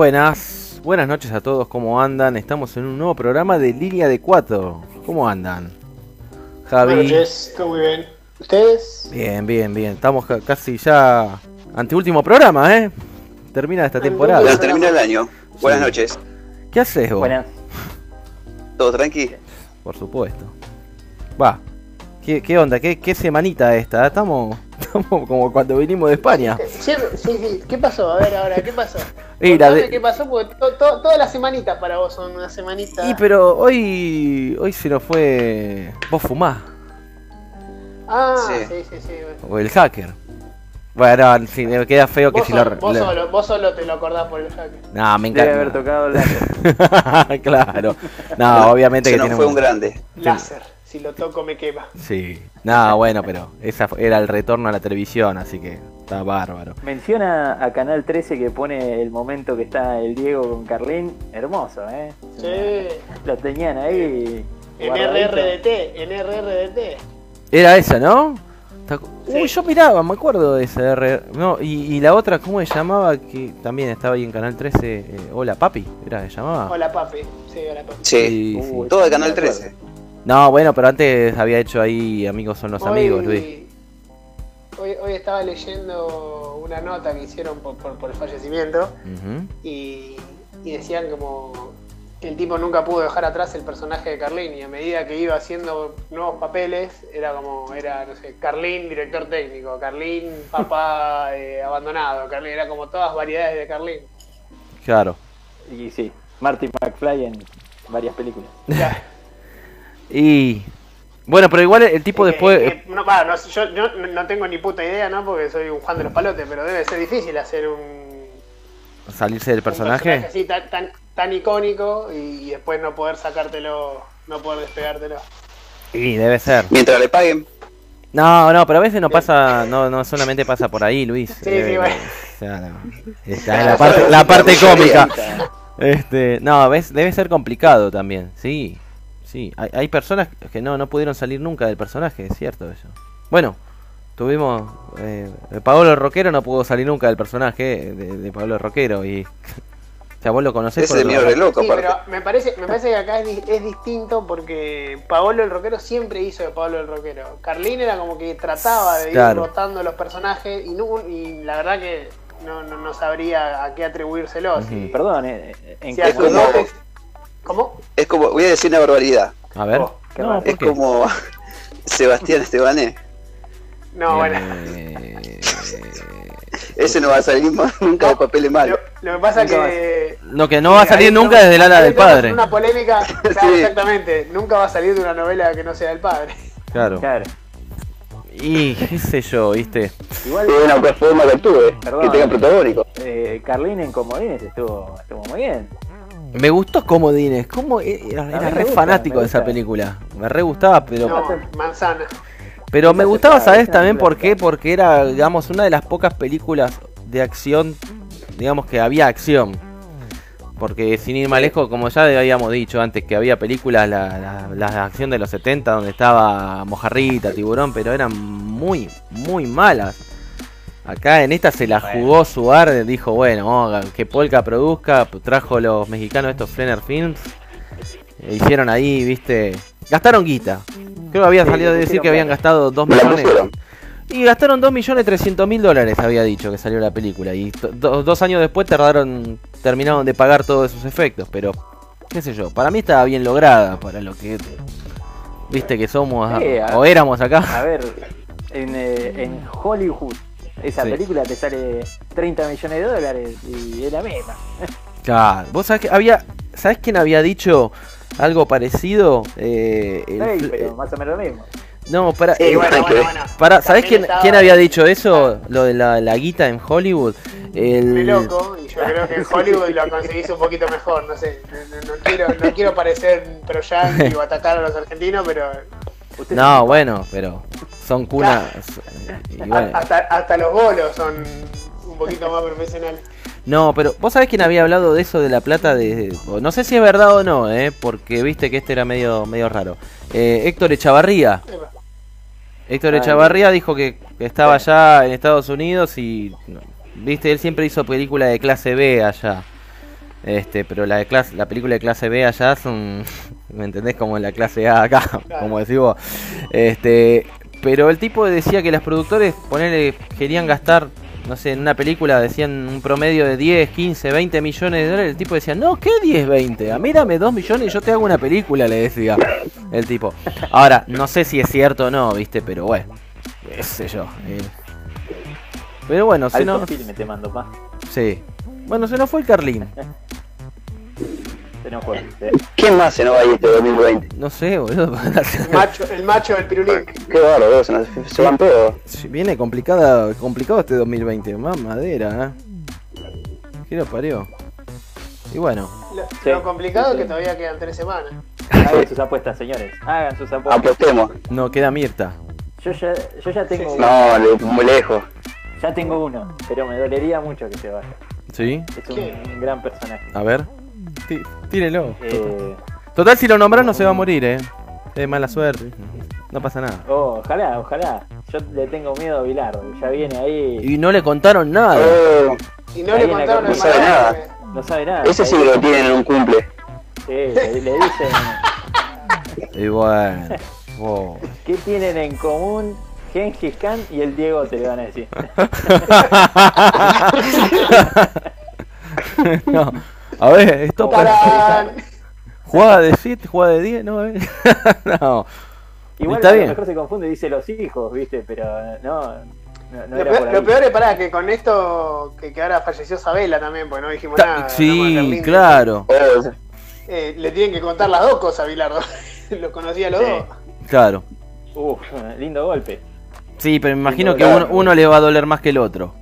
Buenas, buenas noches a todos, ¿cómo andan? Estamos en un nuevo programa de Línea de Cuatro. ¿Cómo andan? Javi. Buenas noches, todo muy bien. ¿Ustedes? Bien, bien, bien. Estamos ca- casi ya anteúltimo programa, ¿eh? Termina esta temporada. Ya termina el año. Buenas Sí. noches. ¿Qué haces vos? Buenas. ¿Todo tranqui? Por supuesto. Va. ¿Qué, qué onda? ¿Qué, ¿Qué semanita esta? Estamos, como cuando vinimos de España. Sí, sí, sí. ¿Qué pasó? A ver, ahora, ¿qué pasó? Y la Contame de- ¿Qué pasó? Porque to- to- todas las semanitas para vos son una semanita. Y pero hoy hoy se nos fue. Vos fumás. Ah, Sí. sí, sí, sí. bueno. O el hacker. Bueno, si me queda feo que si solo, lo. vos, lo- solo, vos solo te lo acordás por el hacker. No, me Debe encanta. haber tocado la claro. No, obviamente Se que nos tiene fue un grande. Láser. Si lo toco me quema. Sí. No, bueno, pero esa fue- era el retorno a la televisión, así que está bárbaro. Menciona a Canal 13 que pone el momento que está el Diego con Carlín. Hermoso, ¿eh? Sí. Lo tenían ahí. En. RRDT, en RRDT. Era esa, ¿no? Uy, yo miraba, me acuerdo de ese R. No, y, y la otra, ¿cómo se llamaba? Que también estaba ahí en Canal 13. eh, Hola, papi, ¿era que se llamaba? Hola, papi. Sí, hola, papi. Sí. Sí, Uy, sí. Todo de Canal me acuerdo. 13. No, bueno, pero antes había hecho ahí Amigos son los amigos, Luis. Hoy, hoy estaba leyendo una nota que hicieron por, por- por el fallecimiento y, y decían como que el tipo nunca pudo dejar atrás el personaje de Carlín y a medida que iba haciendo nuevos papeles era como, era, no sé, Carlín director técnico, Carlín papá eh, abandonado, Carlín, era como todas variedades de Carlín. Claro. Y sí, Marty McFly en varias películas. Ya. Y. Bueno, pero igual el tipo Eh, después. eh, no, va, no yo, yo no tengo ni puta idea, ¿no? Porque soy un Juan de los Palotes, pero debe ser difícil hacer un, salirse del un personaje. así tan, tan, tan icónico y, y después no poder sacártelo, no poder despegártelo. Y debe ser. Mientras le paguen. No, no, pero a veces no pasa, no, no solamente pasa por ahí, Luis. Sí, sí, bueno. o sea, no. Esta es la parte, la parte cómica. Este, no, ves, debe ser complicado también, sí, sí. Hay, hay personas que no, no pudieron salir nunca del personaje, es cierto eso. Bueno, tuvimos, eh, Pablo el Rockero no pudo salir nunca del personaje de, de Pablo el Rockero y, o sea, vos lo conocés Ese por de lado. re loco, Sí, pero me parece, me parece que acá es, es distinto porque Paolo el Rockero siempre hizo de Pablo el Rockero. Carlín era como que trataba de ir Claro. rotando los personajes y, no, y la verdad que no, no, no sabría a qué atribuírselo. Ujú. si- Perdón, ¿eh? ¿en si qué como- ¿Cómo? Es como, voy a decir una barbaridad. A ver, Oh, qué no, raro. ¿por Es como Sebastián Estebané. No, bueno. Eh, Ese no va a salir más nunca de papeles Lo, malos. lo que pasa Nunca que No, que no va a salir nunca estamos- desde el ala del padre. Una polémica, claro, Sí. exactamente. Nunca va a salir de una novela que no sea del padre. Claro. Claro. Y qué sé yo, viste. Igual, Es una forma que actúe, Perdón. que tenga protagónico. eh, Carlín en Comodines estuvo, estuvo muy bien. Me gustó Comodines, como era, A era me re gusta, fanático de esa película. Me re gustaba, pero No, manzana. pero me gustaba, ¿sabes es también por qué? Porque era, digamos, una de las pocas películas de acción, digamos que había acción. Porque sin ir más lejos, como ya habíamos dicho antes, que había películas, la, la, la de acción de los 70, donde estaba Mojarrita, Tiburón, pero eran muy, muy malas. Acá en esta se la Bueno. jugó Suar, dijo, bueno, oh, que Polka produzca, trajo los mexicanos estos Flenner Films, e hicieron ahí, viste, gastaron guita. Creo que había salido de decir que habían gastado 2 Me la millones. Y gastaron 2 millones 300 mil dólares, había dicho que salió la película. Y do- dos años después tardaron, terminaron de pagar todos esos efectos. Pero, qué sé yo, para mí estaba bien lograda para lo que... Viste que somos, Sí, a- o éramos acá. A ver, en, eh, en Hollywood, esa Sí. película te sale 30 millones de dólares y es la misma. Claro, vos sabés que había... ¿Sabés quién había dicho algo parecido? Eh, el fl- pero más o menos lo mismo. no, para... Sí, eh, bueno, que bueno, para ¿Sabés quién, estaba- quién había dicho eso? Lo de la, la guita en Hollywood. El... Muy loco, y yo creo que en Hollywood lo conseguís un poquito mejor, no sé, no, no- no quiero, no quiero parecer pro o atacar a los argentinos, pero No, bueno, pero son cunas. y bueno. hasta, hasta los bolos son un poquito más profesionales. No, pero vos sabés quién había hablado de eso de la plata de. No sé si es verdad o no, eh, porque viste que este era medio, medio raro. Eh, Héctor Echavarría. Héctor Ah, Echavarría dijo que, que estaba allá en Estados Unidos y. Viste, él siempre hizo película de clase B allá. Este, pero la de clase, la película de clase B allá son, ¿me entendés? Como la clase A acá, como decís vos. Este, pero el tipo decía que los productores, ponerle, querían gastar, no sé, en una película decían un promedio de 10, 15, 20 millones de dólares. El tipo decía, no, ¿qué 10, 20? A mí dame 2 millones y yo te hago una película, le decía el tipo. Ahora, no sé si es cierto o no, viste, pero bueno, qué sé yo. eh. Pero bueno, si Alto no, filme te mando, pa. sí. Bueno, se nos fue el Carlín. Se nos fue. Sí. ¿Quién más se nos va a ir este 2020? No sé, boludo. El macho, el macho del pirulín. Qué bárbaro, se, nos- se van todos. Viene complicada, complicado este 2020. Más madera, ¿eh? ¿Qué lo parió? Y bueno, Lo, Sí. lo complicado es que todavía quedan tres semanas. Hagan sus apuestas, señores. Hagan sus apuestas. Apostemos. no queda Mirta. Yo ya, yo ya tengo uno. No, le- muy lejos. Ya tengo uno, pero me dolería mucho que se vaya. ¿Sí? Es un gran personaje. A ver. Tí- Tírelo. Eh, Total, si lo nombras no se va a morir, ¿eh? Es mala suerte. No pasa nada. oh, ojalá, ojalá. Yo le tengo miedo a Bilardo. Ya viene ahí. Y no le contaron nada. Eh, Y no Ahí le contaron no sabe nada. No sabe nada. ese sí que lo tienen en un cumple. Sí, le, le dicen. Y bueno. wow. ¿Qué tienen en común Gengis Khan y el Diego? Te le van a decir. no. A ver, esto ¡Tarán! Jugada de 7, jugada de 10, ¿no? eh. no. Igual Está a lo bien. mejor se confunde y dice los hijos, ¿viste? Pero no, no, no Lo era peor, por ahí. lo peor es pará, que con esto que, que ahora falleció Sabela también, porque no dijimos Ta- nada. sí, claro, Eh, le tienen que contar las dos cosas a Bilardo. Lo conocía a los Sí. dos. claro. Uf, lindo golpe. Sí, pero me imagino que uno, uno le va a doler más que el otro.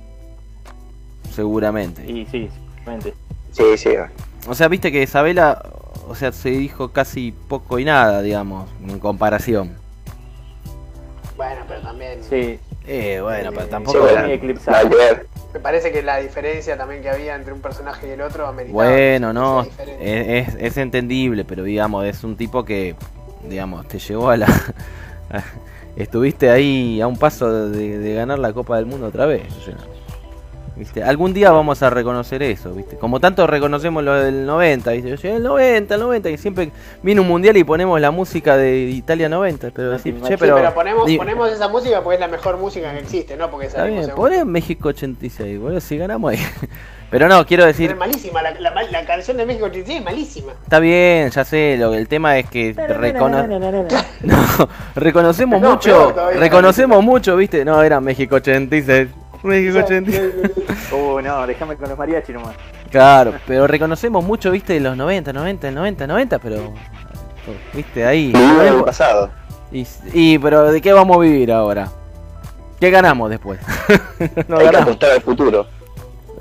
Seguramente. Y sí, seguramente. Sí, sí. O sea, viste que Isabela, o sea, se dijo casi poco y nada, digamos, en comparación. Bueno, pero también. Sí, Eh, bueno, pero tampoco... Sí, ver. Me parece que la diferencia también que había entre un personaje y el otro ameritaba Bueno, no, es, es- es entendible, pero digamos, es un tipo que, digamos, te llevó a la... estuviste ahí a un paso de, de ganar la Copa del Mundo otra vez. o sea, ¿viste? Algún día vamos a reconocer eso, ¿viste? Como tanto reconocemos lo del 90, ¿viste? Yo llegué el 90, el 90, y siempre viene un mundial y ponemos la música de Italia 90, pero No, decís, sí, che, sí, pero... Ponemos, ponemos esa música porque es la mejor música que existe, ¿no? Porque Está salimos bien, poné México 86, boludo, si ganamos ahí. Pero no, quiero Pero decir, es malísima, la, la, la canción de México 86 es malísima. está bien, ya sé, lo, el tema es que recono- No, reconocemos No, mucho, peor reconocemos mucho, ¿viste? No, era México 86. México 86. Uh, no, déjame con los mariachi nomás. Claro, pero reconocemos mucho, ¿viste? De los 90, 90, 90, 90, pero. ¿Viste? Ahí. El pasado. Y, y, pero ¿de qué vamos a vivir ahora? ¿Qué ganamos después? no Hay que ganamos. apostar al futuro.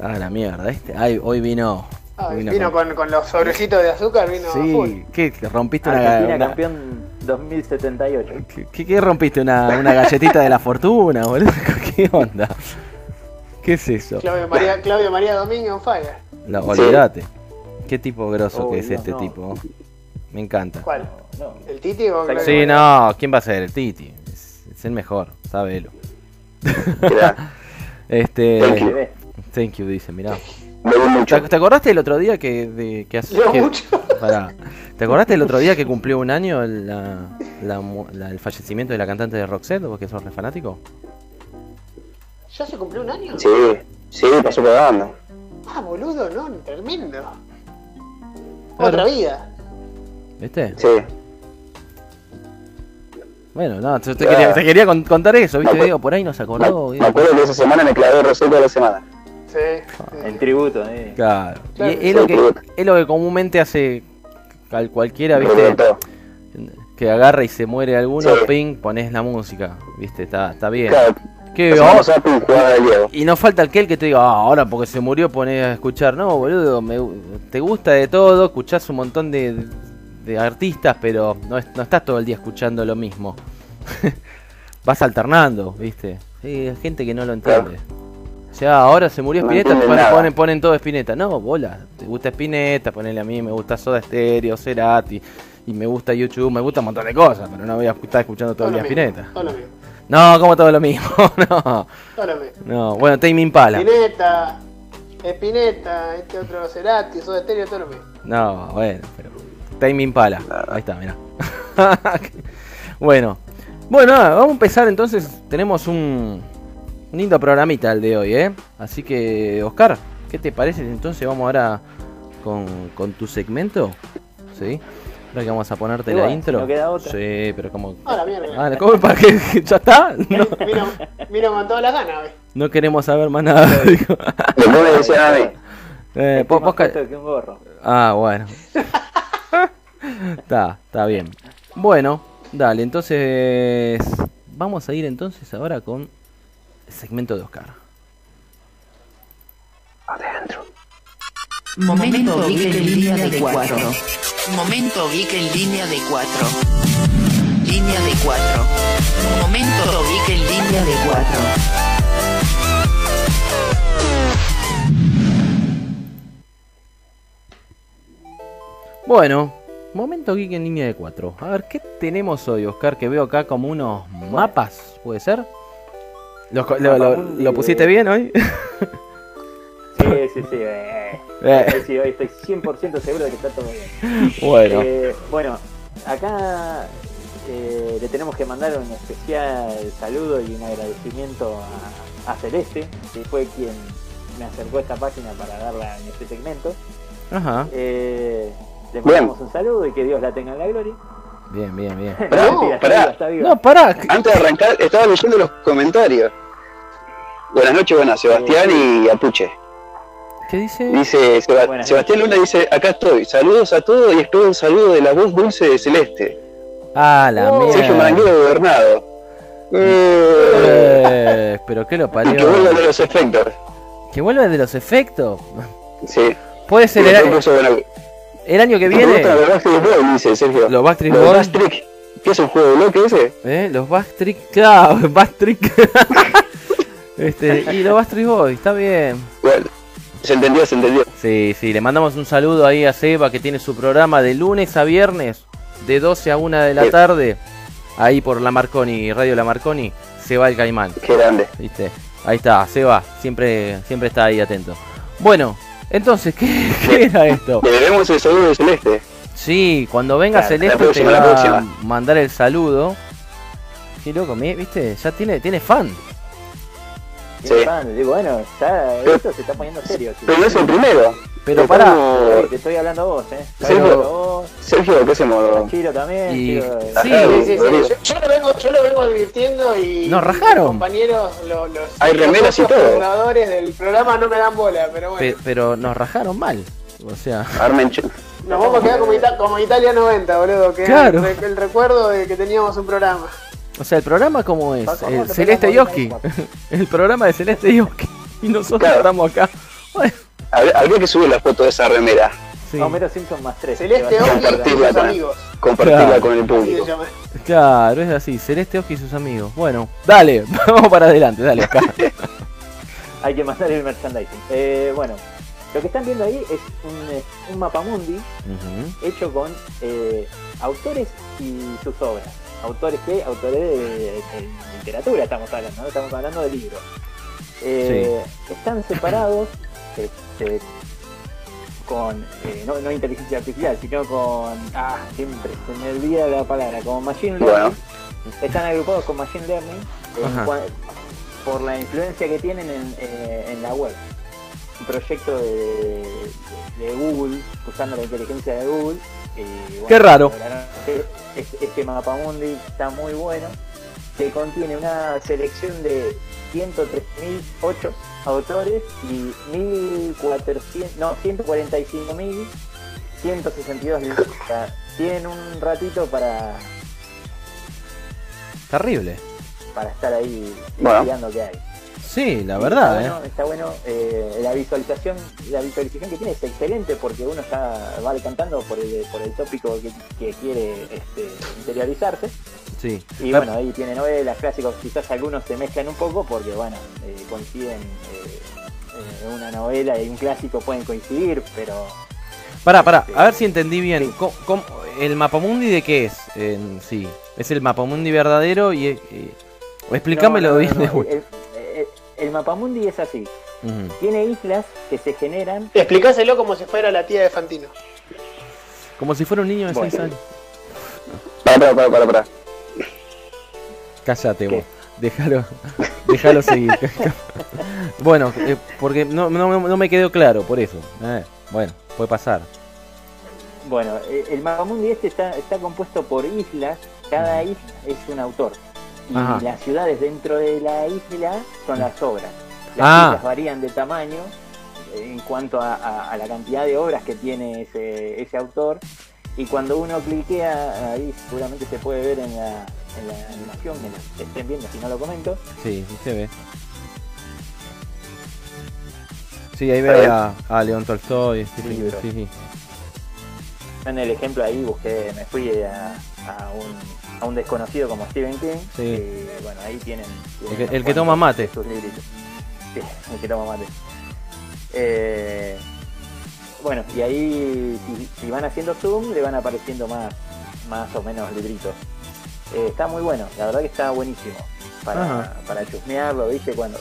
Ah, la mierda, ¿viste? Ay, hoy vino. Ah, hoy vino con, con los sobrecitos de azúcar, vino. Sí, ¿qué? ¿Qué ¿Rompiste una, Argentina una- campeón 2078. ¿Qué, qué- qué rompiste? ¿Una, una galletita de la fortuna, boludo? ¿Qué onda? ¿Qué es eso? Claudio María, Claudio María Domingo fire. Olvídate. Qué tipo grosso Oh, que es Dios, este no. tipo. Me encanta. ¿Cuál? No, ¿El Titi o Claudio Sí, María? no, ¿quién va a ser? El Titi. Es, es el mejor, sábelo. Mirá, Este. Thank you. bebé. Thank you, dice, mirá. ¿Te, te acordaste el otro día que, de, que, hace- Leo que- mucho. pará. ¿Te acordaste el otro día que cumplió un año la, la mu- la- el fallecimiento de la cantante de Roxette? ¿Vos que sos re fanático? ¿Ya se cumplió un año? Sí, sí, pasó banda. Ah, boludo, no, tremendo. Claro. Otra vida. ¿Viste? Sí. Bueno, no, yo te quería, te quería con- contar eso, ¿viste? Acuer- Digo, por ahí nos acordó. me acuerdo que esa semana me clavé Rosé toda la semana. Sí. sí. En tributo, eh. Claro. Claro, Y es, lo que, es lo que comúnmente hace cualquiera, ¿viste? Que agarra y se muere alguno, Sí. ping, pones la música, ¿viste? Está, está bien. Claro, ¿Qué? vamos a un jugada. Y no falta aquel que te diga, ah, ahora porque se murió ponés a escuchar. No, boludo, me, te gusta de todo, escuchás un montón de, de artistas, pero no, es- no estás todo el día escuchando lo mismo. Vas alternando, ¿viste? Sí, hay gente que no lo entiende. O sea, ahora se murió No Spinetta, entiende ponen, ponen, ponen todo Spinetta. No, bola, te gusta Spinetta, ponele a mí, me gusta Soda Stereo, Cerati, y me gusta YouTube, me gusta un montón de cosas, pero no voy a estar escuchando todo el día Spinetta. Todo lo mismo. No, como todo lo mismo, no, Todo lo mismo. no. Bueno, Tame Impala. Spinetta, Spinetta, este otro Cerati, Soda Stereo, todo lo mismo. No, bueno, pero. Time Impala. Ahí está, mirá. bueno. Bueno, nada, vamos a empezar entonces. Tenemos un, un lindo programita el de hoy, ¿eh? Así que, Oscar, ¿qué te parece? Entonces vamos ahora con, con tu segmento. ¿Sí? Ahora que vamos a ponerte Y la bueno, intro. no queda otra. Sí, pero como. Ah, la mierda. Ah, ¿cómo para qué? ¿Ya está? No, Mira, mira con todas las ganas, ¿ves? no queremos saber más nada. digo. Eh, más que un gorro. Ah, bueno. Está, está bien. Bueno, dale, entonces vamos a ir entonces ahora con el segmento de Oscar. Adentro. Momento Geek en línea de 4. Momento Geek en línea de 4. Línea de 4. Momento Geek en línea de 4. Bueno, momento geek en línea de 4. A ver, ¿qué tenemos hoy, Oscar? Que veo acá como unos mapas, ¿puede ser? ¿Lo, lo- lo- lo pusiste bien hoy? Sí, sí, sí. eh. Eh, Sí, hoy estoy 100% seguro de que está todo bien. bueno, Eh, bueno, acá eh, le tenemos que mandar un especial saludo y un agradecimiento a, a Celeste, que fue quien me acercó a esta página para darla en este segmento. ajá. Eh, le mandamos un saludo y que Dios la tenga en la gloria. Bien, bien, bien. Pará, Mentira, está pará. viva, está viva. No, pará. Antes de arrancar, estaba leyendo los comentarios. Buenas noches, buenas, Sebastián y Apuche. ¿Qué dice? Dice Seba- Buenas Sebastián Luna dice, acá estoy, saludos a todos y espero un saludo de la voz dulce de Celeste. Ah, la Sergio mierda. Maranguero Gobernado. Eh, pero qué lo y que vuelva parió. de los efectos. Que vuelva de los efectos. Sí. Puede ser el, bueno, el año que viene. los Backstreet Boys, dice Sergio. Los Backstreet Los Boys. Backstreet. ¿Qué es un juego de bloque ese? ¿Eh? Los Backstreet. Claro, Backstreet. este, y los Backstreet Boys, está bien. Bueno, se entendió, se entendió. Sí, sí, le mandamos un saludo ahí a Seba que tiene su programa de lunes a viernes, de 12 a 1 de la Sí. tarde, ahí por la Marconi, Radio La Marconi, Seba el Caimán, Qué grande. ¿viste? Ahí está, Seba, siempre, siempre está ahí atento. Bueno, entonces, ¿qué, qué era esto? Le debemos el saludo de Celeste. Sí, cuando venga Celeste la próxima, te va a mandar el saludo. Qué loco, ¿viste? Ya tiene, tiene fan. Sí. Digo, bueno, ya esto se está poniendo serio. sí. Pero no es el primero. Pero pará, Estamos- Sí, te estoy hablando a vos, eh. Pero- a vos, Sergio, ¿qué hacemos? Chiro también. Y- Chiro, eh, Sí, Sí, sí, sí. Yo, yo lo vengo, yo lo vengo advirtiendo y Nos rajaron. mis compañeros, lo- los, Hay los remeras y todo. fundadores del programa no me dan bola, pero bueno. pe- pero nos rajaron mal. O sea, Armen Nos vamos a quedar como, Ita- como Italia 90, boludo, que Claro. es el, el recuerdo de que teníamos un programa. O sea, el programa como es, Paco, el ¿cómo te Celeste Yoski. El programa de Celeste Yoski. Y nosotros Claro. estamos acá. Bueno, Habría, que subir la foto de esa remera. sí. Homero Simpson más 3. Celeste Oki y compartirla sus con- amigos. Compartirla Claro. con el público. Claro, es así. Celeste Yoski y sus amigos. Bueno, dale, vamos para adelante, dale acá. Hay que mandar el merchandising. Eh, bueno, lo que están viendo ahí es un, eh, un mapamundi Ujú. hecho con eh, autores y sus obras. Autores que, autores de, de literatura estamos hablando, ¿no? estamos hablando de libros. Eh, Están separados con, eh, no, no inteligencia artificial, sino con, ah, siempre se me olvida la palabra, como machine learning. Bueno. Están agrupados con machine learning cua- por la influencia que tienen en, eh, en la web. Un proyecto de, de Google, usando la inteligencia de Google. y, bueno, Qué raro. lograron Este, mapamundi está muy bueno, que contiene una selección de 103.008 autores y 1.400, no, 145.162 libros. O sea, tienen un ratito para, Terrible. para estar ahí Bueno. investigando qué hay. Sí, la Y verdad, está ¿eh? bueno, está bueno eh, la visualización la visualización que tiene es excelente porque uno ya va cantando por el, por el tópico que, que quiere este, interiorizarse Sí. y bueno ahí tiene novelas clásicos quizás algunos se mezclan un poco porque bueno eh, coinciden eh, una novela y un clásico pueden coincidir pero Pará, pará, a ver si entendí bien. Sí. ¿Cómo- cómo- el mapamundi de qué es? En sí. ¿Es el mapamundi verdadero? y eh, Explícamelo No, no, no, bien el. El- mapamundi es así tiene islas que se generan. Explicáselo como si fuera la tía de Fantino. Como si fuera un niño de Bueno. 6 años. Para, para, para, para, para. Cállate ¿Qué? vos. Déjalo, déjalo seguir. bueno, eh, porque no, no, no me quedó claro, por eso. Eh, bueno, puede pasar. Bueno, eh, el Mapamundi este está, está compuesto por islas, cada isla es un autor. Y Ajá. las ciudades dentro de la isla son las obras. Las Ah. islas varían de tamaño eh, en cuanto a, a- a la cantidad de obras que tiene ese, ese autor. Y cuando uno cliquea, ahí seguramente se puede ver en la, en la animación, que estén viendo si no lo comento. Sí, sí se ve. Sí, ahí ve a, a León Tolstoy. Sí, sí, sí. En el ejemplo ahí busqué, me fui a, a un, a un desconocido como Stephen King. Sí. bueno, ahí tienen. El que, unos el que toma mate. sus libritos. Sí, el que toma mate. Eh, bueno, y ahí si, si van haciendo zoom le van apareciendo más, más o menos libritos. Eh, está muy bueno, la verdad que está buenísimo. Para, Ajá. para chusmearlo, ¿viste? Cuando,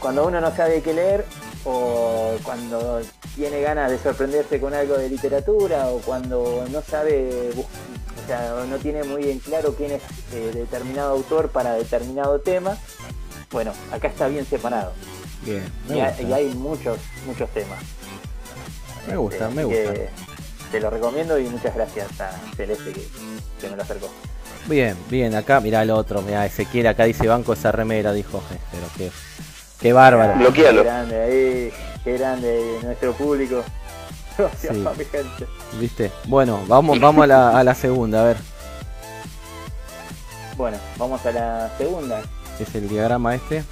cuando uno no sabe qué leer o cuando tiene ganas de sorprenderse con algo de literatura o cuando no sabe, o sea, no tiene muy bien claro quién es eh, determinado autor para determinado tema, bueno, acá está bien separado Bien, y, me ha- gusta. y hay muchos, muchos temas. Me gusta, Este, me gusta. que Te lo recomiendo y muchas gracias a Celeste que, que me lo acercó. Bien, bien, acá mirá el otro, mirá Ezequiel, acá dice banco esa remera, dijo, je, pero qué, qué bárbaro. Bloquealo. Qué grande ahí, qué grande nuestro público. Gracias Sí. a mi gente. ¿Viste? Bueno, vamos, vamos a la, a la segunda, a ver. Bueno, vamos a la segunda. Es el diagrama este.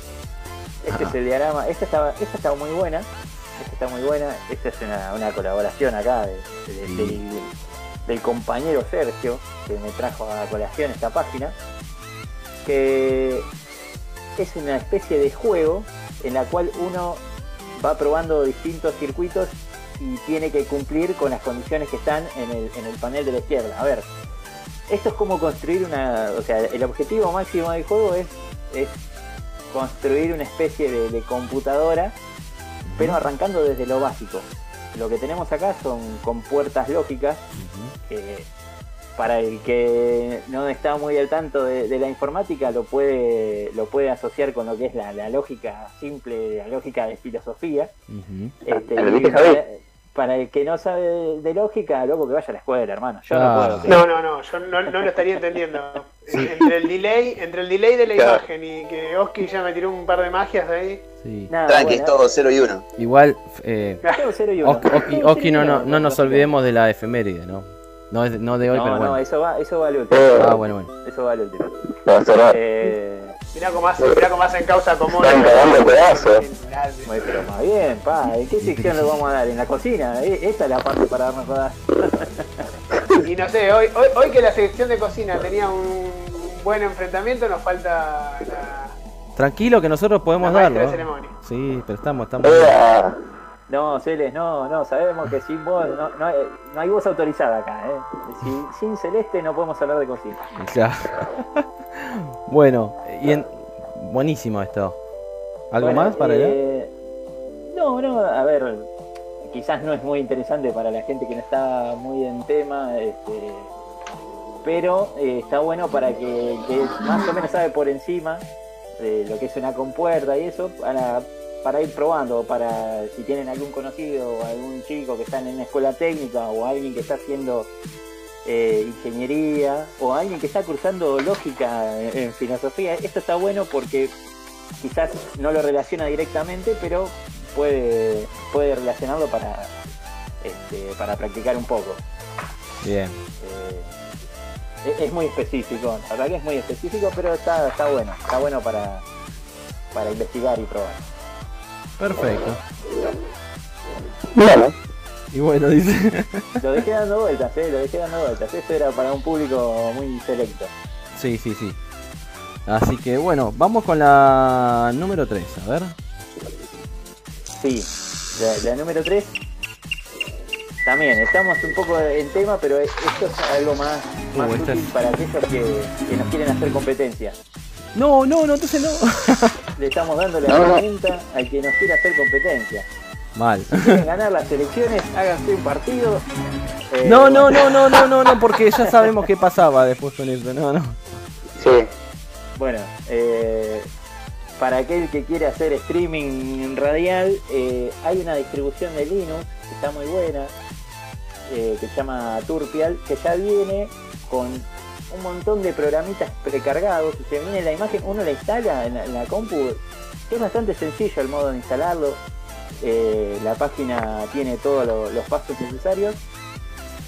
Este es el diagrama. Esta está, esta está muy buena. Esta está muy buena. Esta es una, una colaboración acá de- de- Sí. del, del compañero Sergio, que me trajo a colación esta página. Que es una especie de juego en la cual uno va probando distintos circuitos y tiene que cumplir con las condiciones que están en el, en el panel de la izquierda. A ver, esto es como construir una. O sea, el objetivo máximo del juego es, es construir una especie de, de computadora, pero arrancando desde lo básico. Lo que tenemos acá son con puertas lógicas, que para el que no está muy al tanto de, de la informática lo puede, lo puede asociar con lo que es la, la lógica simple, la lógica de filosofía. Ujú. Este, ¿Lo y viste, para, el que no sabe de, de lógica, loco que vaya a la escuela, hermano. Yo Ah. no puedo. No, no, no, yo no, no lo estaría entendiendo. Entre el delay, entre el delay de la Claro. imagen y que Oski ya me tiró un par de magias ahí. Sí. Nada, Tranqui, es todo 0 y 1. Igual, eh, Oki, cero no, no, no nos olvidemos de la efeméride, ¿no? No, es, no de hoy, No, pero no, bueno. eso va, eso va al último. Ah, bueno, bueno. Eso va al último. Va a cerrar. Eh, Mirá cómo hacen, mirá cómo hacen causa común. Están cagando pedazos. pero más bien, pa, ¿en qué sección lo vamos a dar? ¿En la cocina? Eh, Esta es la parte para darnos rodas. Y no sé, hoy, hoy, hoy que la sección de cocina tenía un buen enfrentamiento, nos falta la, Tranquilo que nosotros podemos la darlo. de ceremonia. Sí, pero estamos, estamos. Eh, No, Celes, no, no, sabemos que sin vos, no, no, hay- no hay voz autorizada acá, ¿eh? Si- sin Celeste no podemos hablar de cocina. Claro. bueno, y en... buenísimo esto. ¿Algo Bueno, más para allá? eh, No, no, a ver, quizás no es muy interesante para la gente que no está muy en tema, este, pero eh, está bueno para que, que más o menos sabe por encima de lo que es una compuerta y eso, para, para ir probando, para si tienen algún conocido o algún chico que está en una escuela técnica o alguien que está haciendo eh, ingeniería o alguien que está cursando lógica en, en filosofía, esto está bueno porque quizás no lo relaciona directamente, pero puede, puede relacionarlo para, este, para practicar un poco. Bien. Eh, es, es muy específico, la verdad que es muy específico, pero está, está bueno, está bueno para, para investigar y probar. Perfecto. bueno, Y bueno, dice. Lo dejé dando vueltas, eh, lo dejé dando vueltas. Esto era para un público muy selecto. sí, sí, sí. Así que bueno, vamos con la número 3, a ver. Sí, la, la número 3. También, estamos un poco en tema, pero esto es algo más, más Uh, esta útil para aquellos que, que nos quieren hacer competencia. No, no, no, entonces no. Le estamos dando la No, no. herramienta al que nos quiera hacer competencia. Mal. Quieren ganar las elecciones, háganse un partido. eh, No, no, no, no, no, no, no, porque ya sabemos qué pasaba después con eso. No, no. Sí. Bueno, eh, para aquel que quiere hacer streaming radial, eh, hay una distribución de Linux que está muy buena, eh, que se llama Turpial, que ya viene con un montón de programitas precargados. Y se viene la imagen, uno la instala en la, en la compu. Es bastante sencillo el modo de instalarlo. Eh, la página tiene todos lo- los pasos necesarios.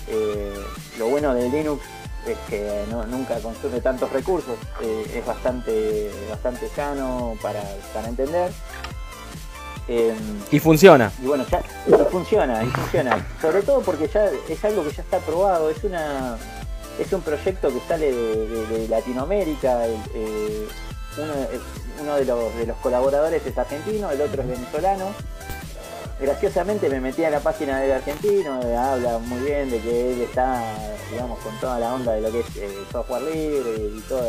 Eh, lo bueno de Linux es que no- nunca consume tantos recursos, eh, es bastante, bastante llano para, para entender. Eh, Y funciona. y bueno, ya y funciona, y funciona. Sobre todo porque ya es algo que ya está probado, es una es un proyecto que sale de, de- de Latinoamérica, el- eh, uno, eh, uno de, los, de los colaboradores es argentino, el otro es venezolano. Graciosamente me metí a la página del argentino, eh, habla muy bien de que él está, digamos, con toda la onda de lo que es eh, software libre y toda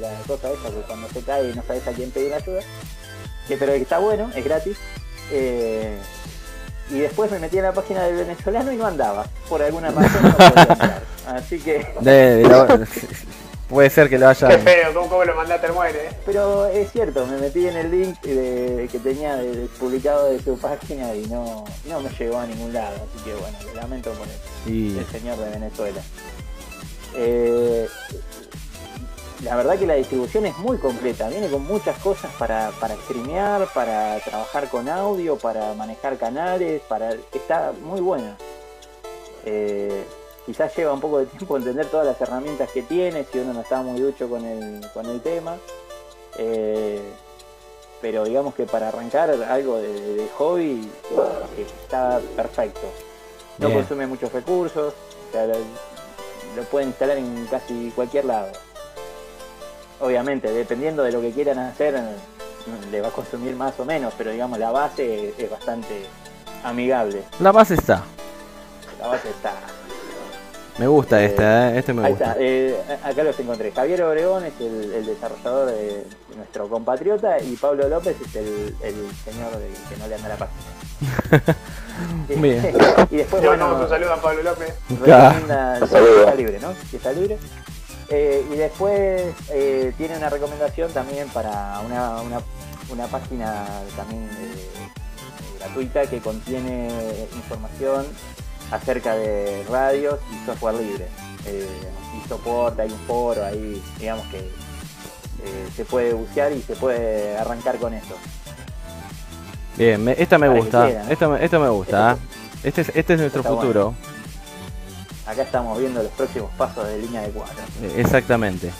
la cosa esa que cuando se cae no sabes a quién pedir ayuda. Que, pero está bueno, es gratis. Eh, y después me metí a la página del venezolano y no andaba. Por alguna razón no podía. Así que, De- de lo- puede ser que lo Qué hayan. feo, ¿cómo, cómo lo mandaste al muere? eh? pero es cierto, me metí en el link de- que tenía de- de- publicado de su página y no, no me llegó a ningún lado. Así que bueno, lo lamento por el, Y el señor de Venezuela. Eh, la verdad que la distribución es muy completa, viene con muchas cosas para, para streamear, para trabajar con audio, para manejar canales, para está muy buena. Eh, quizás lleva un poco de tiempo entender todas las herramientas que tiene, si uno no está muy ducho con el, con el tema. Eh, pero digamos que para arrancar algo de, hobby eh, está perfecto. No Bien. consume muchos recursos, o sea, lo, lo pueden instalar en casi cualquier lado. Obviamente, dependiendo de lo que quieran hacer, le va a consumir más o menos, pero digamos la base es bastante amigable. la base está. La base está. Me gusta Eh, esta, ¿eh? este me Ahí gusta. está, eh, acá los encontré. Javier Obregón es el, el desarrollador de, nuestro compatriota y Pablo López es el, el señor de- que no le anda la página. Bien. y después, Le bueno, un saludo a Pablo López. recomienda está libre, ¿no? Que está libre. Eh, y después eh, tiene una recomendación también para una, una, una página también eh, gratuita que contiene información acerca de radios y software libre. Eh, y soporte, hay un foro ahí, digamos que eh, se puede bucear y se puede arrancar con esto. Bien, me- esta me gusta. quiera, ¿no? Esta, me- esta me gusta. Este es, este es nuestro Está futuro. Acá estamos viendo los próximos pasos de línea de cuadro. Eh, Exactamente.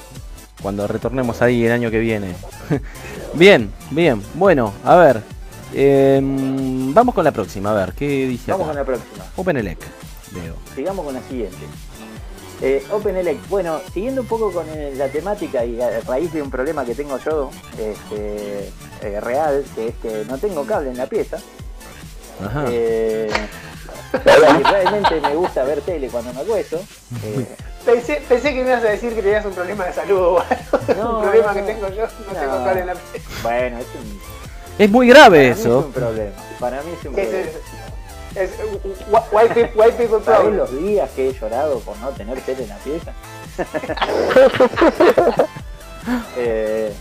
Cuando retornemos ahí el año que viene. bien, bien. Bueno, a ver. Em, vamos con la próxima, a ver, ¿qué dice Vamos acá? con la próxima. OpenELEC, veo. Sigamos con la siguiente. Eh, OpenELEC, bueno, siguiendo un poco con eh, la temática y a raíz de un problema que tengo yo, este, eh, real, que es que no tengo cable en la pieza. Ajá. Eh, y realmente me gusta ver tele cuando me acuesto. eh, Pensé, pensé que me ibas a decir que tenías un problema de salud o algo. No, un problema no, que tengo yo, no, No. tengo cable en la piel. bueno, es un, Es muy grave para mí es eso. un problema. Para mí es un ¿Qué es problema. eso? Es, uh, uh, white people, white people ¿Sabés problem. los días que he llorado por no tener tele en la pieza? eh,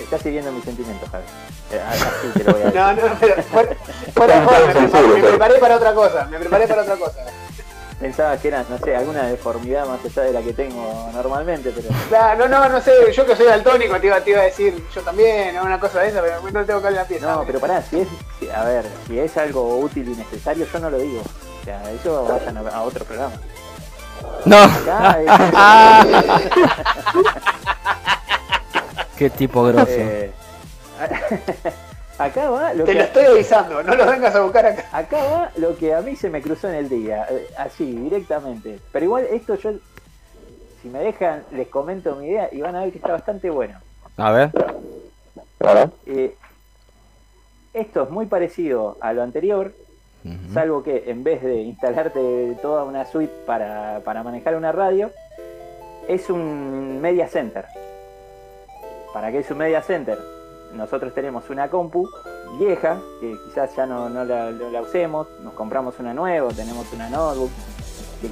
estás siguiendo mis sentimientos, Javi. Eh, así te lo voy a decir. No, no, pero fuera, fuera de joda, me, preparé, me preparé para otra cosa, me preparé para otra cosa. Pensaba que era, no sé, alguna deformidad más allá de la que tengo normalmente, pero Claro, no, no, no sé, yo que soy daltónico te iba, te iba a decir yo también, o una cosa de esa, pero no tengo cable en la pieza. no, pero pará, si es, si- a ver, si es algo útil y necesario, yo no lo digo. O sea, eso vayan a, a otro programa. No. Acá es- Qué tipo grosso. eh, acá va lo Te que lo estoy avisando, no lo vengas a buscar acá. Acá va lo que a mí se me cruzó en el día, eh, así, directamente. Pero igual esto yo, si me dejan, les comento mi idea y van a ver que está bastante bueno. A ver. Claro. Eh, esto es muy parecido a lo anterior, salvo que en vez de instalarte toda una suite para, para manejar una radio, es un media center. ¿Para qué es un media center? Nosotros tenemos una compu vieja, que quizás ya no, la, usemos, nos compramos una nueva, tenemos una notebook, que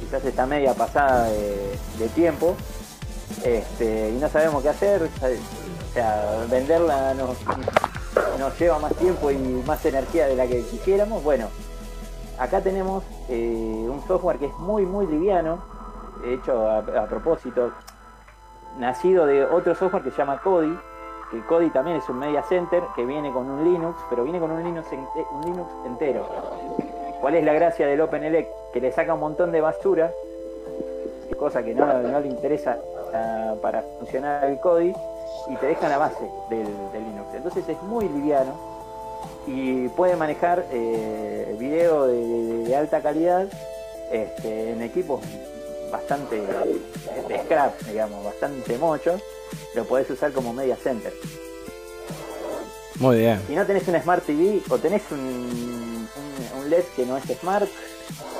quizás- está media pasada de, tiempo, este, y no sabemos qué hacer, venderla nos, lleva más tiempo y más energía de la que quisiéramos. Bueno, acá tenemos eh, un software que es muy, muy liviano, hecho a, a propósito, nacido de otro software que se llama Kodi, que Kodi también es un media center que viene con un Linux, pero viene con un Linux, ente- un Linux entero. ¿Cuál es la gracia del OpenELEC? Que le saca un montón de basura, cosa que no, le interesa ah, para funcionar el Kodi, y te deja la base del, Linux. Entonces es muy liviano y puede manejar eh, video de, de- de alta calidad este, en equipos bastante de scrap, digamos, bastante mochos, lo podés usar como media center. Muy bien. Si no tenés una Smart TV o tenés un, un- un LED que no es Smart,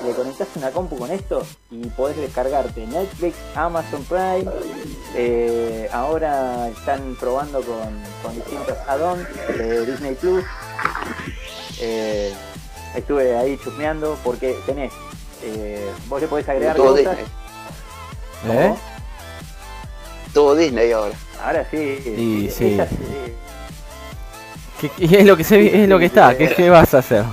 le conectás una compu con esto y podés descargarte Netflix, Amazon Prime. eh, ahora están probando con, con distintos add-ons de Disney Plus. Eh, estuve ahí chusmeando porque tenés, eh, vos le podés agregar Todo cosas. Disney. ¿Eh? Todo Disney ahora. Ahora sí, Y sí. eh, ¿Qué- qué es lo que se vi- es lo que está? ¿Qué, qué vas a hacer?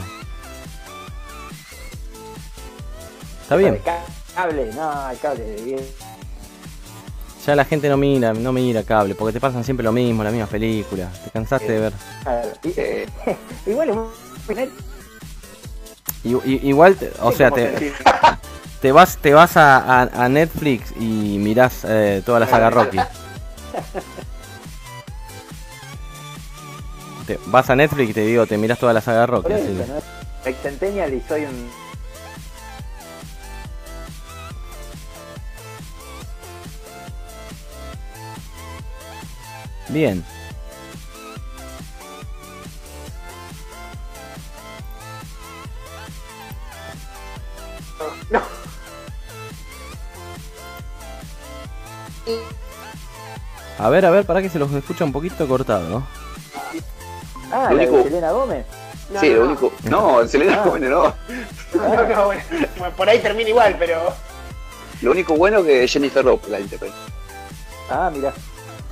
Está bien. Cable, no, el cable bien. Ya la gente no mira, no mira cable, porque te pasan siempre lo mismo, las mismas películas. Te cansaste de ver. Claro, y- Eh, Igual es muy igual, te- o sea, te, te vas te vas a, a- a Netflix y mirás eh, toda la saga Rocky. Te, vas a Netflix y te digo, te mirás toda la saga Rocky. Eso, así. ¿no? Ex Centennial y soy un. Bien. No. A ver, a ver, para que se los escucha un poquito cortado, ¿no? Ah, Lo la de único- Selena Gómez. No, sí, no, lo no. único. No, Selena Ah. Gómez no. No, no, bueno, bueno, por ahí termina igual, pero. Lo único bueno es que Jennifer Lopez la interpreta. Ah, mira.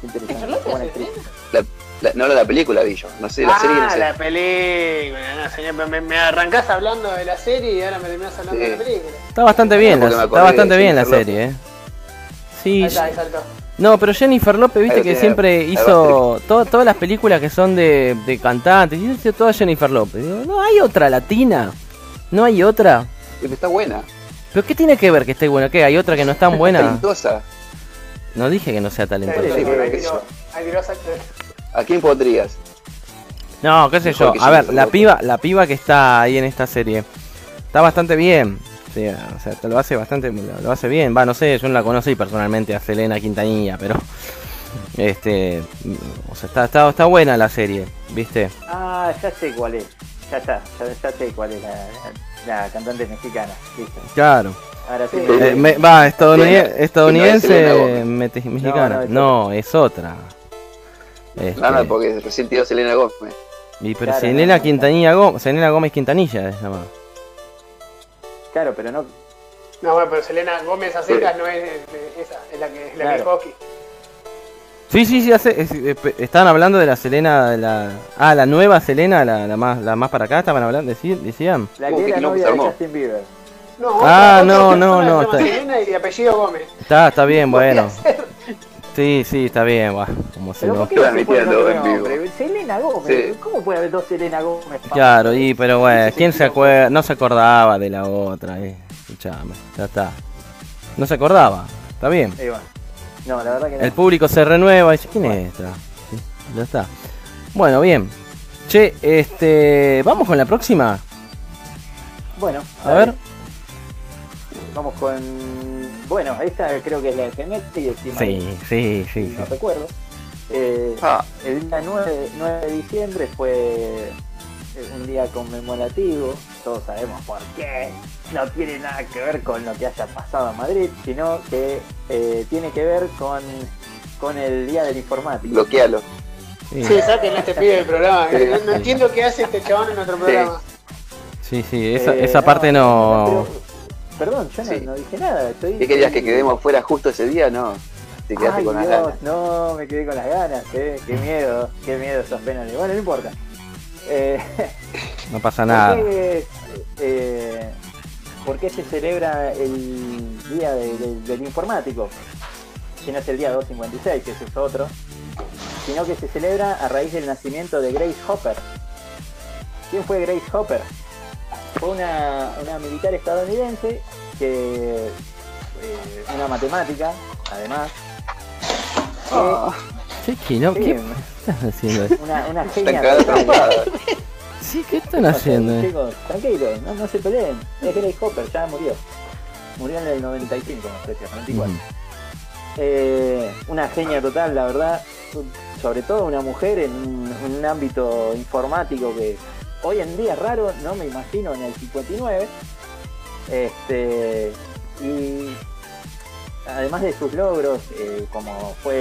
Interesante. ¿López, Buena actriz. La, la- no la película vi yo. No sé, la serie que no ah, sé. la película, no, señor, me, me arrancás hablando de la serie y ahora me terminás hablando Sí. de la película. Está bastante bien, la, está bastante bien la serie, ¿eh? Ahí Sí, está, ahí saltó. no, pero Jennifer López, viste que tiene, siempre hizo to- todas las películas que son de, de cantantes, y hizo todas Jennifer López. Digo, no hay otra latina, no hay otra. Está buena. ¿Pero qué tiene que ver que esté buena? ¿Qué? ¿Hay otra que no es tan buena? Talentosa. No dije que no sea talentosa. sí, pero ¿A quién pondrías? No, qué sé Mejor yo. que A ver, la piba, la piba que está ahí en esta serie está bastante bien. Sí, o sea, te lo hace bastante, lo, hace bien. Va, no sé, yo no la conocí personalmente a Selena Quintanilla, pero este, o sea, está, está, está buena la serie, ¿viste? Ah, ya sé cuál es. Ya está, ya, ya sé cuál es la, la cantante mexicana. Listo. Claro. Ahora sí. Eh, me- va, estadounidense, mete- mexicana. no, No, es es otra. Este, Nada, porque recién tiró Selena Gómez. y pero Claro, Selena no, no, Quintanilla Gómez, Selena Gómez Quintanilla es llamada. Claro, pero no. No, bueno, pero Selena Gómez a secas no es esa, es la que es la que es hockey. Sí, sí, sí, hace, es- estaban hablando de la Selena, de la, ah, la nueva Selena, la, la más, la más para acá, estaban hablando, decí- decían. La que era novia de. Justin Bieber. No, Ah, otra- no, otra no, no, está- Selena y apellido Gómez. Está, está bien, bueno. Sí, sí, está bien, va, como se Pero no. ¿por qué no se puede Transmitiendo en vivo. Selena Gómez. Sí. ¿Cómo puede haber dos Selena Gómez? Claro, y pero bueno, ¿quién se acuerda? No se acordaba de la otra, eh. Escuchame, ya está. No se acordaba, está bien. Eh, bueno. No, la verdad que no. El público se renueva y dice, ¿quién es esta? Sí, ya está. Bueno, bien. Che, este, vamos con la próxima. Bueno, A ver. Vamos con. Bueno, esta creo que es la de Femet y encima Sí, sí, sí, no sí. recuerdo. Eh, Ah, el día 9, 9 de diciembre fue eh, un día conmemorativo, todos sabemos por qué, no tiene nada que ver con lo que haya pasado en Madrid, sino que eh, tiene que ver con con el día del informático. Bloquealo. Sí, Sí, saquen a este pibe del programa. Sí. No, no entiendo qué hace este chabón en nuestro programa. sí, sí, esa, Eh, esa parte no... pero- perdón, yo no, Sí. no dije nada. Estoy, ¿Qué querías que quedemos fuera justo ese día? No. Te quedaste Ay, con las Dios, ganas. no, me quedé con las ganas, eh. qué miedo, qué miedo esos penales. Bueno, no importa. Eh, No pasa ¿por, nada. qué, eh, por qué se celebra el día de- de- del informático? Si no es el día 256, que ese es otro, sino que se celebra a raíz del nacimiento de Grace Hopper. ¿Quién fue Grace Hopper? Fue una, una militar estadounidense que eh, una matemática, además, que- Ah, Chiqui, ¿no? sí, ¿Qué están haciendo? una, una genia. Sí, ¿qué están haciendo? Chicos, tranquilos, no, no se peleen. Es Grace Hopper, ya murió. Murió en el 95, no sé si 94. Ujú. Eh, una genia total, la verdad. Sobre todo una mujer en un, en un ámbito informático que hoy en día es raro, no me imagino en el 59. Este, y además de sus logros, eh, como fue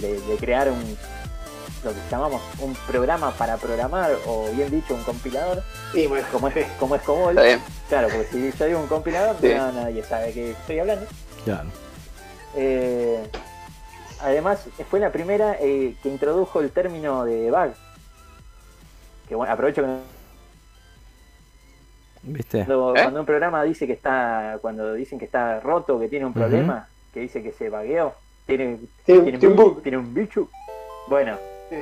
de, de crear un lo que llamamos un programa para programar, o bien dicho, un compilador, Y bueno, como es, como es Cobol. Claro, porque si yo digo un compilador, Sí. no, nadie sabe que estoy hablando. Claro. Eh, además, fue la primera eh, que introdujo el término de bug. Que bueno, aprovecho que ¿Viste? cuando, ¿Eh? cuando un programa dice que está, cuando dicen que está roto, que tiene un problema, que dice que se bugueó, tiene, tiene, tiene, tiene un bug. tiene un bicho. Bueno, Sí,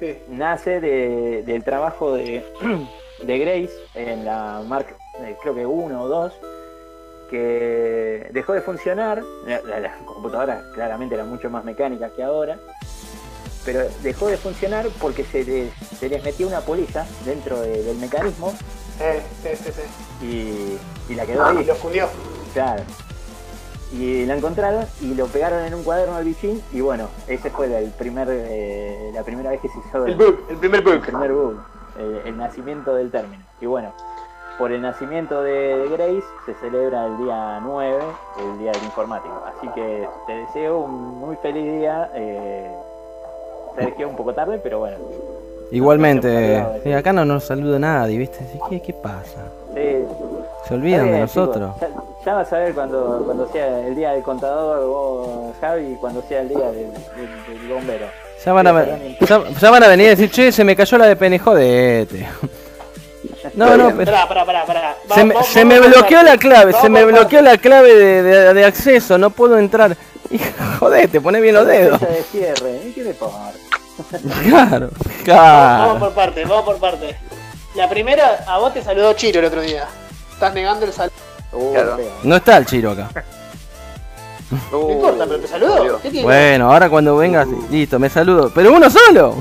sí. nace de- del trabajo de, de Grace en la Mark, eh, creo que 1 o 2, que dejó de funcionar. La, la- las computadoras claramente eran mucho más mecánicas que ahora, pero dejó de funcionar porque se les, se les metió una polilla dentro de- del mecanismo Eh, sí, sí, sí. y, y la quedó Ah, ahí. y lo fundió. Claro. Y la encontraron y lo pegaron en un cuaderno al bichín y bueno, ese fue el primer, eh, la primera vez que se hizo El bug, el primer el bug. primer bug, el, el nacimiento del término. Y bueno, por el nacimiento de, de Grace se celebra el día 9, el día del informático. Así que te deseo un muy feliz día. Eh, Sergio, un poco tarde, pero bueno. Igualmente, sí, acá no nos saluda nadie, ¿viste? Así que, ¿qué pasa? Sí, Se olvidan de nosotros. Ya, ya vas a ver cuando, cuando sea el día del contador, vos, Javi, cuando sea el día del, del- del bombero. Ya van, a, ya, ya van a venir a decir, che, se me cayó la de pene, jodete. No, no, pero... Pará, pará, pará, pará. Se me, se bloqueó la clave, se me bloqueó la clave de, de- de acceso, no puedo entrar. Y, jodete, poné bien los dedos. De cierre, ¿y qué me importa? Claro, Vamos claro. por partes, vamos por partes. La primera, a vos te saludó Chiro el otro día. Estás negando el saludo. Uh, Claro. No está el chiro acá. No importa, pero te saludó. ¿Qué tiene? Bueno, ahora cuando vengas, listo, me saludo. Pero uno solo.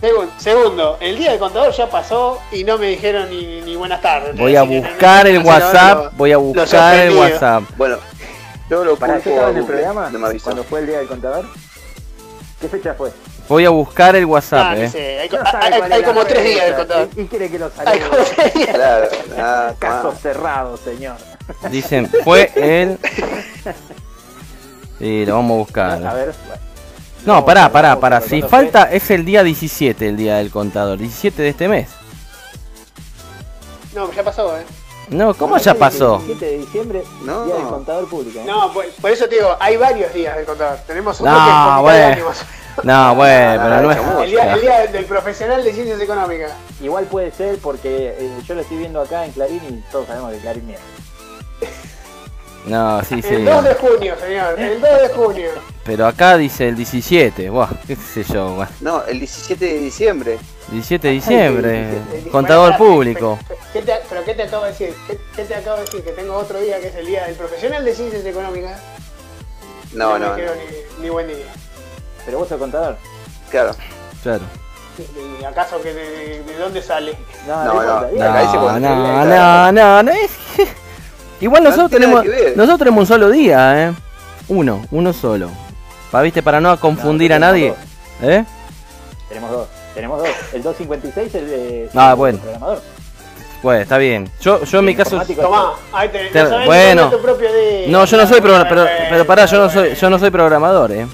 Segun- segundo, el día del contador ya pasó y no me dijeron ni, ni buenas tardes. Voy a buscar el WhatsApp, voy a buscar el. WhatsApp. Bueno, yo lo ¿Para qué estaba en el programa? No me avisó. Fue el día del contador. ¿Qué fecha fue? Voy a buscar el Ah, WhatsApp, no eh. sé, hay, como tres días del contador. ¿Y, y quiere que lo Hay como salude? tres días. Claro, ah, Caso cerrado, señor. Dicen, fue el. Sí, lo vamos a buscar. A ver. bueno. No, pará, pará, pará. ¿cuándo Si falta, es el día 17, el día del contador. 17 de este mes. No, ya pasó, eh. No, ¿cómo ya pasó? 17 de diciembre, No. día del contador público. ¿eh? No, por, por eso te digo, hay varios días del contador. Tenemos uno No, que es bueno. No, bueno, pero no menos. el, día, el es. día del profesional de ciencias económicas. Igual puede ser porque eh, yo lo estoy viendo acá en Clarín y todos sabemos que Clarín miente. No, sí, sí. El 2 de junio, señor. El 2 de junio. Pero acá dice el 17. Buah, qué sé yo, buah. No, el 17 de diciembre. 17 de diciembre. Contador Bueno, público. ¿qué te- ¿Pero qué te acabo de decir? ¿Qué, qué te acabo de decir? Que tengo otro día que es el día del profesional de ciencias económicas. No, no, me no. quiero ni, ni buen día. Pero vos sos contador. Claro. Claro. ¿Y acaso que de, de dónde sale? No, No, no, No, no, no, claro. no, no, es que- Igual nosotros tenemos, nosotros tenemos un solo día, eh. Uno, uno solo. Pa, viste, para no confundir No, a nadie. tenemos ¿Eh? Tenemos dos. Tenemos dos. El 256 el de Ah, el bueno. programador. Bueno, está bien. Yo, yo en mi caso. Tomá, ahí te, Te- no bueno. tu propio día. No, yo no soy programador, pero, Bueno, pero pará, yo no soy, yo no soy programador, eh.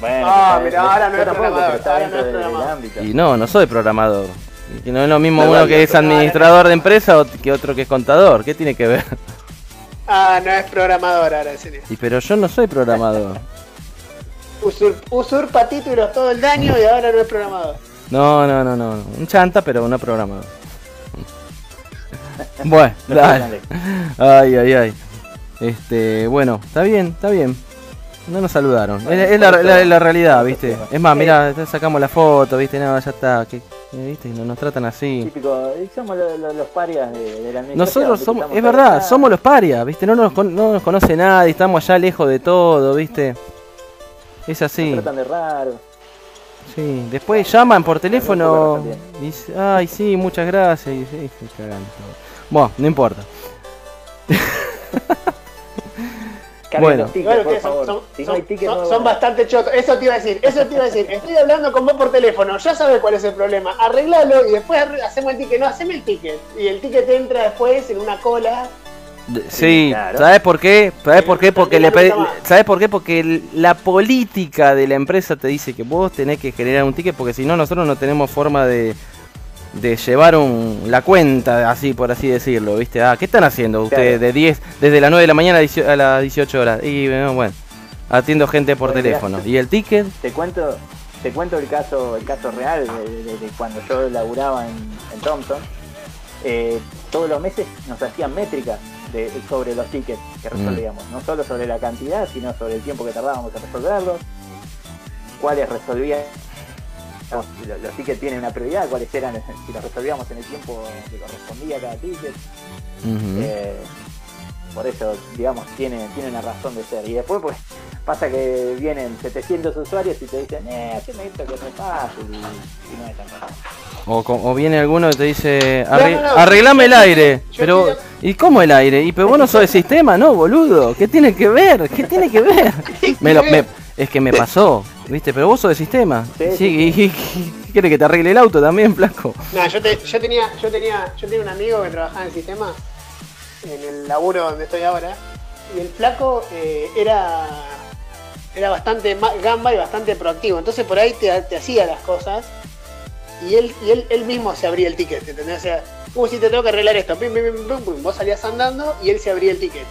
Bueno, Ah, ahora no es programador, ahora no dentro es programador. ámbito. Y no, no soy programador. Y no es lo mismo No, uno que es administrador de empresa o que otro que es contador. ¿Qué tiene que ver? Ah, no es programador ahora, en serio. Y pero yo no soy programador. Usur- usurpa títulos todo el daño y ahora no es programador. No, no, no, no. Un chanta, pero no programador. Bueno, No dale. Ay, ay, ay. Este, bueno, está bien, está bien. No nos saludaron. Es, es la, la- la realidad, ¿viste? Es más, mira, sacamos la foto, ¿viste? No, ya está. ¿qué- ¿Viste? No nos tratan así. Típico, somos lo- lo- los parias de, de la. Nosotros somos, es verdad, acá. somos los parias, ¿viste? No nos, no nos conoce nadie, estamos allá lejos de todo, ¿viste? Es Nos así. tratan de raro. Sí, después llaman por teléfono y dice, ay, sí, muchas gracias. Y todo. Bueno, no importa. Bueno. tickets, son, favor. son- si no son- hay tickets, son- no son bastante chotos. Eso te iba a decir, eso te iba a decir. Estoy hablando con vos por teléfono, ya sabes cuál es el problema. Arreglalo y después hacemos el ticket. No, haceme el ticket. Y el ticket entra después en una cola. Sí, claro. ¿sabes por qué? ¿Sabes por qué? Porque le. ¿Sabes por qué? Porque la política de la empresa te dice que vos tenés que generar un ticket porque si no nosotros no tenemos forma de de llevar un, la cuenta, así por así decirlo, ¿viste? Ah, ¿qué están haciendo ustedes Claro. de 10 desde las 9 de la mañana a 18 a las 18 horas? Y bueno, bueno, atiendo gente por Bueno, teléfono. ¿Y el ticket? Te cuento, te cuento el caso, el caso real de, de- de cuando yo laburaba en, en Thompson. Eh, todos los meses nos hacían métricas de- sobre los tickets que resolvíamos, no solo sobre la cantidad, sino sobre el tiempo que tardábamos en resolverlos, cuáles resolvían los, los tickets tienen una prioridad, cuáles eran si los resolvíamos en el tiempo que correspondía a cada ticket. Eh, por eso, digamos, tiene, tiene una razón de ser. Y después, pues, pasa que vienen 700 usuarios y te dicen, eh, haceme esto que es fácil y, y no es tan fácil. O, viene alguno y te dice, No, "Arre- no, no, arreglame el aire. pero, estoy ¿y cómo el aire? ¿Y pero vos no sos de sistema? No, boludo. ¿Qué tiene que ver? ¿Qué tiene que ver? Me lo- me- es que me pasó, ¿viste? Pero vos sos de sistema. Sí, Sí, sí, y, y- ¿qué quiere que te arregle el auto también, flaco? No, yo, te- yo tenía, yo tenía, yo tenía un amigo que trabajaba en sistema, en el laburo donde estoy ahora, y el flaco eh, era, era bastante gamba y bastante proactivo. Entonces por ahí te, te hacía las cosas y él, y él, él mismo se abría el ticket, ¿entendés? O sea, como si te tengo que arreglar esto, pim, pim, pim, pim, vos salías andando y él se abría el ticket.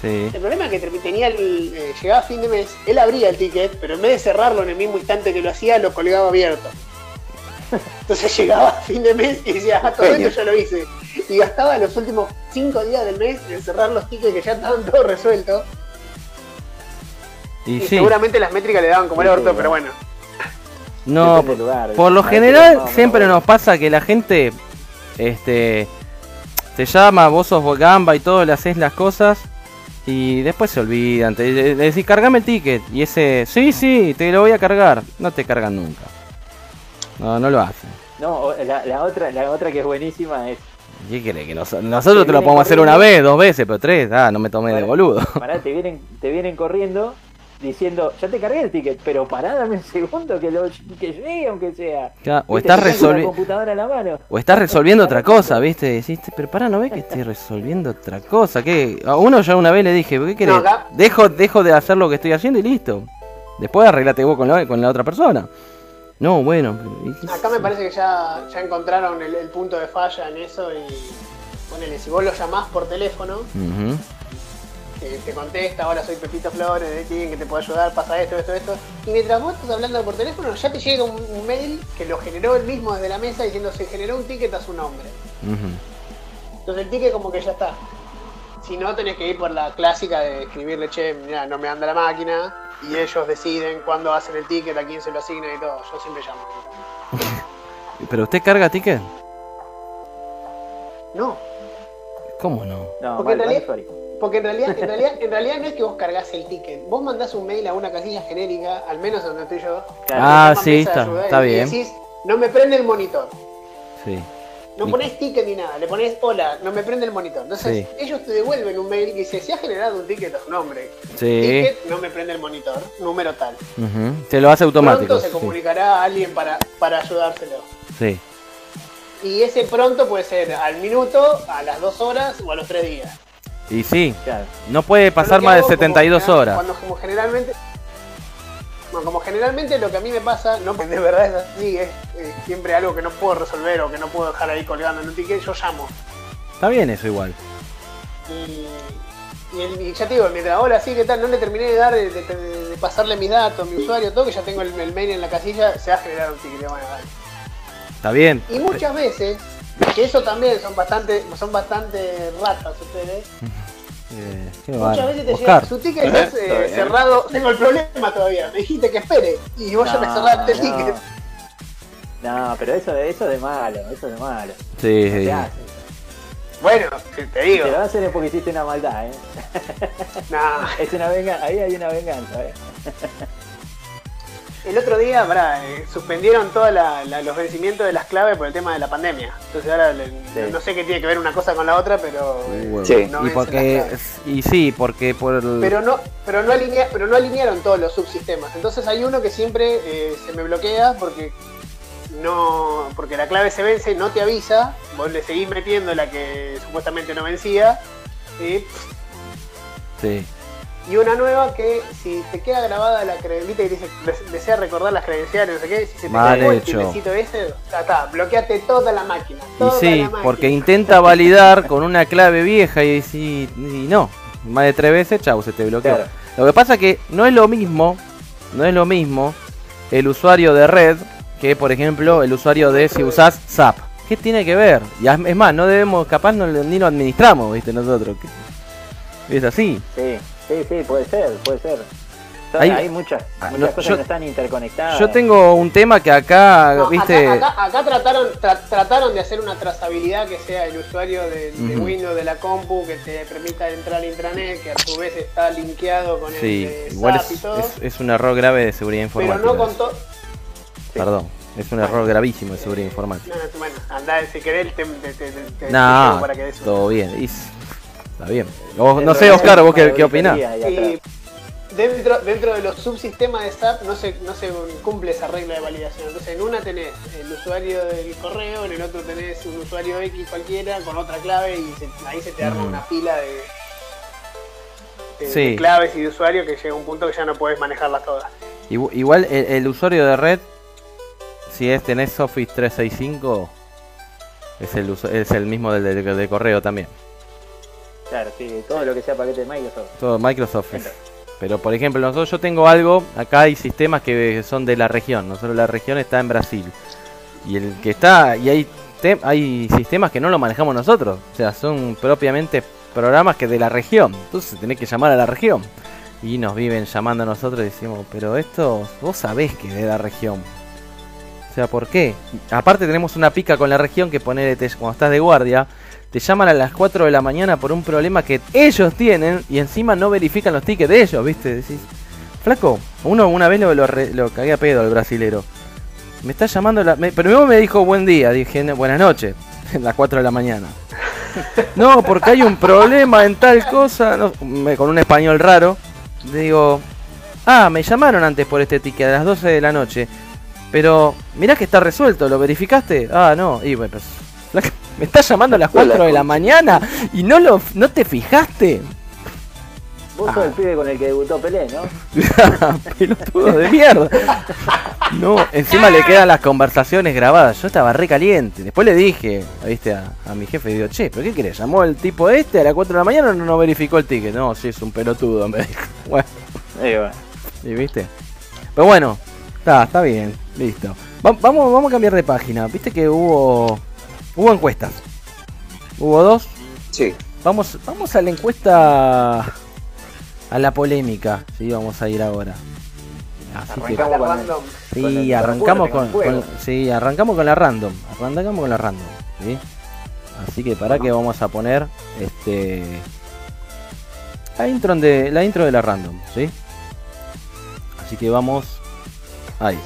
Sí. El problema es que tenía el, eh, llegaba a fin de mes, él abría el ticket, pero en vez de cerrarlo en el mismo instante que lo hacía, lo colgaba abierto. Entonces llegaba a fin de mes y decía, ah, todo esto ya lo hice. Y gastaba los últimos cinco días del mes en cerrar los tickets que ya estaban todos resueltos. Y Y, sí, seguramente las métricas le daban como el orto, sí, pero bueno. no, lugar. por lo general no, no, siempre no. nos pasa que la gente, este, te llama, vos sos gamba y todo, le haces las cosas y después se olvidan. Te le decís, cargame el ticket y ese, sí, sí, te lo voy a cargar. No te cargan nunca. No, no lo hacen. No, la, la otra, la otra que es buenísima es, ¿Qué crees? Que nos- nosotros te lo podemos hacer una vez, dos veces, pero tres, ah, no me tomé de boludo. pará, te vienen, te vienen corriendo diciendo, ya te cargué el ticket, pero pará, dame un segundo que, lo, que llegue aunque sea. Ya, O estás resolviendo. computadora a la mano. O estás resolviendo otra cosa, ¿viste? Decís, pero pará, ¿no ves que estoy resolviendo otra cosa? ¿Qué? A uno ya una vez le dije, ¿qué querés? No, acá- Dejo, dejo de hacer lo que estoy haciendo y listo. Después arreglate vos con la, con la otra persona. No, bueno. ¿y qué Acá me parece que ya, ya encontraron el, el punto de falla en eso y ponele, si vos lo llamás por teléfono, te, te contesta, ahora soy Pepito Flores, de quién que te puede ayudar, pasa esto, esto, esto. Y mientras vos estás hablando por teléfono, ya te llega un, un mail que lo generó él mismo desde la mesa diciendo se generó un ticket a su nombre. Entonces el ticket como que ya está. Si no, tenés que ir por la clásica de escribirle, che, mira, no me anda la máquina. Y ellos deciden cuándo hacen el ticket, a quién se lo asignan y todo. Yo siempre llamo. ¿Pero usted carga ticket? No, ¿Cómo no? No, Porque mal, realidad- porque en realidad, en realidad, en realidad no es que vos cargas el ticket. Vos mandás un mail a una casilla genérica, al menos donde estoy yo. Claro. Ah, sí, está, ayuda, está y bien. decís, no me prende el monitor. Sí. No pones ticket ni nada, le pones hola, no me prende el monitor. Entonces, Sí. ellos te devuelven un mail que dice, se ha generado un ticket a su nombre. Sí. Ticket, no me prende el monitor, número tal. Te lo hace automático. Pronto se sí. comunicará a alguien para, para ayudárselo. Sí. Y ese pronto puede ser al minuto, a las dos horas o a los tres días. Y sí, Claro. no puede pasar más de hago, como 72 general- horas. Cuando como generalmente. Bueno, como generalmente lo que a mí me pasa, no de verdad es así, es, eh, siempre algo que no puedo resolver o que no puedo dejar ahí colgando en un ticket, yo llamo. Está bien eso igual. Y, y, el- y ya te digo, mientras ahora sí, ¿qué tal? No le terminé de dar, de, de- de pasarle mis datos, mi usuario, todo, que ya tengo el, el mail en la casilla, se va a generar un ticket. Bueno, dale. Está bien. Y muchas veces, que eso también son bastante, son bastante ratas ustedes, Eh, qué muchas veces te Oscar. llega su ticket está Está bien. cerrado, tengo el problema todavía, me dijiste que espere, y vos ya me No, cerraste el no. ticket. No, pero eso, eso de malo, eso de malo. Sí, No sí. se hace. Bueno, te Te digo, lo hacen es porque hiciste una maldad, ¿eh? nah. Es una venganza, ahí hay una venganza, ¿eh? El otro día, pará, eh, suspendieron todos los vencimientos de las claves por el tema de la pandemia. Entonces ahora le- Sí. no sé qué tiene que ver una cosa con la otra, pero eh, Uh, Sí. no y porque y sí, porque por el- Pero no, pero no alinea, pero no alinearon todos los subsistemas. Entonces hay uno que siempre eh, se me bloquea porque no, porque la clave se vence, no te avisa, vos le seguís metiendo la que supuestamente no vencía. y sí. Y una nueva que si te queda grabada la credencial y dice "Des- desea recordar las credenciales, no sé qué, si se te Mal quedó el timecito ese, está, bloqueate toda la máquina. Y sí, la máquina. porque intenta validar con una clave vieja y, y- y no. Más de tres veces, chau, se te bloqueó. Claro. Lo que pasa que no es lo mismo, no es lo mismo el usuario de red que, por ejemplo, el usuario de si usás SAP. ¿Qué tiene que ver? Y es es más, no debemos, capaz no, ni lo administramos, viste, nosotros. Es así. Sí, sí, sí, puede ser, puede ser. Hay- hay, muchas, Ah, muchas no, cosas yo- que no están interconectadas. Yo tengo un tema que acá, No, viste... Acá, acá- acá trataron, tra- trataron de hacer una trazabilidad que sea el usuario de. Windows de la compu, que te permita entrar al intranet, que a su vez está linkeado con el Sí, igual SAP y es, todo. es- es un error grave de seguridad pero informática. no con todo. Perdón, es un error gravísimo de seguridad informática. No, no, bueno, andá, si querés, te, te, te, te- te No, llevo para que des una. todo bien. y está bien. Vos- Dentro no sé, Oscar, vos qué, qué opinás. dentro, dentro de los subsistemas de SAP no se, no se cumple esa regla de validación. Entonces, en una tenés el usuario del correo, en el otro tenés un usuario X cualquiera con otra clave y se- ahí se te arma Mm. una pila de, de- Sí. de claves y de usuarios que llega un punto que ya no puedes manejarlas todas. Igu- Igual el, el usuario de red, si es tenés Office 365, es el, uso- es el mismo del de, de correo también. Claro, sí, todo lo que sea paquete de Microsoft. Todo Microsoft. Pero por ejemplo, nosotros yo tengo algo, acá hay sistemas que son de la región, nosotros la región está en Brasil. Y el que está, y hay, hay sistemas que no lo manejamos nosotros, o sea, son propiamente programas que de la región, entonces tenés que llamar a la región. Y nos viven llamando a nosotros y decimos, pero esto vos sabés que es de la región. O sea, ¿por qué? Aparte tenemos una pica con la región que ponele te- cuando estás de guardia, te llaman a las 4 de la mañana por un problema que ellos tienen y encima no verifican los tickets de ellos, ¿viste? Decís, flaco, uno una vez lo, lo, lo cagué a pedo al brasilero. Me está llamando la... me- primero me dijo buen día, dije "No, buenas noches, las 4 de la mañana. No, porque hay un problema en tal cosa, con un español raro. Digo, ah, me llamaron antes por este ticket a las 12 de la noche. Pero mirá que está resuelto, ¿lo verificaste? Ah, no, y bueno, pues, flaca, me está llamando a las 4 de la mañana y no lo no te fijaste. Vos sos el pibe con el que debutó Pelé, ¿no? Pelotudo de mierda. No, encima le quedan las conversaciones grabadas. Yo estaba re caliente. Después le dije, viste, a, a mi jefe, digo, che, ¿pero qué querés? ¿Llamó el tipo este a las 4 de la mañana o no, no verificó el ticket? No, sí, es un pelotudo, me dijo. Bueno, va. ¿y viste? Pero bueno, está, está bien, listo. Va- vamos, vamos a cambiar de página. Viste que hubo hubo encuestas. Hubo dos. Sí. Vamos, vamos a la encuesta a la polémica. Sí, vamos a ir ahora. Así que Arrancamos con. Sí, con el arrancamos con- sí, arrancamos con la random, arrancamos con la random, ¿sí? Así que para que vamos a poner este la intro de la intro de la random, ¿sí? Así que vamos ahí.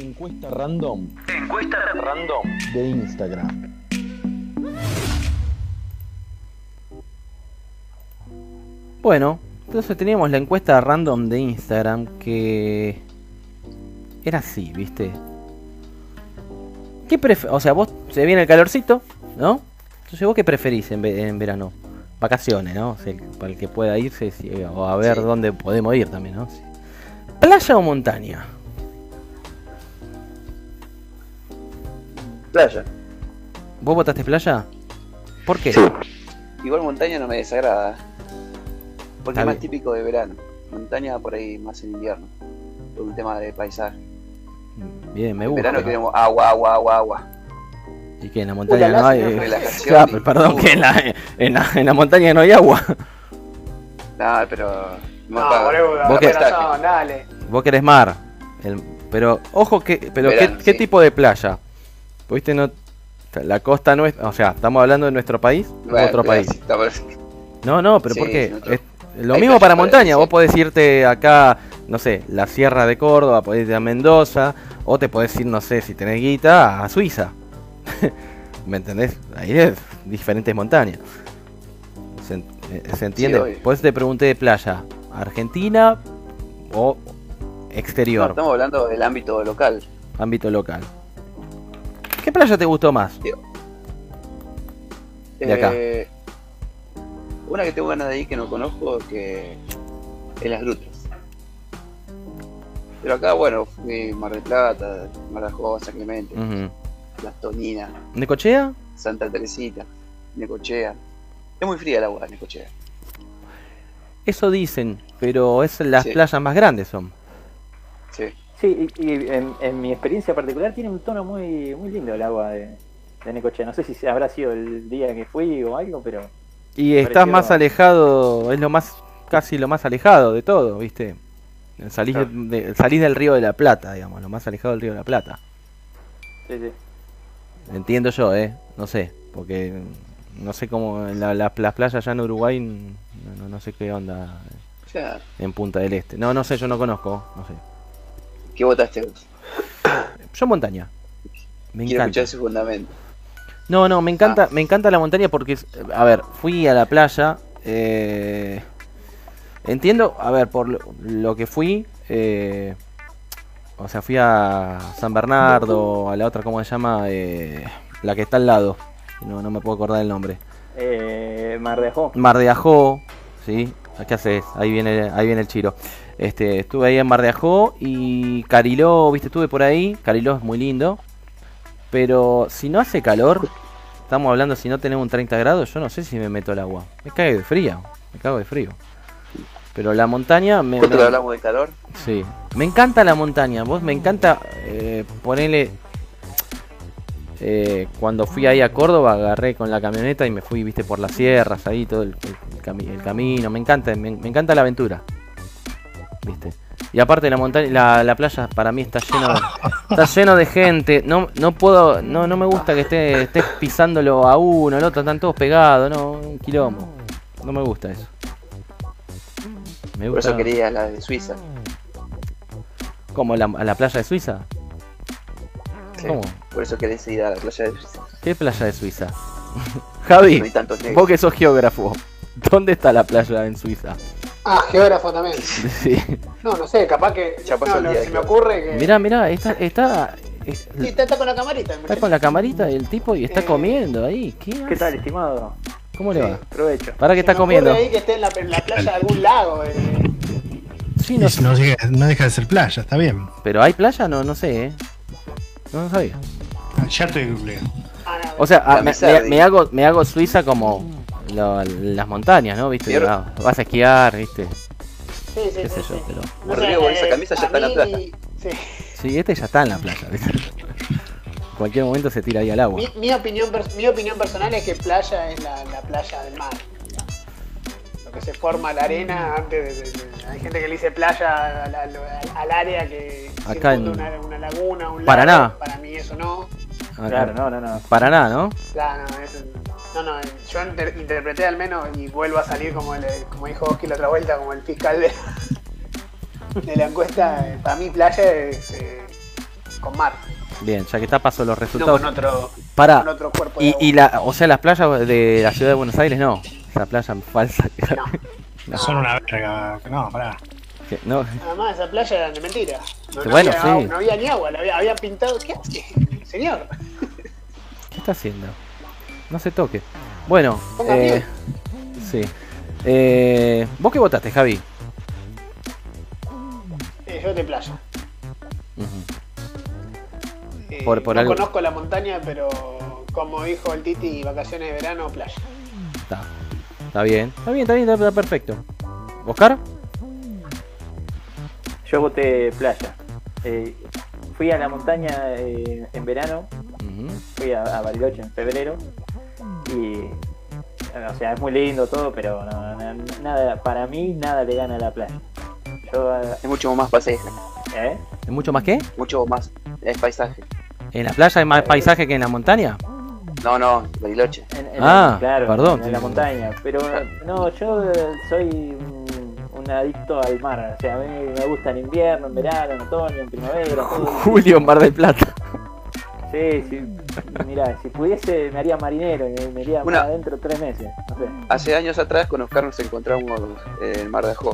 Encuesta random. Encuesta random de Instagram. Bueno, entonces teníamos la encuesta random de Instagram que era así, ¿viste? ¿Qué pref o sea, vos se viene el calorcito, ¿no? Entonces vos qué preferís en, ve- en verano? vacaciones, ¿no? O sea, para el que pueda irse sí, o a ver dónde podemos ir también, ¿no? Sí. ¿Playa o montaña? Playa. ¿Vos votaste playa? ¿Por qué? Sí. Igual montaña no me desagrada. Porque Está es más bien. típico de verano. Montaña por ahí más en invierno. Por un tema de paisaje. Bien, me En gusta. verano queremos agua, agua, agua, agua. ¿Y que en la montaña no hay? claro, y- perdón, que en la, en, la, en la montaña no hay agua. No, pero. No, boludo, Vos que- dale. Vos querés mar. El- pero, ojo, que, pero ¿qué, qué tipo de playa? ¿Viste? No, la costa nuestra, o sea, ¿estamos hablando de nuestro país Bueno, otro país? sí, estamos- No, no, pero Sí, ¿por qué? es otro- Es lo Hay mismo para montaña. Vos podés irte acá, no sé, la Sierra de Córdoba, podés ir a Mendoza, o te podés ir, no sé, si tenés guita, a Suiza. ¿Me entendés? Ahí es diferentes montañas. ¿Se, eh, ¿se entiende? obvio. Por eso te pregunté de playa, ¿Argentina o No, exterior, estamos hablando del ámbito local. ámbito local? ¿Qué playa te gustó más? De acá. Eh, una que tengo ganas de ir que no conozco, que es las grutas. Pero acá, bueno, fui Mar del Plata, Mar de Ajó, San Clemente. Las Toninas, ¿Necochea? Santa Teresita, Necochea. Es muy fría el agua Necochea. Eso dicen, pero es las Sí. playas más grandes son. Sí. Sí, y, y en, en mi experiencia particular tiene un tono muy muy lindo el agua de, de Necochea. No sé si habrá sido el día que fui o algo, pero Y estás Pareció- más alejado, es lo más, casi lo más alejado de todo, ¿viste? Salís, Claro. de- salís del río de la Plata, digamos, lo más alejado del río de la Plata. sí, sí. Entiendo yo, ¿eh? No sé, porque no sé cómo la- la- las playas allá en Uruguay, no, no- sé qué onda en Punta del Este. No, no sé, yo no conozco, no sé. ¿Qué votaste vos? Yo montaña. Me Quiero encanta. escuchar ese fundamento. No, no, me encanta, Ah. me encanta la montaña porque, es- a ver, fui a la playa. eh, entiendo, a ver, por lo, lo que fui, eh, o sea, fui a San Bernardo, a la otra, ¿cómo se llama? Eh, la que está al lado. No, no me puedo acordar el nombre. Eh, Mar de Ajó. Mar de Ajó, ¿sí? ¿Qué haces? Ahí viene, ahí viene el chiro. Este, estuve ahí en Mar de Ajó y Cariló, viste, estuve por ahí. Cariló es muy lindo. Pero si no hace calor, estamos hablando si no tenemos un 30 grados, yo no sé si me meto al agua. Me cago de frío, me cago de frío. Pero la montaña me, que hablamos de calor. Sí, me encanta la montaña. Vos me encanta eh, ponerle. eh, cuando fui ahí a Córdoba, agarré con la camioneta y me fui, viste, por las sierras, ahí todo el, el cami- el camino. Me encanta, me, me encanta la aventura. Viste. Y aparte la montaña, la, la playa para mí está lleno de, está lleno de gente. No, no puedo, no, no me gusta que esté, estés pisándolo a uno, el otro, están todos pegados, no, un quilombo. No me gusta eso. Me Por eso quería la de Suiza. ¿Cómo? ¿La- ¿A la playa de Suiza? Sí. ¿Cómo? Por eso querés ir a la playa de Suiza. ¿Qué playa de Suiza? Javi, vos que sos geógrafo, ¿dónde está la playa en Suiza? Ah, geógrafo también. Sí. No, no sé, capaz que. Ya pasó no, el día se me ocurre que. Mirá, mirá, está, está, es- Sí, está, está con la camarita. el está con la camarita del tipo y está Eh. comiendo ahí. ¿Qué, tal, estimado? ¿Cómo le va? Provecho. ¿Para qué está comiendo? ahí que esté en la, en la playa de algún lago. eh. Sí, no sé. No, deja- no deja de ser playa, está bien. Pero hay playa, no, no sé, ¿eh? No, no sabía. Ya estoy googleando. Ah, O sea, ah, me, Camisardi. me- me hago, me hago Suiza como lo- las montañas, ¿no? ¿Viste? Pero- vas a esquiar, ¿viste? sí, sí, qué sí, sé yo, pero- No sé, Rodrigo, con esa camisa ya está en la playa. Sí. Sí, este ya está en la playa, ¿viste? En cualquier momento se tira ahí al agua. Mi, mi opinión, mi opinión personal es que playa es la, la playa del mar. Lo que se forma la arena antes de, de- de- Hay gente que le dice playa al, al- al área que Acá en una, una laguna, un Paraná. lago. Para mí eso no. Claro, no, no, no. Paraná, ¿no? Claro, no, eso- no, no, yo inter- interpreté al menos y vuelvo a salir como, el, como dijo Oski la otra vuelta, como el fiscal de, de la encuesta. eh, Para mí playa es eh, con mar, Bien, ya que está paso los no resultados. con otro, Para. con otro cuerpo de Y, agua. y la, o sea, las playas de la ciudad de Buenos Aires no. Esa playa falsa. No. Son una verga. No, pará. no. Además, esa playa era de mentira. No, no Bueno, había, sí. no había ni agua, la había, había pintado. ¿Qué hace, señor? ¿Qué está haciendo? No se toque. Bueno, eh, Sí. Eh, ¿Vos qué votaste, Javi? Eh, yo de playa. Eh, Por- por no algo- conozco la montaña, pero como dijo el Titi, vacaciones de verano, playa. Está. Está bien, está bien, está bien, está perfecto. ¿Oscar? Yo voté playa. Eh, fui a la montaña eh, en verano, fui a, a Bariloche en febrero y o sea es muy lindo todo pero no, no- nada para mí nada le gana a la playa yo eh, Es mucho más paisaje. ¿eh? ¿Es mucho más que? Mucho más. Es paisaje. ¿En la playa hay más paisaje que en la montaña? No, no, Bariloche. En- en Ah, la, claro perdón. en la montaña pero no yo eh, soy un, un adicto al mar o sea a mí me gusta en invierno en verano en otoño en primavera todo. Julio, en Mar del Plata. Sí sí mira si pudiese me haría marinero y me, iría Una- adentro tres meses no sé Hace años atrás con Oscar nos encontramos en el mar de Ajó.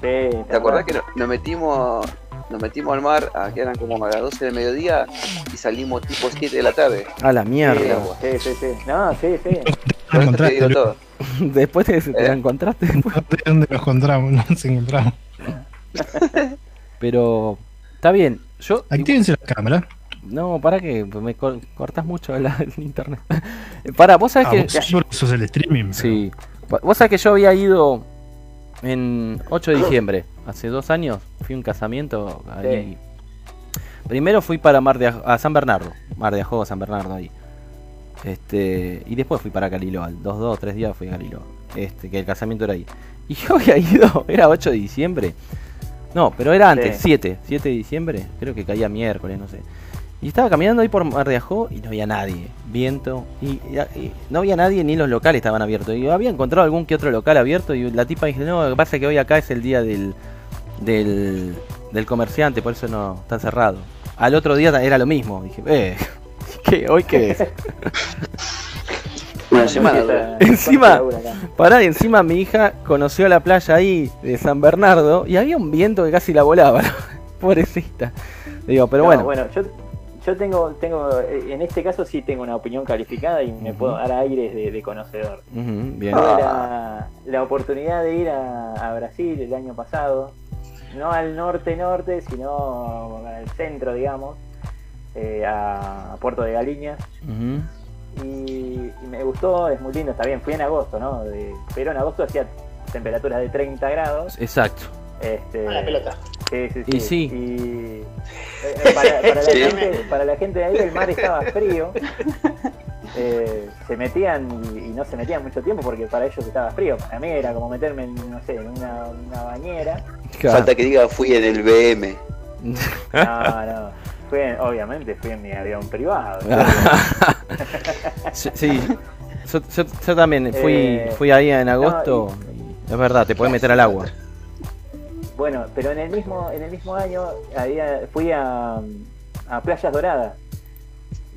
sí, ¿Te acordás que no- nos metimos nos metimos al mar, a que eran como a las 12 del mediodía y salimos tipo 7 de la tarde? A la mierda. sí, sí, sí. No, sí, sí. Eso te encontraste, digo Lu- todo. Después te, te la Eh. encontraste. No sé dónde nos encontramos, no nos encontramos. Pero está bien. Yo. Actívense la cámara. No, para que me cor- cortas mucho la, el internet. para, vos sabés Ah, que. vos sos el streaming. pero- Sí. Vos sabés que yo había ido en 8 de diciembre, hace dos años, fui a un casamiento ahí. Primero fui para Mar de Aj- a San Bernardo, Mar de Ajó, San Bernardo ahí. Este, y después fui para Caliloa, dos, dos, tres días fui a Caliloa. Este, que el casamiento era ahí. Y yo había ido, era 8 de diciembre. No, pero era antes, Sí. 7, 7 de diciembre, creo que caía miércoles, no sé. Y estaba caminando ahí por Mar de Ajó y no había nadie. Viento. Y, y- y no había nadie ni los locales estaban abiertos. Y yo había encontrado algún que otro local abierto. Y la tipa dice: No, lo que pasa es que hoy acá es el día del, del, del comerciante, por eso no está cerrado. Al otro día era lo mismo. Dije: Eh, ¿qué? ¿Hoy qué es? Una semana. Encima-. Pará, y encima mi hija conoció la playa ahí de San Bernardo. Y había un viento que casi la volaba. Pobrecita. Digo, pero No, bueno. bueno, yo, yo tengo, tengo, eh, en este caso sí tengo una opinión calificada y me puedo dar aires de, de conocedor. Bien. Ah. Tuve la, la oportunidad de ir a, a Brasil el año pasado, no al norte-norte, sino al centro, digamos, eh, a Puerto de Galiñas. Y, y me gustó, es muy lindo, está bien, fui en agosto, ¿no? De- pero en agosto hacía temperaturas de 30 grados. Exacto. Este, A la pelota. Sí, sí, Y sí. sí. Y, eh, para, para la Sí. gente, para la gente de ahí el mar estaba frío. Eh, se metían y, y no se metían mucho tiempo porque para ellos estaba frío. Para mí era como meterme en, no sé, en una, una bañera. Falta que diga fui en el BM. No, no. Fui en- obviamente fui en mi avión privado. Sí, sí. Yo, yo- yo también fui, Eh, fui ahí en agosto. y es verdad, te puedes meter al agua. Bueno, pero en el mismo, en el mismo año había, fui a, a Playas Doradas,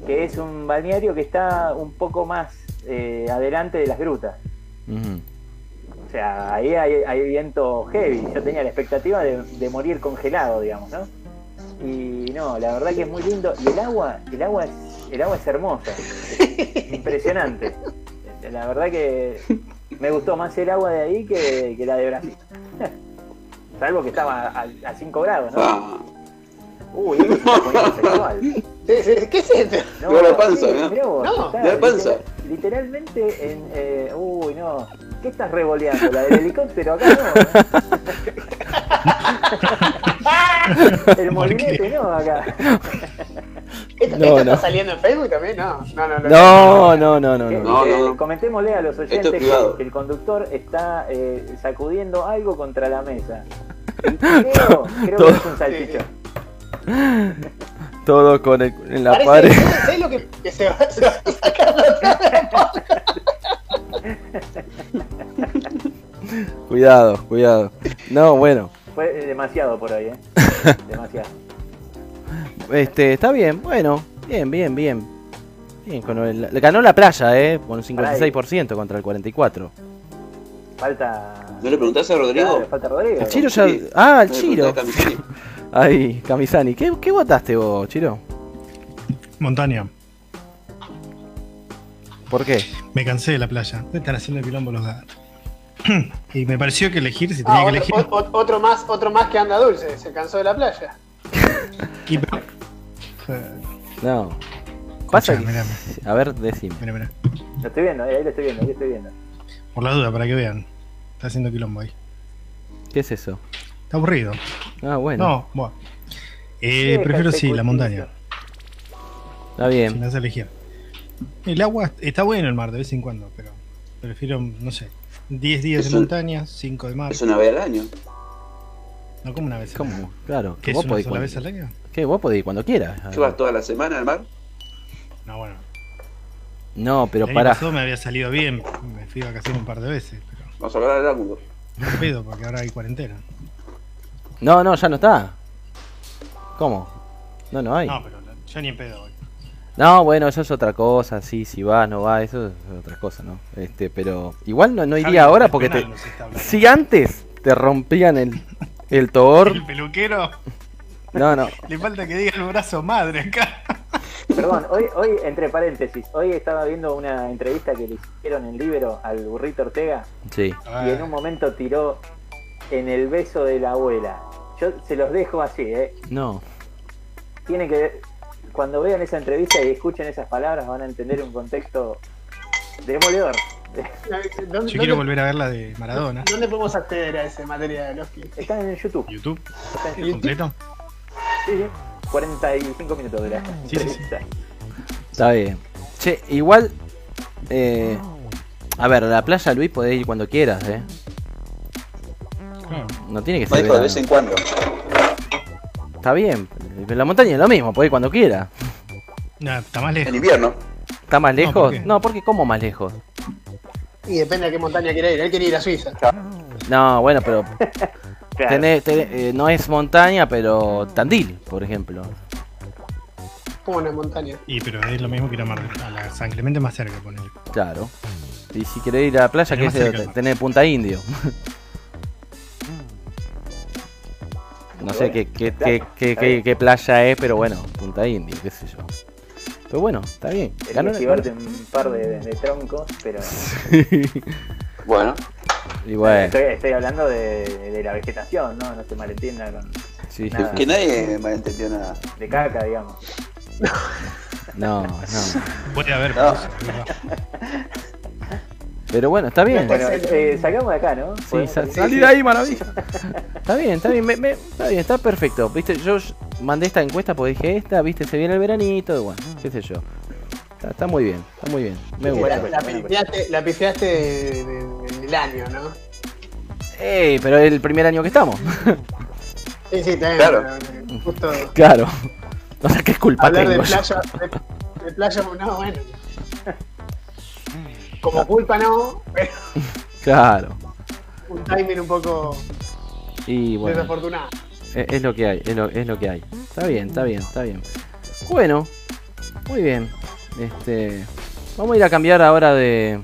que es un balneario que está un poco más eh, adelante de las grutas. O sea, ahí hay, hay viento heavy. Yo tenía la expectativa de, de morir congelado, digamos, ¿no? Y no, la verdad que es muy lindo. Y el agua, el agua es, el agua es hermosa. Es impresionante. La verdad que me gustó más el agua de ahí que, que la de Brasil. Salvo que estaba a 5 grados, ¿no? Ah, Uy, está poniendo sexual. ¿Qué es esto? Mira la panza, sí, ¿no? mirá vos, No, está la panza. literal- literalmente en. eh, uy, no. ¿Qué estás revoleando? ¿La del helicóptero acá no? El molinete no acá. ¿Esto, No, esto no. está saliendo en Facebook también? No, no, no. No, no, no, no, no. No, no, no. Comentémosle a los oyentes es que el conductor está eh, sacudiendo algo contra la mesa. Creo, creo Todo. que es un salchichón. Todo con el, en la Parece, pared. ¿sabes lo que, que se, va, se va a sacar la Cuidado, cuidado. No, bueno. Fue eh, demasiado por hoy, ¿eh? Demasiado. Este, está bien, bueno. Bien, bien, bien. Bien, con el- le ganó la playa, eh, con un 56% contra el 44%. Falta. ¿No le preguntás a Rodrigo? Claro, falta Rodrigo. El Chiro ya. Sí. Ah, el Chiro. Ahí, Camisani. ¿Qué, ¿Qué votaste vos, Chiro? Montaña. ¿Por qué? Me cansé de la playa. Me están haciendo quilombo los gatos. Y me pareció que elegir, si tenía Ah, que otro, elegir. o- o- otro más, otro más que anda dulce, se cansó de la playa. y- pero- No. Pasa que... A ver, decime. Mira, mira. Lo estoy viendo, ahí lo estoy viendo, ahí lo estoy viendo. Por la duda, para que vean. Está haciendo quilombo ahí. ¿Qué es eso? Está aburrido. Ah, bueno. No, bueno. Eh, Sí, prefiero sí, la montaña. Está Si bien. me hace elegir. El agua está bueno el mar de vez en cuando, pero prefiero, no sé, 10 días Es de un- montaña, 5 de mar. Es una vez al año. No como una vez. al año. ¿Cómo? Claro. ¿Qué es vos una podés sola cuando- vez al año? ¿Qué? Vos podés ir cuando quieras. ¿Qué vas toda la semana al mar? No, bueno. No, pero el año para. pasado me había salido bien. Me fui a vacaciones un par de veces, Vamos a hablar del ángulo. no pedo porque ahora hay cuarentena. No, no, ya no está. ¿Cómo? No, no hay. No, pero yo ni en pedo voy. No, bueno, eso es otra cosa, sí, si vas, no vas, eso es otra cosa, ¿no? Este, pero igual no, no iría ahora porque te... Si antes te rompían el, el tobor, El peluquero no, no, le falta que diga el brazo madre acá. Perdón, hoy, hoy, entre paréntesis, hoy estaba viendo una entrevista que le hicieron en Libero al burrito Ortega sí. y en un momento tiró en el beso de la abuela. Yo se los dejo así, ¿eh? No, Tienen que. Cuando vean esa entrevista y escuchen esas palabras, van a entender un contexto demoledor. ¿Dónde, Yo quiero dónde- volver a ver la de Maradona. ¿Dónde podemos acceder a ese material? Están en YouTube. YouTube, Están en YouTube. completo. Sí, sí. 45 minutos de la Sí, sí, sí. está bien. Che, igual, eh, a ver, a la playa Luis podés ir cuando quieras, ¿eh? No tiene que ser de vez en cuando. Está bien, en la montaña es lo mismo, podés ir cuando quieras. No, está más lejos. En invierno. ¿Está más No, lejos? ¿por qué? No, porque ¿cómo más lejos? Y depende a qué montaña quiere ir. Él quiere ir a Suiza. No, bueno, pero Claro. tenés- tenés- eh, no es montaña, pero Tandil, por ejemplo. ¿Cómo no es montaña? Y pero es lo mismo que ir a, Mar, a la San Clemente más cerca, ponele. Claro. Y si querés ir a la playa, Tenés que es tener Punta Indio. No sé qué, qué, qué, qué, qué- qué playa es, pero bueno, Punta Indio, qué sé yo. Pero bueno, está bien. Ganó- un par de, de troncos, pero. Bueno, y bueno, Estoy, estoy hablando de, de la vegetación, ¿no? No se malentienda con. sí, Nada. que nadie malentendió nada. de caca, digamos. no, no. Puede haber, No. pero es verdad. Pero bueno, está bien. Bueno, eh, sacamos de acá, ¿no? Sí, Podemos sa- salir. salí de ahí, maravilla. Está bien, está bien, me- me- está bien, está perfecto. Viste, yo mandé esta encuesta porque dije esta, viste, se viene el veranito, y bueno, qué sé yo. Está, está muy bien, está muy bien. Me gusta. La, la pifiaste, la pifiaste de- de- en el año, ¿no? Ey, pero es el primer año que estamos. Sí, sí, también. Claro. pero, eh, Justo claro. O sea, ¿qué culpa hablar de tengo yo? playa, de, de playa, no, bueno. Como culpa no, pero Claro. un timing un poco Y bueno, desafortunado. es, es lo que hay, es lo, es lo que hay. Está bien, está bien, está bien. Bueno, muy bien. Este, vamos a ir a cambiar ahora de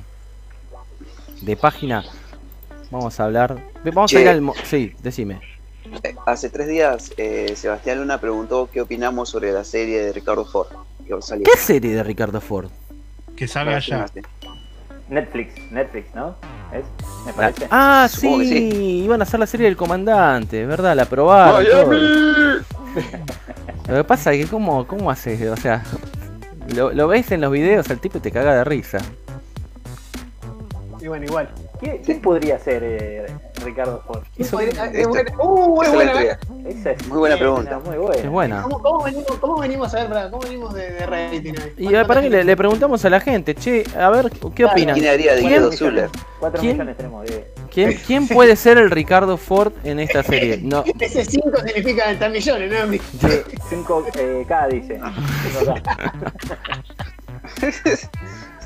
de página. Vamos a hablar. Vamos a ir al. mo- Sí, decime. Eh, Hace tres días, eh, Sebastián Luna preguntó qué opinamos sobre la serie de Ricardo Ford. Que salió. ¿Qué serie de Ricardo Ford? Que sabe Ah, allá. sí, Netflix, Netflix, ¿no? ¿Es? Me parece. Ah, Supongo sí, iban a hacer la serie del comandante, ¿verdad? La aprobaron. todo. Lo que pasa es que, ¿cómo, cómo haces? O sea, lo, lo ves en los videos al tipo te caga de risa. Y bueno, igual. ¿Quién, quién podría ser eh, Ricardo Ford? Es buena- Uh, es buena. Excelente. Esa es Muy buena pregunta. Muy buena. Es buena. ¿Cómo, cómo venimos, ¿Cómo venimos a ver, pará, cómo venimos de, de rating hoy? Y eh, para que le, le preguntamos a la gente, che, a ver, ¿qué Claro. opinan? ¿Quién haría de ¿Quién? Guido Zuller? 4 ¿Quién? millones tenemos. ¿Quién, quién puede ser el Ricardo Ford en esta serie? No, Ese 5 significa 30 millones, ¿no? 5K eh, dice. 5K.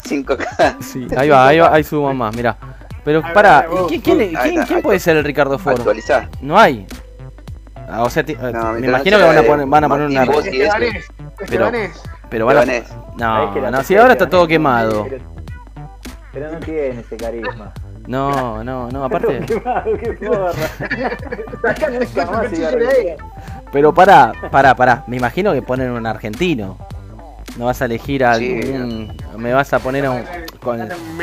5K. sí, ahí va, ahí va, ahí subo más, mirá. Pero A para, ver, vos, ¿quién, quién, Ahí quién- está, quién ahí puede ser el Ricardo Ford? Actualizá. No hay. Ah, o sea, ti- No, me imagino no que van a poner, van a poner una... Martín Vos y eso. Estebanés. Estebanés. Pero van a... Estebanés. No, no, si ahora está Estebanés todo quemado. Pero no tiene ese carisma. No, no, no, aparte... Pero pará, pará, pará. Me imagino que ponen un argentino. No vas a elegir a Sí. algún... Me vas a poner a un... Con... Un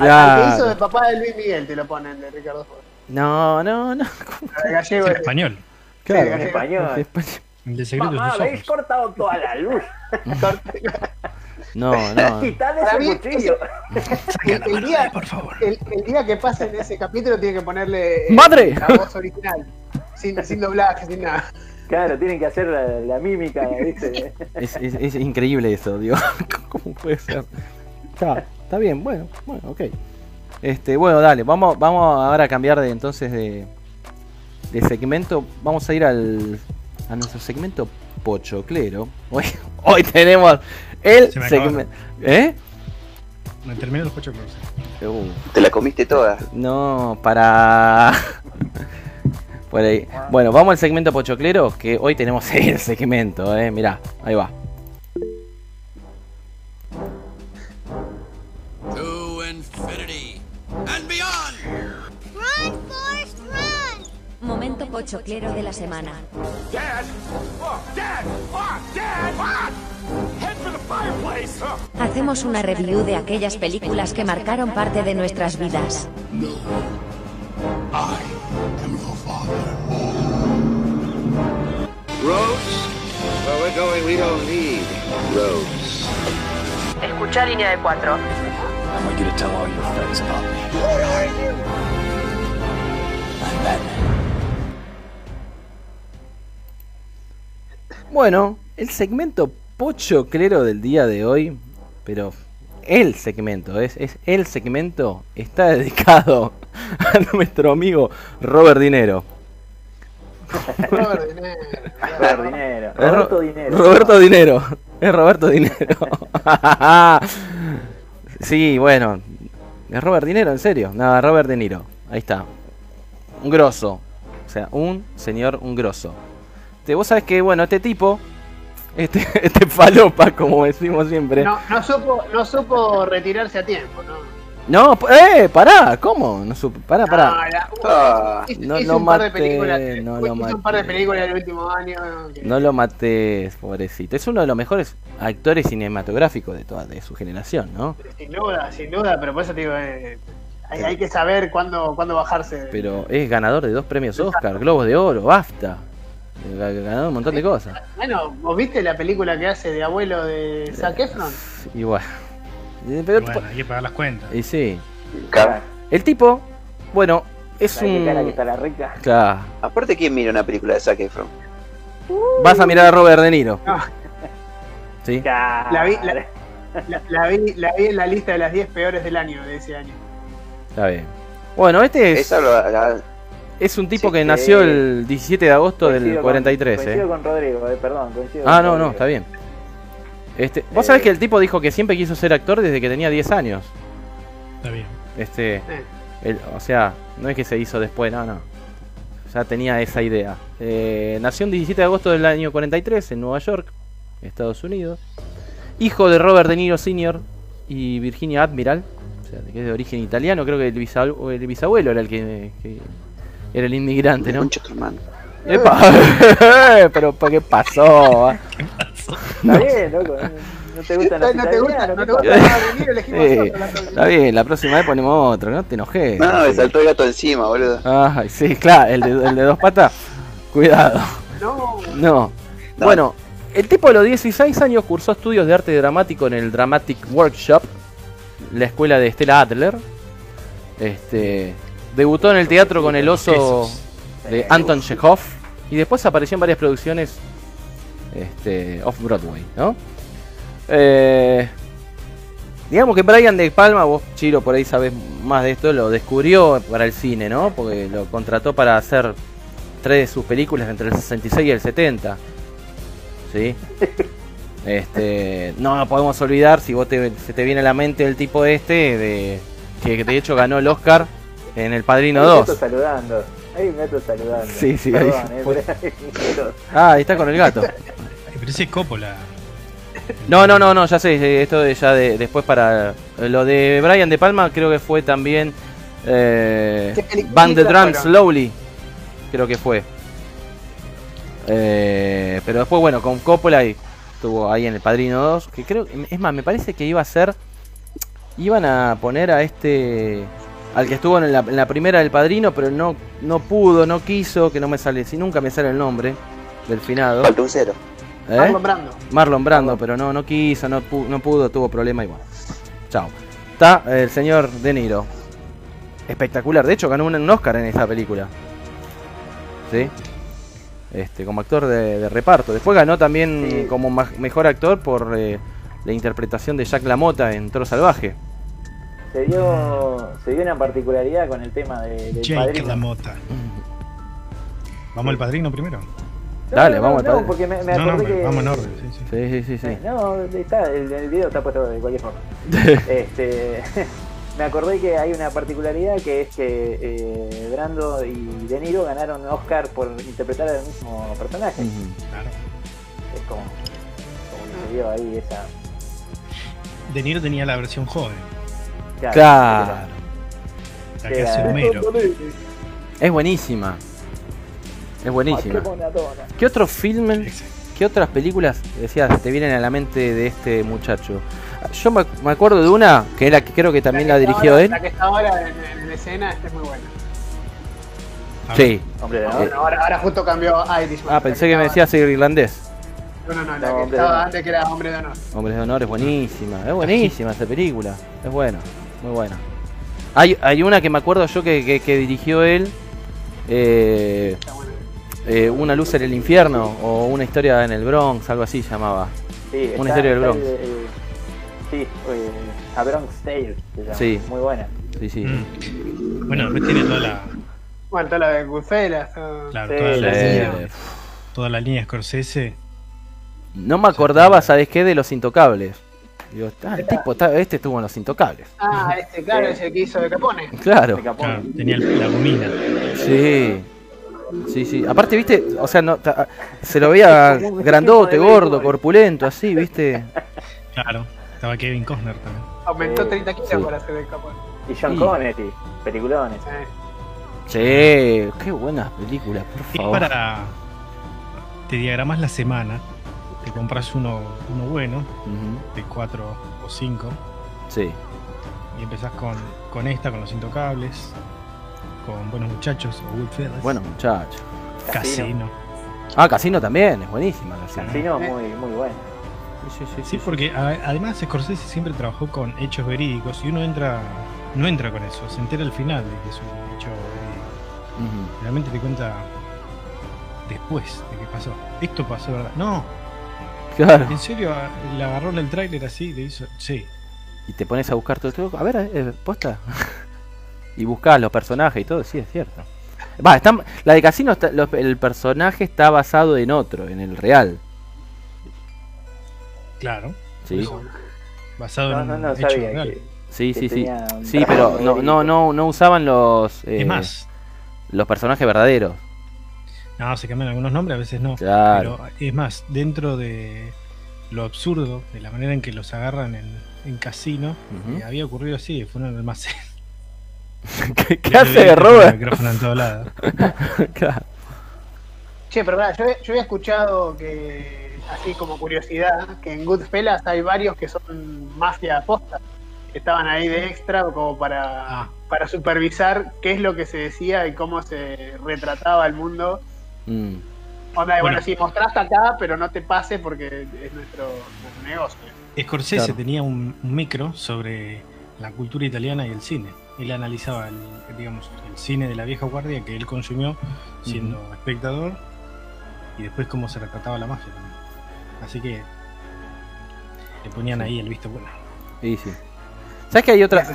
Al que hizo Claro. de papá de Luis Miguel te lo ponen de Ricardo Ford. No, no, no. El gallego Es español. Claro. Sí, En español. El de secreto de Mamá, habéis cortado toda la luz. No, no. Quitad mí, ese cuchillo. El, el día, Por favor. el, el día que pase en ese capítulo tiene que ponerle eh, ¡Madre! la voz original. Sin, sin doblaje, sin nada. Claro, tienen que hacer la, la mímica, ¿viste? Es, es, es increíble eso, digo. ¿Cómo puede ser? Está, está bien, bueno, bueno, ok. Este, bueno, dale, vamos, vamos ahora a cambiar de entonces de, de segmento. Vamos a ir al a nuestro segmento pochoclero. Hoy, hoy tenemos el Se me segmento. ¿Eh? Me terminé los ocho cruces. Uh, Te la comiste toda. no, para. Por ahí. Bueno, vamos al segmento pochoclero, que hoy tenemos el segmento, eh. Mirá, ahí va. Head for the fireplace! Oh. Hacemos una review de aquellas películas que marcaron parte de nuestras vidas. Escucha línea de cuatro. I want you to tell all your friends about me. What are you? I'm Batman. Bueno, el segmento pochoclero del día de hoy, pero el segmento, es, es el segmento, está dedicado a nuestro amigo Robert Dinero. Robert De Niro. Robert Dinero. Roberto Dinero. Roberto Dinero. Es Roberto Dinero. sí, bueno. ¿Es Robert Dinero? ¿En serio? Nada, Robert De Niro. Ahí está. Un grosso. O sea, un señor, un grosso. Te, vos sabés que, bueno, este tipo, este, este falopa, como decimos siempre. No, no, supo, no supo retirarse a tiempo, ¿no? No, eh, pará, ¿cómo? No supe, pará, pará. No, la- Ah, hizo- no hizo lo un par de maté, películas, no hizo lo un par de maté. películas el último año. No lo mates, pobrecito. Es uno de los mejores actores cinematográficos de toda de su generación, ¿no? Sin duda, sin duda, pero por eso te digo, eh, hay, hay que saber cuándo, cuándo bajarse. Pero es ganador de dos premios Oscar, Globos de Oro, BAFTA. Eh, Ganado un montón de cosas. Bueno, ¿vos viste la película que hace de abuelo de Zac Efron? Y bueno. Eh, Pero, Bueno, hay que pagar las cuentas. y sí. El tipo, bueno, es ¿Sabes qué cara que está un. la rica? Claro. Aparte, ¿quién mira una película de Zac Efron? Vas a mirar a Robert De Niro. No. ¿Sí? La vi, la, la- la vi, la vi en la lista de las 10 peores del año, de ese año. Está bien. Bueno, este es, Esa lo, la- es un tipo sí, que nació el 17 de agosto del Coincido con- 43, Coincido ¿eh? con Rodrigo, eh, perdón. Coincido Ah, con no, no, está bien. Este, vos Eh. sabés que el tipo dijo que siempre quiso ser actor desde que tenía 10 años. Está bien. Este, Eh. el- o sea, no es que se hizo después, no, no. Ya tenía esa idea. Eh, nació el 17 de agosto del año 43 en Nueva York, Estados Unidos. Hijo de Robert De Niro Sr. y Virginia Admiral, o sea, que es de origen italiano. Creo que el, bisabue- el bisabuelo era el que, que era el inmigrante, ¿no? Concha tu hermano. ¡Epa! Pero ¿para qué pasó? ah? Está bien, loco. No te gustan los No te gusta, no te ¿qué gusta De está bien, la próxima vez ponemos otro, no te enojes. No, me saltó el gato encima, boludo. Ay, sí, claro, el de, el de dos patas. Cuidado. No, No. No. Bueno, el tipo a los 16 años cursó estudios de arte dramático en el Dramatic Workshop, la escuela de Stella Adler. Este, debutó en el teatro con el oso de Anton Chekhov y después apareció en varias producciones este, off Broadway, ¿no? Eh, digamos que Brian De Palma, vos Chiro por ahí sabés más de esto, lo descubrió para el cine, ¿no? Porque lo contrató para hacer tres de sus películas entre el 66 y el 70. ¿Sí? Este, no podemos olvidar, si vos te, se te viene a la mente el tipo este, de que de hecho ganó el Oscar en El Padrino Ahí me 2. estoy saludando. Ahí me estoy saludando. Sí, sí, Perdón, ahí- eh, Ah, ahí está con el gato. Pero ese es Coppola. No, no, no, no, ya sé, eh, esto de ya de, después para eh, lo de Brian De Palma creo que fue también eh, ¿Qué películas Band the Drums fueron? Slowly, creo que fue. Eh, pero después bueno, con Coppola y estuvo ahí en El Padrino 2, que creo, es más, me parece que iba a ser iban a poner a este al que estuvo en la, en la primera del padrino, pero no no pudo, no quiso, que no me sale, si nunca me sale el nombre del finado. Falta un cero. ¿Eh? Marlon Brando. Marlon Brando, pero no, no quiso, no, pu- no pudo, tuvo problema y bueno. Chao. Está el señor De Niro. Espectacular. De hecho, ganó un, un Oscar en esta película. ¿Sí? Este, como actor de, de reparto. Después ganó también Sí. como mejor actor por eh, la interpretación de Jack LaMotta en Toro Salvaje. Se dio, se dio una particularidad con el tema de, del Jake padrino. la mota. ¿Vamos al padrino primero? No, Dale, no, vamos al no, padrino. porque me, me No, no, acordé pero que... vamos en orden. Sí, sí. Sí, sí, sí, sí. No, está, el, el video está puesto de cualquier forma. este, me acordé que hay una particularidad que es que eh, Brando y De Niro ganaron Oscar por interpretar al mismo personaje. Claro. Es como, como que se dio ahí esa... De Niro tenía la versión joven. Claro. La que hace Homero. Es buenísima. Es buenísima. ¿Qué otros filmes. ¿Qué otras películas decías te vienen a la mente de este muchacho? Yo me, me acuerdo de una que era que creo que también la, que está dirigió ahora- él. La que está ahora en, en escena, esta es muy buena. Sí. Hombre de No, honor. bueno, ahora, ahora justo cambió a Irishman. Ah, pensé que me decías irlandés. No, no, no, la No, que hombre estaba antes que era Hombre de Honor. Hombres de honor es buenísima. Es buenísima esa película. Es buena. Muy buena. Hay, hay una que me acuerdo yo que, que- que dirigió él. eh, eh, una luz en el infierno o una historia en el Bronx, algo así llamaba. Sí, Una está- historia del Bronx. el- el- sí, eh, A Bronx Tale se llama. Sí. Muy buena. Sí, sí. Mm. Bueno, después tiene toda la, Bueno, está la de claro, Sí, toda, la, sí. Eh, toda la línea Scorsese. no me acordaba, ¿sabes qué? De los intocables. Digo, ah, el tipo, está- este estuvo en los intocables. Ah, este, claro, Sí. es el que hizo de Capone. Claro. De Capone. Claro, tenía el- la gomina. Sí. Sí, sí. Aparte, viste, o sea, no, ta- se lo veía Es grandote, gordo, corpulento, así, viste. Claro, estaba Kevin Costner también. Aumentó Sí. 30 kilos Sí. para hacer de Capone. Y John Sí. Connery, peliculones. Eh, Sí, qué buenas películas, por Es favor. para. Te diagramas la semana. Te compras uno, uno bueno, de 4 o 5. Sí. Y empezás con, con esta, con los intocables. Con Buenos Muchachos o Goodfellas. Bueno, muchacho. Casino. Ah, Casino también, es buenísima Casino. Casino, Eh. muy, muy bueno. Sí, sí, sí, Sí, porque a- además Scorsese siempre trabajó con hechos verídicos y uno entra no entra con eso, se entera al final de que es un hecho verídico. Realmente te cuenta después de que pasó. Esto pasó, ¿verdad? No, Claro. en serio, a- le agarró en el tráiler así, le hizo, sí. Y te pones a buscar todo esto. A ver, eh, posta. y buscas los personajes y todo, sí, es cierto. Va, está, la de Casino, está- los- el personaje está basado en otro, en el real. Claro, Sí, basado No, en no, no hecho sabía real. que, sí, que sí, sí. Sí, pero no, no, no, no usaban los, eh, más, los personajes verdaderos. No, se cambian algunos nombres, a veces no. Claro. Pero es más, dentro de lo absurdo, de la manera en que los agarran en, en casino, eh, había ocurrido así, fue un almacén. ¿Qué, qué hace de el Robert? micrófono en todo lado. Claro. Che, pero pará, yo, yo había escuchado que, así como curiosidad, que en Goodfellas hay varios que son mafia posta, que estaban ahí de extra como para, Ah. para supervisar qué es lo que se decía y cómo se retrataba el mundo. Mm, Onda, de, bueno, Bueno. sí, mostraste acá, pero no te pase porque es nuestro, nuestro negocio. Scorsese Claro. tenía un, un micro sobre la cultura italiana y el cine. Él analizaba el, digamos, el cine de la vieja guardia que él consumió siendo espectador y después cómo se retrataba la mafia también. Así que le ponían ahí el visto bueno. sí, sí. ¿Sabes que hay otra?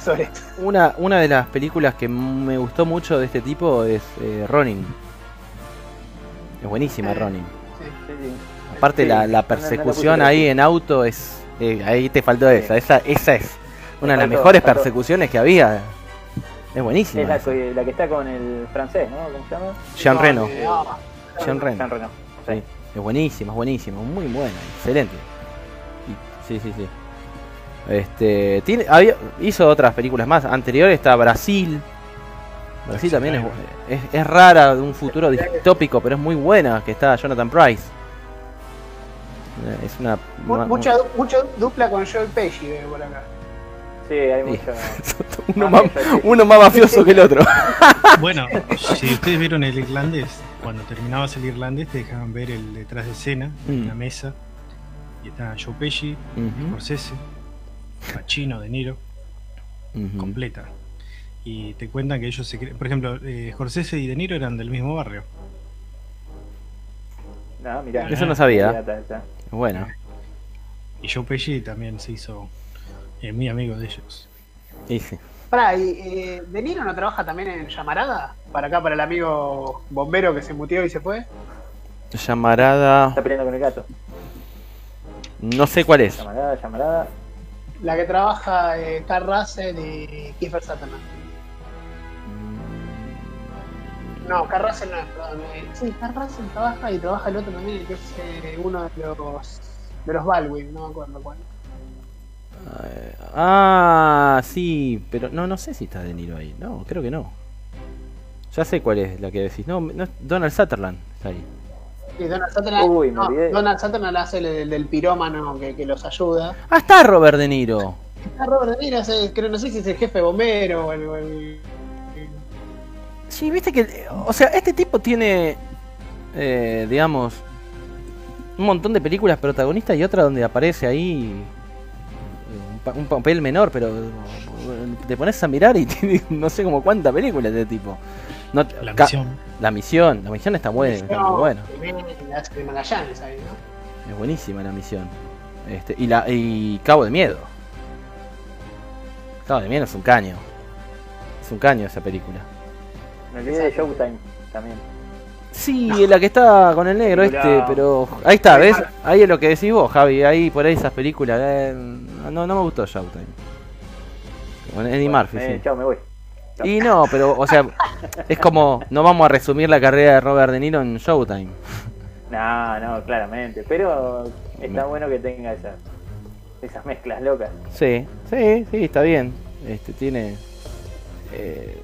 Una, una de las películas que me gustó mucho de este tipo es eh, Ronin. Es buenísima Ronin. Sí. Aparte la, persecución ahí en auto es... eh, ahí te faltó esa. esa. Esa es una de las mejores faltó. persecuciones que había. Es buenísima. Es la, que- está con el francés, ¿no? ¿Cómo se llama? Jean Reno. eh, Jean Reno. Jean Reno. Sí, es buenísima, es buenísima, muy buena, excelente. Sí, sí, sí. Este, tiene, había, hizo otras películas más. Anterior está Brasil. Brasil también es, es, es rara, de un futuro distópico, pero es muy buena, que está Jonathan Price. Es una... mu- una- mucha, mucha dupla con Joel Pesci veo por acá. Sí, hay Sí. mucho. Uno más, uno más mafioso que el otro. Bueno, si ustedes vieron el irlandés, cuando terminabas el irlandés te dejaban ver el detrás de escena, Mm. la mesa, y está Joe Pesci, Ujú, Scorsese, Pacino, De Niro, completa. Y te cuentan que ellos se cre- Por ejemplo, eh, Scorsese y De Niro eran del mismo barrio. No, mirá. Eso no sabía. Mirá. Bueno, Y Joe Pesci también se hizo eh, muy amigo de ellos. y sí. Pará, ¿y eh, De Niro no trabaja también en Llamarada? Para acá, para el amigo bombero que se mutió y se fue. Llamarada. Está peleando con el gato. No sé cuál es. Llamarada, llamarada. La que trabaja eh, Carl Russell y Kiefer Sutherland. No, Carl Russell no es, perdón. sí, Carl Russell trabaja y trabaja el otro también, que es eh, uno de los de los Baldwin, no me acuerdo cuál. Eh, Ah, sí, pero no, no sé si está De Niro ahí. No, creo que no. Ya sé cuál es la que decís. No, no es Donald Sutherland está ahí. Sí, Donald Sutherland, Uy, no, olvidé. Donald Sutherland hace el del, del pirómano que, que los ayuda. Ah, está Robert De Niro. Ah, Robert De Niro, es el- creo, no sé si es el jefe bombero o el, o el- Sí, viste que. O sea, este tipo tiene. eh, digamos. Un montón de películas protagonistas y otra donde aparece ahí. eh, Un, pa- un papel menor, pero. eh, Te pones a mirar y tiene no sé como cuántas películas de este tipo. No, La misión. La misión. La misión está buena. Es buenísima la misión. Este, y la y Cabo de Miedo. Cabo de Miedo es un caño. Es un caño esa película. Me olvidé de Showtime también. Sí, la que está con el negro este, pero ahí está, ¿ves? Ahí es lo que decís vos, Javi, ahí por ahí esas películas. eh, no, no me gustó Showtime. Con Eddie Murphy, Eh, sí. Chao, me voy. Y no, pero, o sea, es como, no vamos a resumir la carrera de Robert De Niro en Showtime. No, no, claramente. Pero está bueno que tenga esas, esas mezclas locas. Sí, sí, sí, está bien. Este, tiene, eh,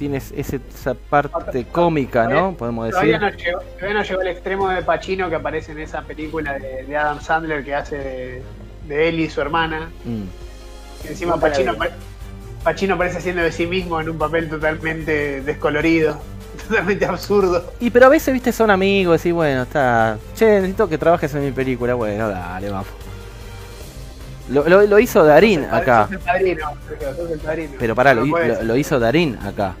tiene ese- esa parte cómica, ¿no? Podemos decir. Todavía no, llegó, todavía no llegó al extremo de Pacino que aparece en esa película de, de Adam Sandler que hace de, de él y su hermana. Mm. Y encima Pacino, Pacino aparece haciendo de sí mismo en un papel totalmente descolorido, totalmente absurdo. Y pero a veces, viste, son amigos, y bueno, está. Che, necesito que trabajes en mi película. Bueno, dale, vamos. Lo, lo- lo hizo Darín acá. Sos el padrino, Sergio, sos el padrino. Pero pará, No lo hizo Darín acá.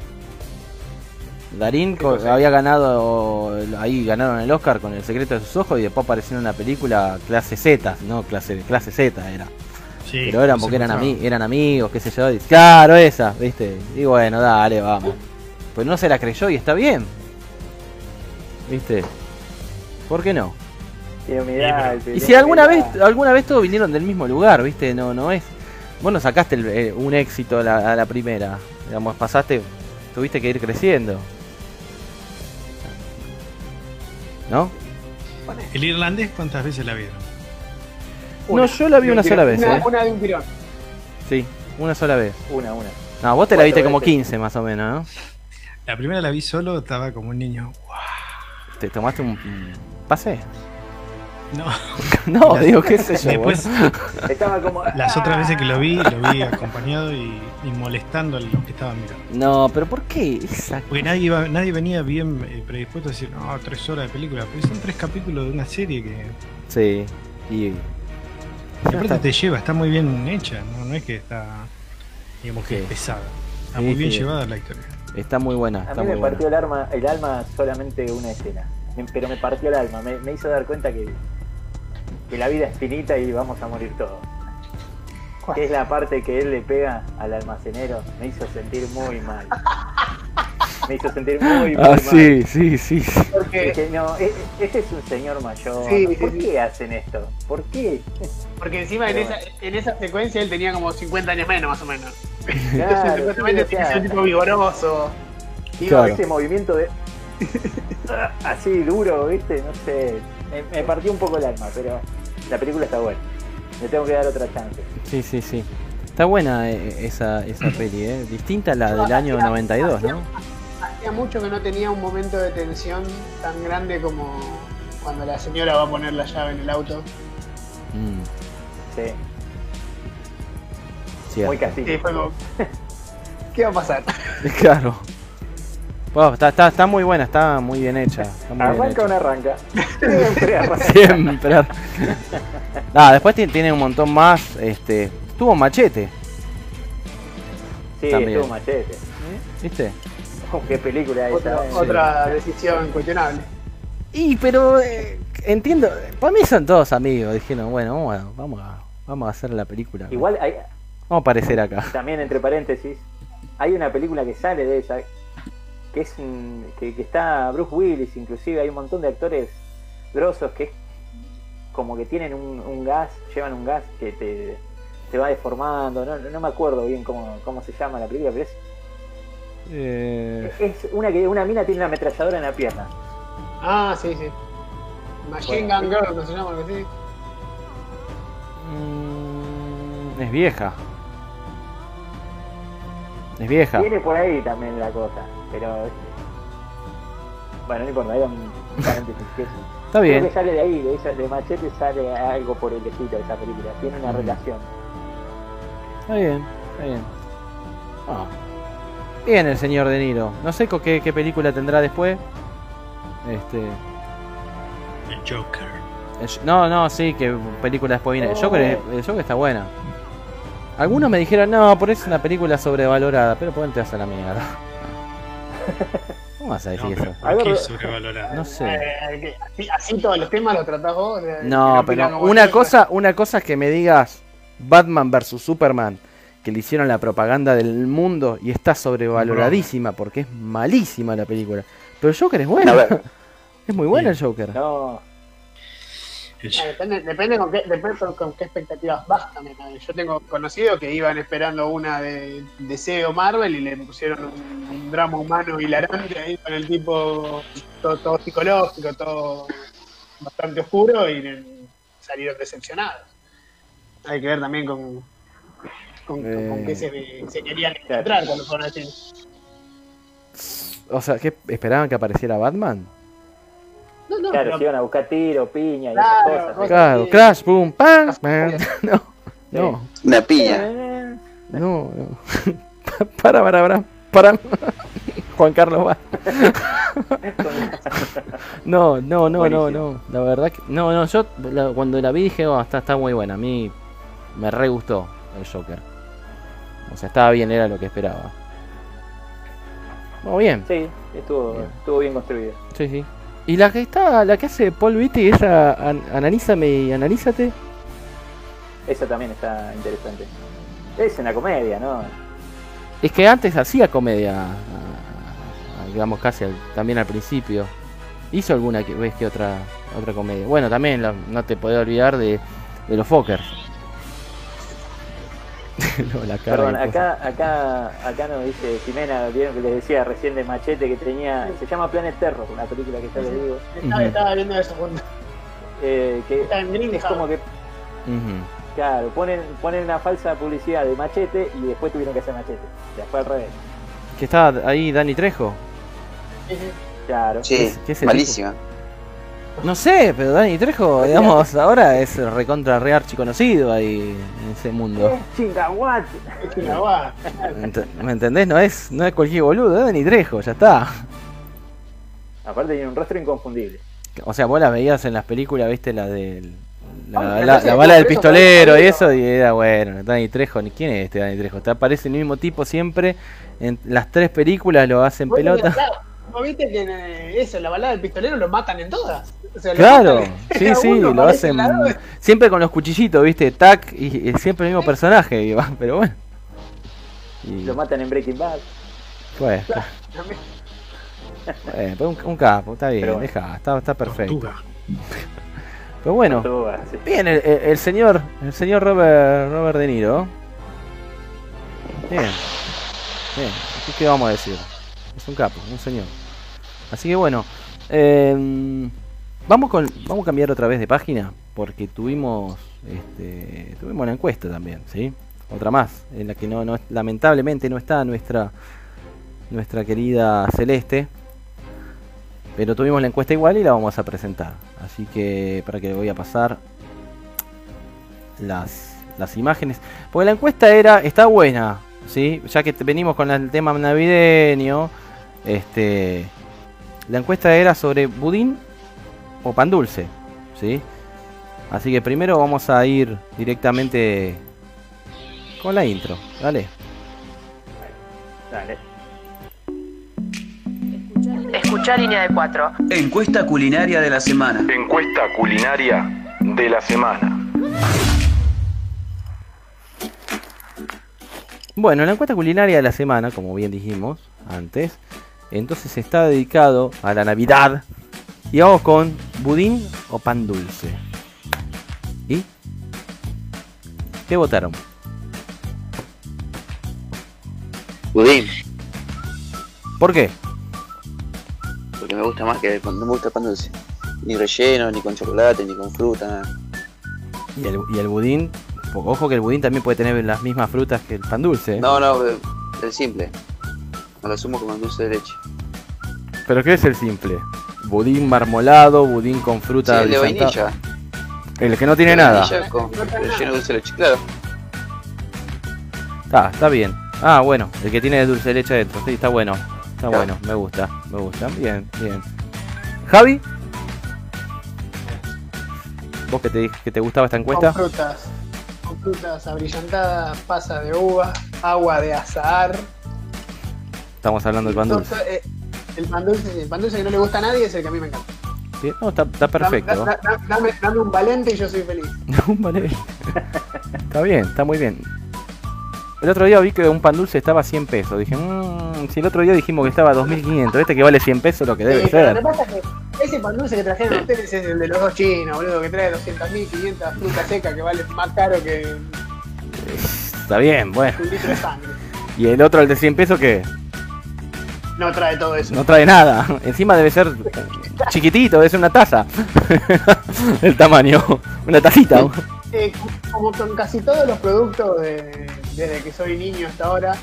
Darín co- había ganado, ahí ganaron el Oscar con El secreto de sus ojos y después apareció en una película clase Z, no clase clase Z era. Sí, Pero eran porque eran, ami- eran amigos, qué sé yo. Claro, esa, viste. Y bueno, dale, vamos. Pues no se la creyó y está bien. ¿Viste? ¿Por qué no? Y si alguna vez, alguna vez todos vinieron del mismo lugar, ¿viste? No, no es. Vos no sacaste el- eh, un éxito a la, a la primera. Digamos, pasaste, tuviste que ir creciendo. ¿No? El irlandés, ¿cuántas veces la vieron? No, yo la vi una un sola vez, Una, ¿eh? una de un tirón. Sí, una sola vez. Una, una. No, vos te la viste como veces. 15 más o menos, ¿no? La primera la vi solo, estaba como un niño. ¿Te tomaste un pase? No, No, digo, qué sé yo. Después- boludo. Estaba como. las otras veces que lo vi, lo vi acompañado y, y molestando a los que estaban mirando. No, pero ¿por qué? Esa- Porque nadie, iba, nadie venía bien eh, predispuesto a decir, no, tres horas de película, pero son tres capítulos de una serie que Sí, y. y aparte te lleva, está muy bien hecha, no, no es que está, digamos que Sí. es pesada. Está Sí, muy bien sí. llevada la historia. Está muy buena, A mí muy me buena. partió el alma, el alma solamente una escena. Pero me partió el alma. Me, me hizo dar cuenta que, que la vida es finita y vamos a morir todos. Que es la parte que él le pega al almacenero. Me hizo sentir muy mal. Me hizo sentir muy, muy Ah, mal. sí, sí, sí. sí. Porque, Dije, no, e- e- ese es un señor mayor. Sí, ¿Por sí, qué hacen esto? ¿Por qué? porque encima en esa, en esa secuencia él tenía como 50 años menos, más o menos. Entonces, Claro, supuestamente tenía ser sea, un tipo vigoroso. Digo, Claro. ese movimiento de. así duro, ¿viste? No sé. Me, me partió un poco el alma, pero la película está buena. Le tengo que dar otra chance. Sí, sí, sí. Está buena eh, esa, esa peli, ¿eh? Distinta a la del año 92, ¿no? Hacía mucho que no tenía un momento de tensión tan grande como cuando la señora va a poner la llave en el auto. Mm. Sí. Cierto. Muy casino. Sí, fue como, ¿Qué va a pasar? Claro. Bueno, está, está, está muy buena, está muy bien hecha. Está muy bien Arranca o no arranca. Siempre arranca. Siempre. ar- Nada, después ti- tiene un montón más. Este, tuvo machete, Sí, También. estuvo machete. ¿viste? Oh, qué película esa. Otra, eh. otra decisión cuestionable. Y pero eh, entiendo, para mí son todos amigos. Dijeron, bueno, vamos a, vamos a, vamos a hacer la película. Igual hay, Vamos a aparecer acá. también entre paréntesis, hay una película que sale de esa, que es un- que, que está Bruce Willis, inclusive hay un montón de actores grosos que es como que tienen un, un gas, llevan un gas que te, te va deformando, no, no me acuerdo bien cómo, cómo se llama la película, pero es, Eh, es una que una mina tiene una ametralladora en la pierna. Ah, sí, sí. Machine Bueno, Gun Girl, ¿no se llama algo así? mm, es vieja. Es vieja. Viene por ahí también la cosa, pero bueno, no importa, era un paréntesis. que es- Está Creo bien. que sale de ahí, de, esa, de Machete sale algo por el estilo de esa película. Tiene una Mm. relación. Está bien, está bien. Ah. Bien el señor De Niro. No sé con qué, qué película tendrá después. Este. El Joker. el no, no, sí, que película después viene. El Joker, es- el Joker está buena. Algunos me dijeron, no, por eso es una película sobrevalorada, pero ponte a la mierda. ¿Cómo vas a decir No, pero eso? ¿por qué sobrevalorada? No sé. Eh, así, así todos los temas los tratás vos. de- No, pero una cosa, una cosa es que me digas Batman vs Superman, que le hicieron la propaganda del mundo y está sobrevaloradísima porque es malísima la película. Pero el Joker es bueno. A ver. Es muy bueno el Joker. No, Depende, depende, con qué, depende con, qué expectativas vas también. Yo tengo conocidos que iban esperando una de DC o Marvel y le pusieron un, un drama humano hilarante ahí con el tipo todo, todo psicológico, todo bastante oscuro y eh, salieron decepcionados. Hay que ver también con, con, Eh. qué se, se querían encontrar cuando fueron cine. O sea, ¿qué esperaban que apareciera Batman? No, no, claro, pero- si iban a buscar tiro, piña y Claro, esas cosas. Claro, sí. Crash, boom, pam, pam. No, no, Una piña. Eh, no, no. Para, para, para, para. Juan Carlos va. No, no, no, no, Buenísimo. no. La verdad que. No, no, yo la- cuando la vi dije, oh, está, está muy buena. A mí me re gustó el Joker. O sea, estaba bien, era lo que esperaba. Muy bien. Sí, estuvo, Bien. estuvo bien construido. Sí, sí. Y la que está, la que hace Paul Vitti, esa an- analízame y analízate. Eso también está interesante. Es una comedia, ¿no? Es que antes hacía comedia, digamos casi al- también al principio. Hizo alguna que ves que otra otra comedia. Bueno, también no te podés olvidar de, de los Fokker. no, la cara Perdón, acá, acá, acá nos dice Jimena, vieron que les decía recién de Machete que tenía, se llama Planet Terror, una película que ya les digo, Estaba, estaba viendo eso junto. eh, que Está en Green es como que, claro, ponen, ponen una falsa publicidad de Machete y después tuvieron que hacer Machete. Después al revés. Que estaba ahí Dani Trejo. Claro. Sí, ¿Qué es malísima. No sé, pero Dani Trejo, digamos, ahora es recontra re archi conocido ahí en ese mundo. Eh, Chingahuat. Es guada. Ent- ¿Me entendés? No es, no es cualquier boludo, es Dani Trejo, ya está. Aparte tiene un rostro inconfundible. O sea, vos la veías en las películas, viste, la del. La, Ah, la- bala del pistolero y eso, y era bueno, Dani Trejo, ni quién es este Dani Trejo, te aparece el mismo tipo siempre, en las tres películas lo hacen pelota. Claro, ¿No viste que en eh, eso, la balada del pistolero lo matan en todas? O sea, lo Claro, sí, sí, uno, lo hacen siempre con los cuchillitos, viste, tac, y, y siempre el mismo personaje, y va, pero bueno. Y, Lo matan en Breaking Bad. bueno, bueno, pero un, un capo, está bien, bueno. deja, está, está perfecto. Tortuga. Pero bueno, Tortuga, sí. Bien, el, el- señor, el señor Robert, Robert De Niro. Bien, bien. ¿Qué, qué vamos a decir? Es un capo, un señor. Así que bueno, em, vamos con, vamos a cambiar otra vez de página porque tuvimos, este, tuvimos una encuesta también, ¿sí? Otra más en la que no, lamentablemente no está nuestra, nuestra querida Celeste. Pero tuvimos la encuesta igual y la vamos a presentar. Así que para que le voy a pasar las, las imágenes. Porque la encuesta era, está buena, ¿sí? Ya que venimos con el tema navideño, este, la encuesta era sobre budín o pan dulce, ¿sí? Así que primero vamos a ir directamente con la intro, ¿vale? Dale. Escucha línea de 4. Encuesta culinaria de la semana. Encuesta culinaria de la semana. Bueno, la encuesta culinaria de la semana, como bien dijimos antes, entonces está dedicado a la Navidad. Y vamos con budín o pan dulce. ¿Y? ¿Qué votaron? Budín, ¿Por qué? porque me gusta más que no me gusta el pan dulce. Ni relleno, ni con chocolate, ni con fruta. nada. Y el, y el budín, ojo que el budín también puede tener las mismas frutas que el pan dulce. ¿eh? No, no, el simple. Me lo asumo como dulce de leche. ¿Pero qué es el simple? Budín marmolado, budín con Sí, fruta el de brillantada. vainilla. El que no tiene De nada. con relleno de dulce de leche, claro. Está, está bien. Ah, bueno, el que tiene dulce de leche adentro. Sí, está bueno. Está Claro. bueno, me gusta, me gusta. Bien, bien. Javi, vos que te dije que te gustaba esta encuesta. Con frutas. Con frutas abrillantadas, pasa de uva, agua de azahar. Estamos hablando del pan dulce. Eh, El pan dulce, el pan dulce que no le gusta a nadie es el que a mí me encanta. Bien, no, está, está perfecto. Dame, da- da- dame- dame un valente y yo soy feliz. Vale. está bien, está muy bien. El otro día vi que un pan dulce estaba a 100 pesos. Dije, mmm, si el otro día dijimos que estaba a 2500, este que vale 100 pesos lo que debe Sí, ser. Lo que pasa es que ese pan dulce que trajeron ustedes es el de los dos chinos, boludo, que trae 200.000, 500 frutas secas que vale más caro que Está bien, bueno. un litro de sangre. ¿Y el otro, el de 100 pesos, qué? No trae todo eso. No trae nada. Encima debe ser chiquitito, debe ser una taza. el tamaño. Una tacita. Eh, como con casi todos los productos de- desde que soy niño hasta ahora,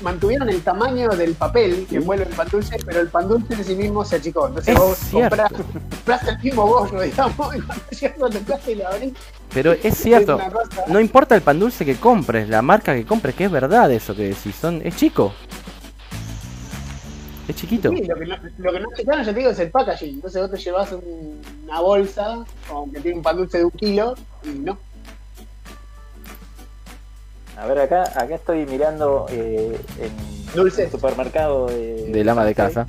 mantuvieron el tamaño del papel que envuelve el pan dulce, pero el pan dulce en sí mismo se achicó. Entonces Es vos cierto. comprás, comprás el mismo bollo, digamos, y cuando llegas a tu casa y lo abrís, Pero es cierto. No importa el pan dulce que compres, la marca que compres, que es verdad eso que decís. Son, es chico. Es chiquito. Sí, lo que no, lo que no ya te digo, es el packaging. Entonces vos te llevas un- una bolsa con- que tiene un pan dulce de un kilo y no. A ver, acá, acá estoy mirando eh, en Dulces. un supermercado de, Del ama de casa.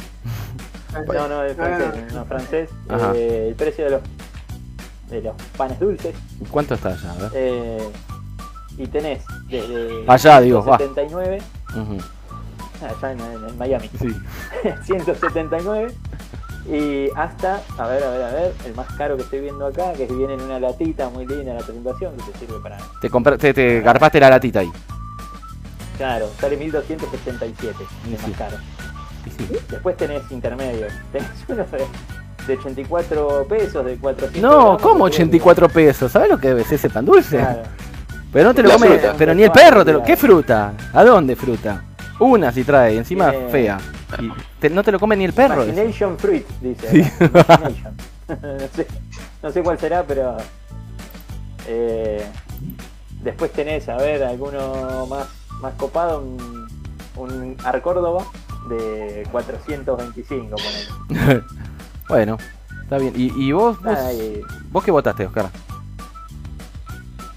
No, no, no, francés, no. no, francés. Eh, el precio de los de los panes dulces. ¿Cuánto está allá? A ver. eh, y tenés desde Allá, digo, va. 179, Ujú. Allá en, en- en Miami, Sí. 179 y hasta, a ver, a ver, a ver, el más caro que estoy viendo acá, que viene en una latita muy linda la presentación, que te sirve para, Te, compra- te, te garpaste la latita ahí. claro, sale 1277, Y el sí. más caro. Sí. Después tenés intermedios, tenés uno de, de 84 pesos, de 400 No, gramos, ¿cómo que creo 84 pesos? ¿Sabes lo que ser ese pan dulce? Claro. Pero no te lo La come, fruta. pero ni el perro te lo. ¿Qué fruta? ¿A dónde fruta? Una si trae, encima Tiene- fea. Y te- no te lo come ni el perro. Imagination Fruit, dice. Sí. Imagination. no, sé, no sé cuál será, pero. eh, después tenés, a ver, alguno más, más copado, un, un Arcórdoba de 425, ponele. bueno, está bien. ¿Y, y vos, vos qué votaste, Oscar?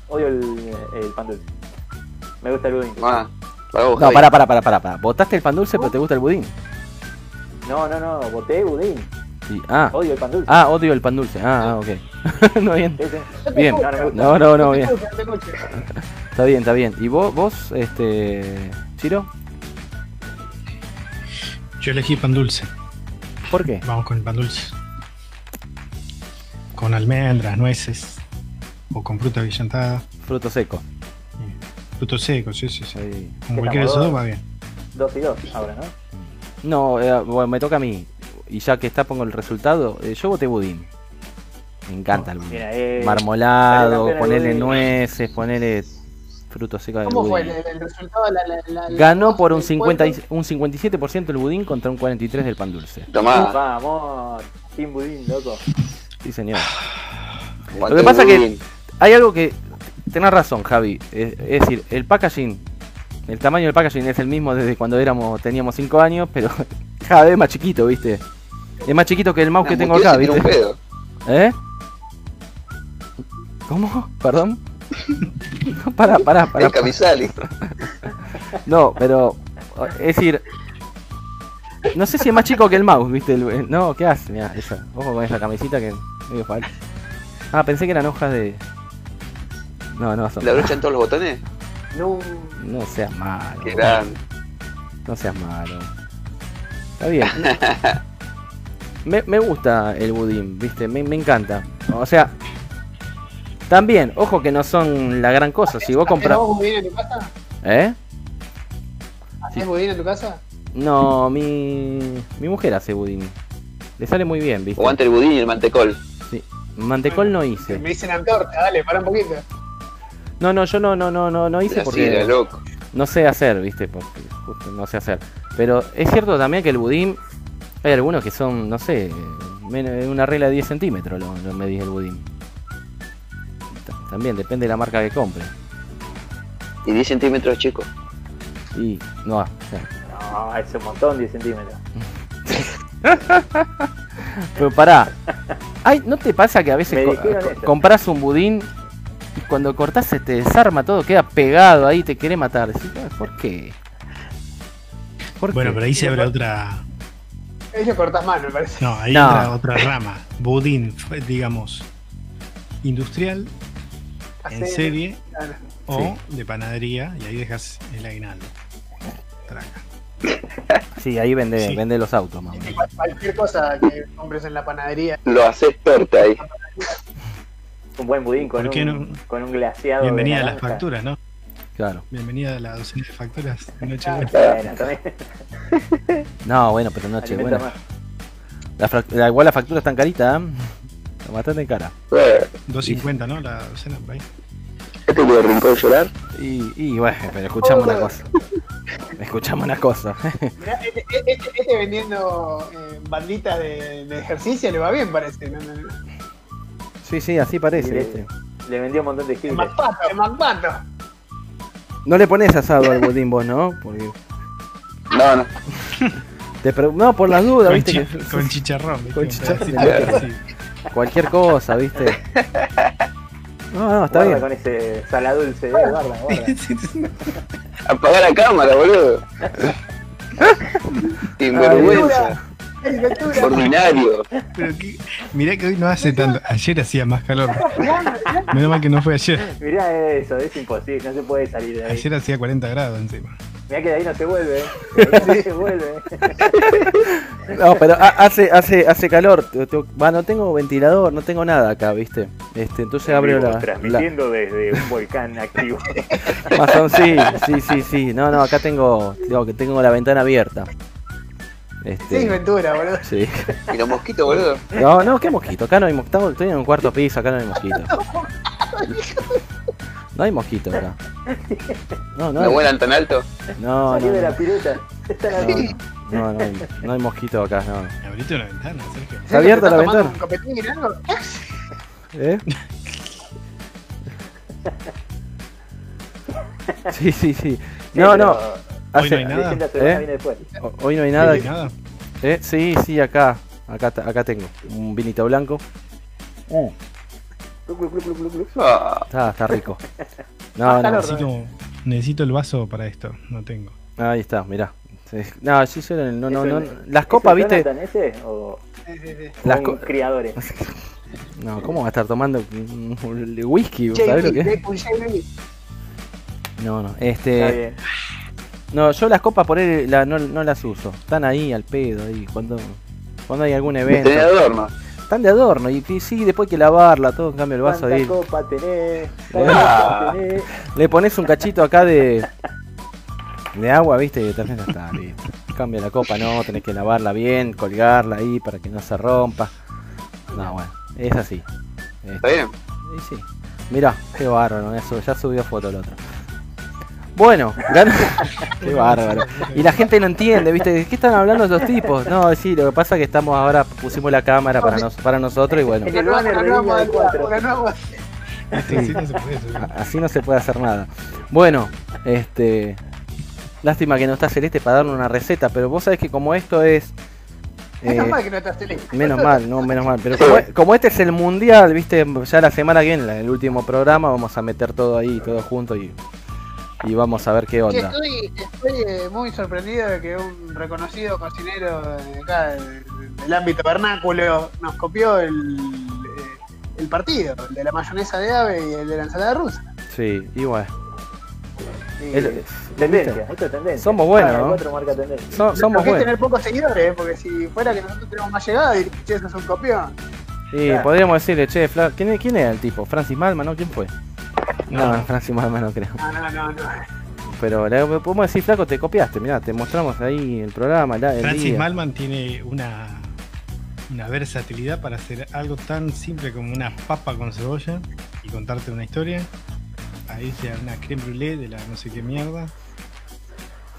odio el, el pan dulce. Me gusta el budín. Ah, para vos, No, pará, pará, pará, pará, pará. ¿Votaste el pan dulce pero te gusta el budín? No, no, no, voté budín. Sí. Ah, Odio el pan dulce. ah, odio el pan dulce. Ah, ah, ok. no, bien. Sí, sí. Bien. No, no. No, bien. Está bien, está bien. ¿Y vos, vos, este. Chiro? Yo elegí pan dulce. ¿Por qué? Vamos con el pan dulce. Con almendras, nueces. O con fruta brillantada. Fruto seco. Frutos secos, sí, sí, sí. Ahí. Con cualquiera de esos dos va bien. Dos y dos ahora, ¿no? No, eh, bueno, me toca a mí. Y ya que está, pongo el resultado. Eh, yo voté budín. Me encanta el budín. Mira, eh, Marmolado, ponerle budín. nueces, ponerle frutos secos del ¿Cómo fue el, budín. el resultado? La, la, la- Ganó por un, el 50 y- un 57% el budín contra un 43% del pan dulce. Tomá. Vamos, Team Budín, loco. Sí, señor. aguante Lo que pasa el que- budín. Hay algo que tenés razón, Javi. Es, es decir, el packaging, el tamaño del packaging es el mismo desde cuando éramos teníamos 5 años, pero cada vez más chiquito, ¿viste? Es más chiquito que el mouse que tengo acá, ¿viste? un pedo. ¿Eh? ¿Cómo? ¿Perdón? pará, pará, pará. El camisali. No, pero. Es decir. No sé si es más chico que el mouse, ¿viste? El- el- no, ¿qué hace? Mirá, esa. Ojo con esa camisita que. Ah, pensé que eran hojas de. No, no, son. ¿Le abrochan todos los botones? No. No seas malo. Qué grande. No seas malo. Está bien. Me, me gusta el budín, ¿viste? Me, me encanta. O sea. También, ojo que no son la gran cosa. Si vos compras. ¿Haces vos budín en tu casa? ¿Eh? ¿Haces budín en tu casa? No, mi, mi mujer hace budín. Le sale muy bien, ¿viste? Aguante el budín y el mantecol. Sí. Mantecol no hice. Me dicen antorcha, dale, para un poquito. No, no, yo no, no, no, no, no hice Así, porque era loco. no sé hacer, ¿viste? Porque justo no sé hacer. Pero es cierto también que el budín, hay algunos que son, no sé, una regla de 10 centímetros lo, lo medís el budín. Ta- También depende de la marca que compre. Y 10 centímetros chicos. Y no, o sea, No, es un montón, 10 centímetros. Pero pará. Ay, ¿no te pasa que a veces co- compras un budín cuando cortás se te desarma todo, queda pegado ahí, te quiere matar? "Ah, ¿Por qué? ¿Por Bueno, qué?". pero ahí se abre otra. Ahí le cortás mano, me parece. No, ahí No. entra otra rama. Budín, digamos, industrial, en serie claro. o de panadería, y ahí dejas el aguinaldo. Traca. Sí, ahí vende, Sí. vende los autos, más. Cual- Cualquier cosa que compres en la panadería. Lo haces torta ahí. Un buen budín con, ¿Por qué un, no? con un glaseado. Bienvenida a las facturas, ¿no? Claro. Bienvenida a la docena de facturas. Bueno, también. No, bueno, pero noche, Alimenta bueno. más. La, igual la factura es tan carita, ¿eh? Está Bastante cara. Eh, 2.50, ¿no? La docena, ahí. ¿Este puede romper llorar? Y, y bueno, pero escuchamos una cosa. Escuchamos una cosa. Mirá, este, este- este vendiendo eh, banditas de, de ejercicio le va bien, parece. ¿no? No, no. Sí, sí, así parece, le- ¿viste? Le vendió un montón de El giles. MacPato, MacPato. No le pones asado al budín vos, ¿no? Porque No, no. te pre- no, por las dudas, Con, ¿viste? chi- que- con chicharrón. ¿viste? Con chicharrón. Cualquier cosa, ¿viste? No, no, está Guarda bien. con ese saladulce, eh, guarda, guarda. Apagar la cámara, boludo. Sinvergüenza. ¡Ay, lectura! Ordinario. Pero que, mirá que hoy no hace tanto. Ayer hacía más calor. Menos mal que no fue ayer. Mirá eso, es imposible, no se puede salir de ahí. Ayer hacía 40 grados encima. Mirá que de ahí no se vuelve, eh. De ahí no se vuelve. No, pero ha- hace, hace, hace calor. No tengo ventilador, no tengo nada acá, ¿viste? Este, entonces abro la, la- Transmitiendo desde un volcán activo. Más o- sí, sí, sí, sí. No, no, acá tengo, digo que tengo la ventana abierta. Este, Sí, Ventura, boludo. sí. Y los mosquitos, boludo. No, no, qué mosquito. Acá no hay mosquito. Estoy en un cuarto piso, acá no hay mosquito. No hay mosquito acá. No, no No hay, vuelan tan alto. no, no, Salió de la no, aquí. no, no, no hay, no hay mosquito acá, no. Abriste una ventana, Sergio. ¿Está abierta la ventana? un copetín, algo? ¿Eh? Sí, sí, sí. No, no. Hoy no hay hace- nada. ¿Eh? Hoy no hay nada. ¿No hay nada? ¿Eh? Sí, sí, acá. Acá, acá tengo un vinito blanco. Ah, Está, está rico. No, no. Necesito, necesito el vaso para esto. No tengo. Ahí está, mirá. No, sí, sí, no, no, no. ¿Es el- Las ¿Es copas, viste. Ese o. Las co- criadores? No, ¿cómo va a estar tomando whisky? ¿Sabes lo que es? No, no. Está Este. bien. No, yo las copas por ahí la- no, no las uso. Están ahí al pedo, ahí. Cuando, cuando hay algún evento. tenés adorno. Están de adorno. Y, y sí, después hay que lavarla, todo en cambio el vaso ¿Cuánta ahí. copa tenés? Ah. Le pones un cachito acá de. De agua, viste, y también está, listo. Cambia la copa, no, tenés que lavarla bien, colgarla ahí para que no se rompa. No, bueno, es así. ¿Está bien? y sí. Mirá, qué bárbaro, eso, ya subió foto el otro. Bueno, ganó. qué bárbaro. Y la gente no entiende, ¿viste? ¿De qué están hablando esos tipos? No, sí, lo que pasa es que estamos ahora, pusimos la cámara para, nos- para nosotros y bueno. Sí, Así no se puede hacer nada. Bueno, este. Lástima que no está Celeste para darle una receta, pero vos sabés que como esto es. Menos eh, mal que no estás celeste. Menos mal, no, menos mal. Pero como, como este es el mundial, viste, ya la semana que viene, el último programa, vamos a meter todo ahí, todo junto y, y vamos a ver qué onda. estoy, estoy eh, muy sorprendido de que un reconocido cocinero de acá del, del ámbito vernáculo nos copió el, eh, el partido, el de la mayonesa de ave y el de la ensalada rusa. Sí, igual. Sí, El- tendencia, esto es tendencia. Somos buenos, Cada ¿no? tendencia. So- somos buenos. tener pocos seguidores, porque si fuera que nosotros tenemos más llegada, diría, che, eso es un copión. Sí, Claro. podríamos decirle, che, Fla- ¿quién, ¿quién era el tipo? ¿Francis Malman, no? ¿Quién fue? No, Francis Malman no creo. No, no, no, no. Pero le podemos decir, flaco, te copiaste, mirá, te mostramos ahí el programa, la- el Francis día. Malman tiene una, una versatilidad para hacer algo tan simple como una papa con cebolla y contarte una historia. Ahí sea una creme brûlée de la no sé qué mierda.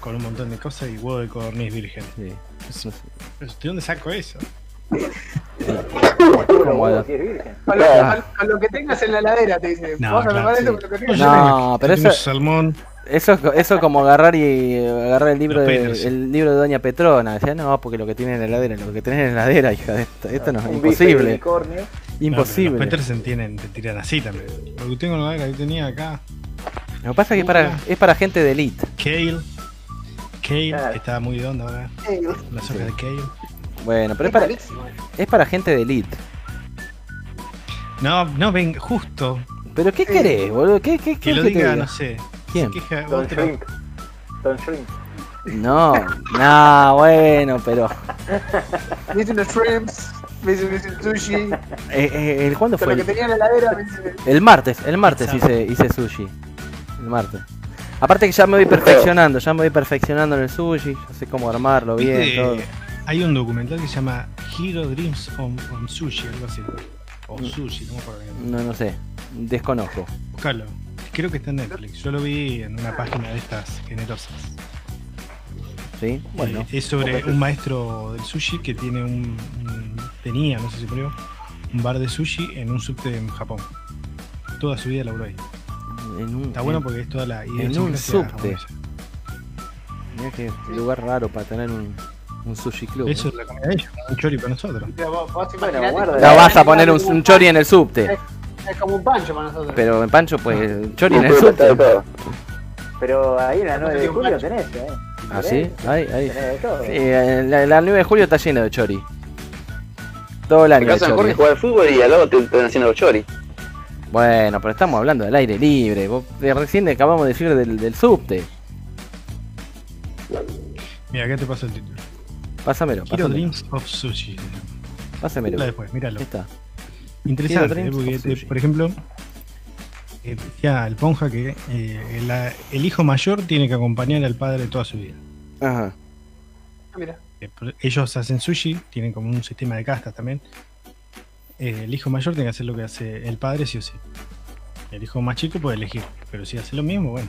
Con un montón de cosas y huevo de codorniz virgen. Sí. Es- es- ¿De dónde saco eso? Con lo, que tengas en la heladera, te dice. No, a claro, sí. lo que tengas en No, la heladera. pero eso- salmón. Eso, es eso es como agarrar y agarrar el libro Los de, el libro de Doña Petrona. Decía, no, porque lo que tiene en la heladera, lo que tenés en la heladera, hija de esto, esto no es imposible. Imposible. los Petersen tienen, te tiran así también. Lo que tengo en la que tenía acá. Lo que pasa es que es para, es para gente de elite. Kale. Kale, Claro. que está muy de onda ahora. Las hojas de Kale. Bueno, pero es es para, malísimo. es para gente de elite. No, no, ven, justo. Pero ¿qué querés, boludo? ¿Qué, qué, Que qué lo que diga, diga? no sé. ¿Quién? Se queja Don otro. Shrimp. Don Shrimp. No, no, bueno, pero. Me hice unos shrimps, me un sushi. eh, eh, el, ¿Cuándo Con fue? lo que El, tenía en la heladera, me hice. el martes, el martes hice, hice sushi. El martes. Aparte que ya me voy perfeccionando, ya me voy perfeccionando en el sushi, ya sé cómo armarlo bien, todo. Hay un documental que se llama Hero Dreams on, on Sushi, algo así. O Mm. Sushi, no me acuerdo bien. No, no sé, desconozco. Buscalo. Creo que está en Netflix. Yo lo vi en una página de estas generosas. ¿Sí? Bueno, Eh, es sobre un maestro del sushi que tiene un, un- tenía, no sé si murió, un bar de sushi en un subte en Japón. Toda su vida laburó ahí. en un, Está bueno en- porque es toda la un idiosincrasia subte. japonesa. mirá qué lugar raro para tener un, un sushi club. Eso ¿eh? es la comida de ellos, un chori para nosotros. Bueno, guarda. No vas a poner un, un chori en el subte. Es, es como un pancho para nosotros. Pero en Pancho, pues, chori No en el subte. Pero ahí en la 9 de un julio tenés, eh. ¿Ah, sí? Ahí, ahí. Sí, eh, la, la 9 de julio está lleno de chori. Todo el En año de casa de chori. Jorge jugar al fútbol y al lado te están haciendo los chori. Bueno, pero estamos hablando del aire libre. Vos, de- recién acabamos de decir del, del subte. Mira, acá te paso el título. Pásamelo, Hero pásamelo. Dreams of Sushi. Pásamelo. Mira después, míralo. Ahí está. Interesante, ¿eh? Porque te- por ejemplo, eh, decía el Ponja que eh, la- el hijo mayor tiene que acompañar al padre toda su vida. Ajá. Ah, Mira. Eh, Ellos hacen sushi, tienen como un sistema de castas también. Eh, el hijo mayor tiene que hacer lo que hace el padre, sí o sí. El hijo más chico puede elegir, pero si hace lo mismo, bueno.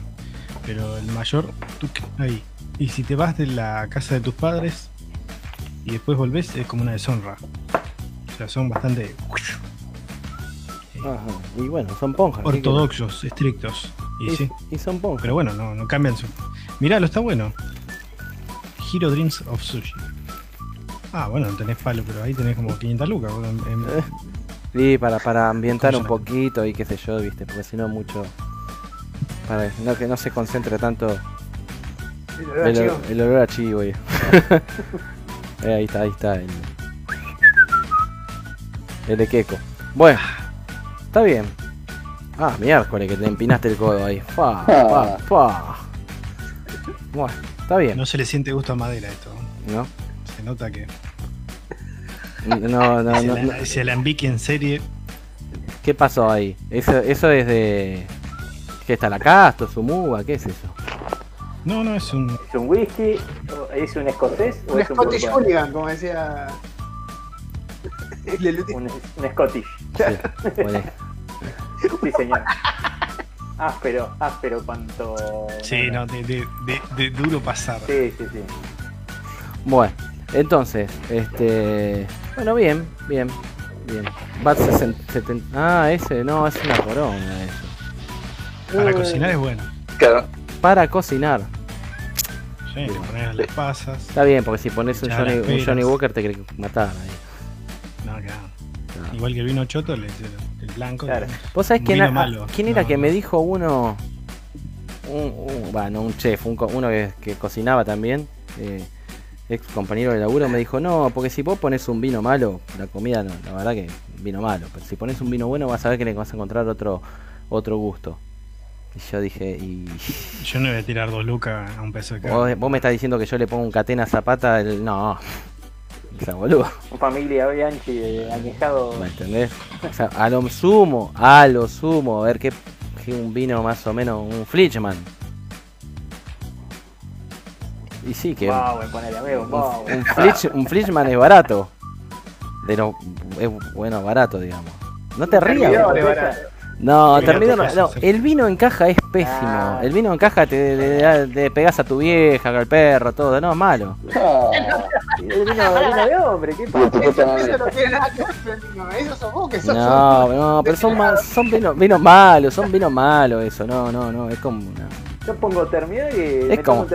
Pero el mayor, tú ahí. Y si te vas de la casa de tus padres y después volvés, es como una deshonra. O sea, son bastante Ajá. Y bueno, son ponjas. ¿qué ortodoxos, estrictos. Y, sí. Y, son ponjas. Pero bueno, no, no cambian su. Miralo, está bueno. Hero Dreams of Sushi. Ah, bueno, no tenés palo, pero ahí tenés como 500 lucas. boludo, en- Eh, Sí, para, para ambientar ¿Cómo un poquito y qué sé yo, viste, porque si no mucho. Para no, que no se concentre tanto El olor a el, chivo. el olor a chivo. Eh, ahí está, ahí está. El, el de queco. Bueno, está bien. Ah, miércoles que te empinaste el codo ahí. Fa, fa, fa. Bueno, está bien, No se le siente gusto a madera esto. ¿no? Se nota que No, no, no, se, no. la, se en serie. ¿Qué pasó ahí? Eso, eso es de. ¿Qué está la casto, su muga? ¿Qué es eso? No, no, es un. ¿Es un whisky? o ¿Es un escocés? ¿O Un es un Scottish? Hooligan, como decía. Un, un Scottish. Sí, Sí, señor. Áspero, áspero cuanto. Sí, no, de, de, de, de duro pasar. Sí, sí, sí. Bueno, entonces, este. Bueno, bien, bien. Bien. Bat 70. Ah, ese, no, es una corona eso. Para Eh, cocinar es bueno. Claro. Para cocinar. Sí, le pones las pasas. Está bien, porque si pones un Johnny, un Walker te quiere matar ahí. No, claro. Igual que el vino choto, le- el, blanco. Claro. ¿Vos sabés quién, vino a- malo. quién era No, que no. me dijo uno? Un, un- bueno, un chef, un uno que, que cocinaba también, eh, ex compañero de laburo, me dijo, no, porque si vos pones un vino malo, la comida, la verdad que vino malo, pero si pones un vino bueno vas a ver que le vas a encontrar otro, otro gusto. Y yo dije, y Yo no voy a tirar dos lucas a un peso de carne. vos, vos me estás diciendo que yo le pongo un catena zapata, el, no, o sea, boludo. Familia Bianchi eh, añejado. ¿Me entendés? O sea, a lo sumo, a lo sumo, a ver qué, qué un vino más o menos, un Flichman. Y sí, que Wow, me pone amigo, un, wow. un, Flitch- un Flichman es barato. De lo, es bueno, barato, digamos. No te rías. No, termidor no, no, el vino en caja es pésimo. Ah. El vino en caja te, le, le pegás a tu vieja, al perro, todo. No, es malo. Ah, El vino, vino de hombre, ¿qué pasa? Eso no tiene nada que ver, no, eso sos vos que sos No, no, pero son, ma- son vinos vinos malos, son vinos malos eso. No, no, no, es como una- Yo pongo terminal y. me Es como,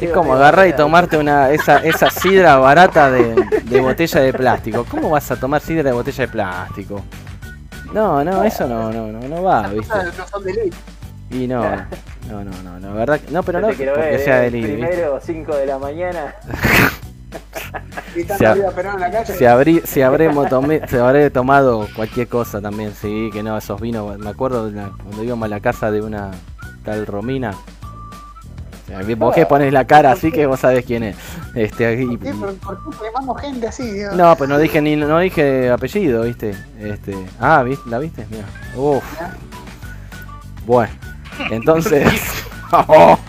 y es como agarrar y tomarte una esa, esa sidra barata de, de botella de plástico. ¿Cómo vas a tomar sidra de botella de plástico? No, no, eso no, no, no, no va, ¿viste? no son de ley. Y no, no, no, no, no, verdad, que- no, pero no porque ver, sea eh, de. Primero, 5 de la mañana. Se Perón en la calle. Si habremos tome- se habré tomado cualquier cosa también, sí, que no, esos vinos, me acuerdo de la- cuando íbamos a la casa de una tal Romina. Sea, Vos que pones la cara así que vos sabés quién es. Este, y- ¿Por qué? ¿Por, por qué llamamos gente así? Dios? no, pues no dije ni no dije apellido, ¿viste? Este, ah, ¿viste? ¿la viste? Mira. Uf. Bueno, entonces Oh.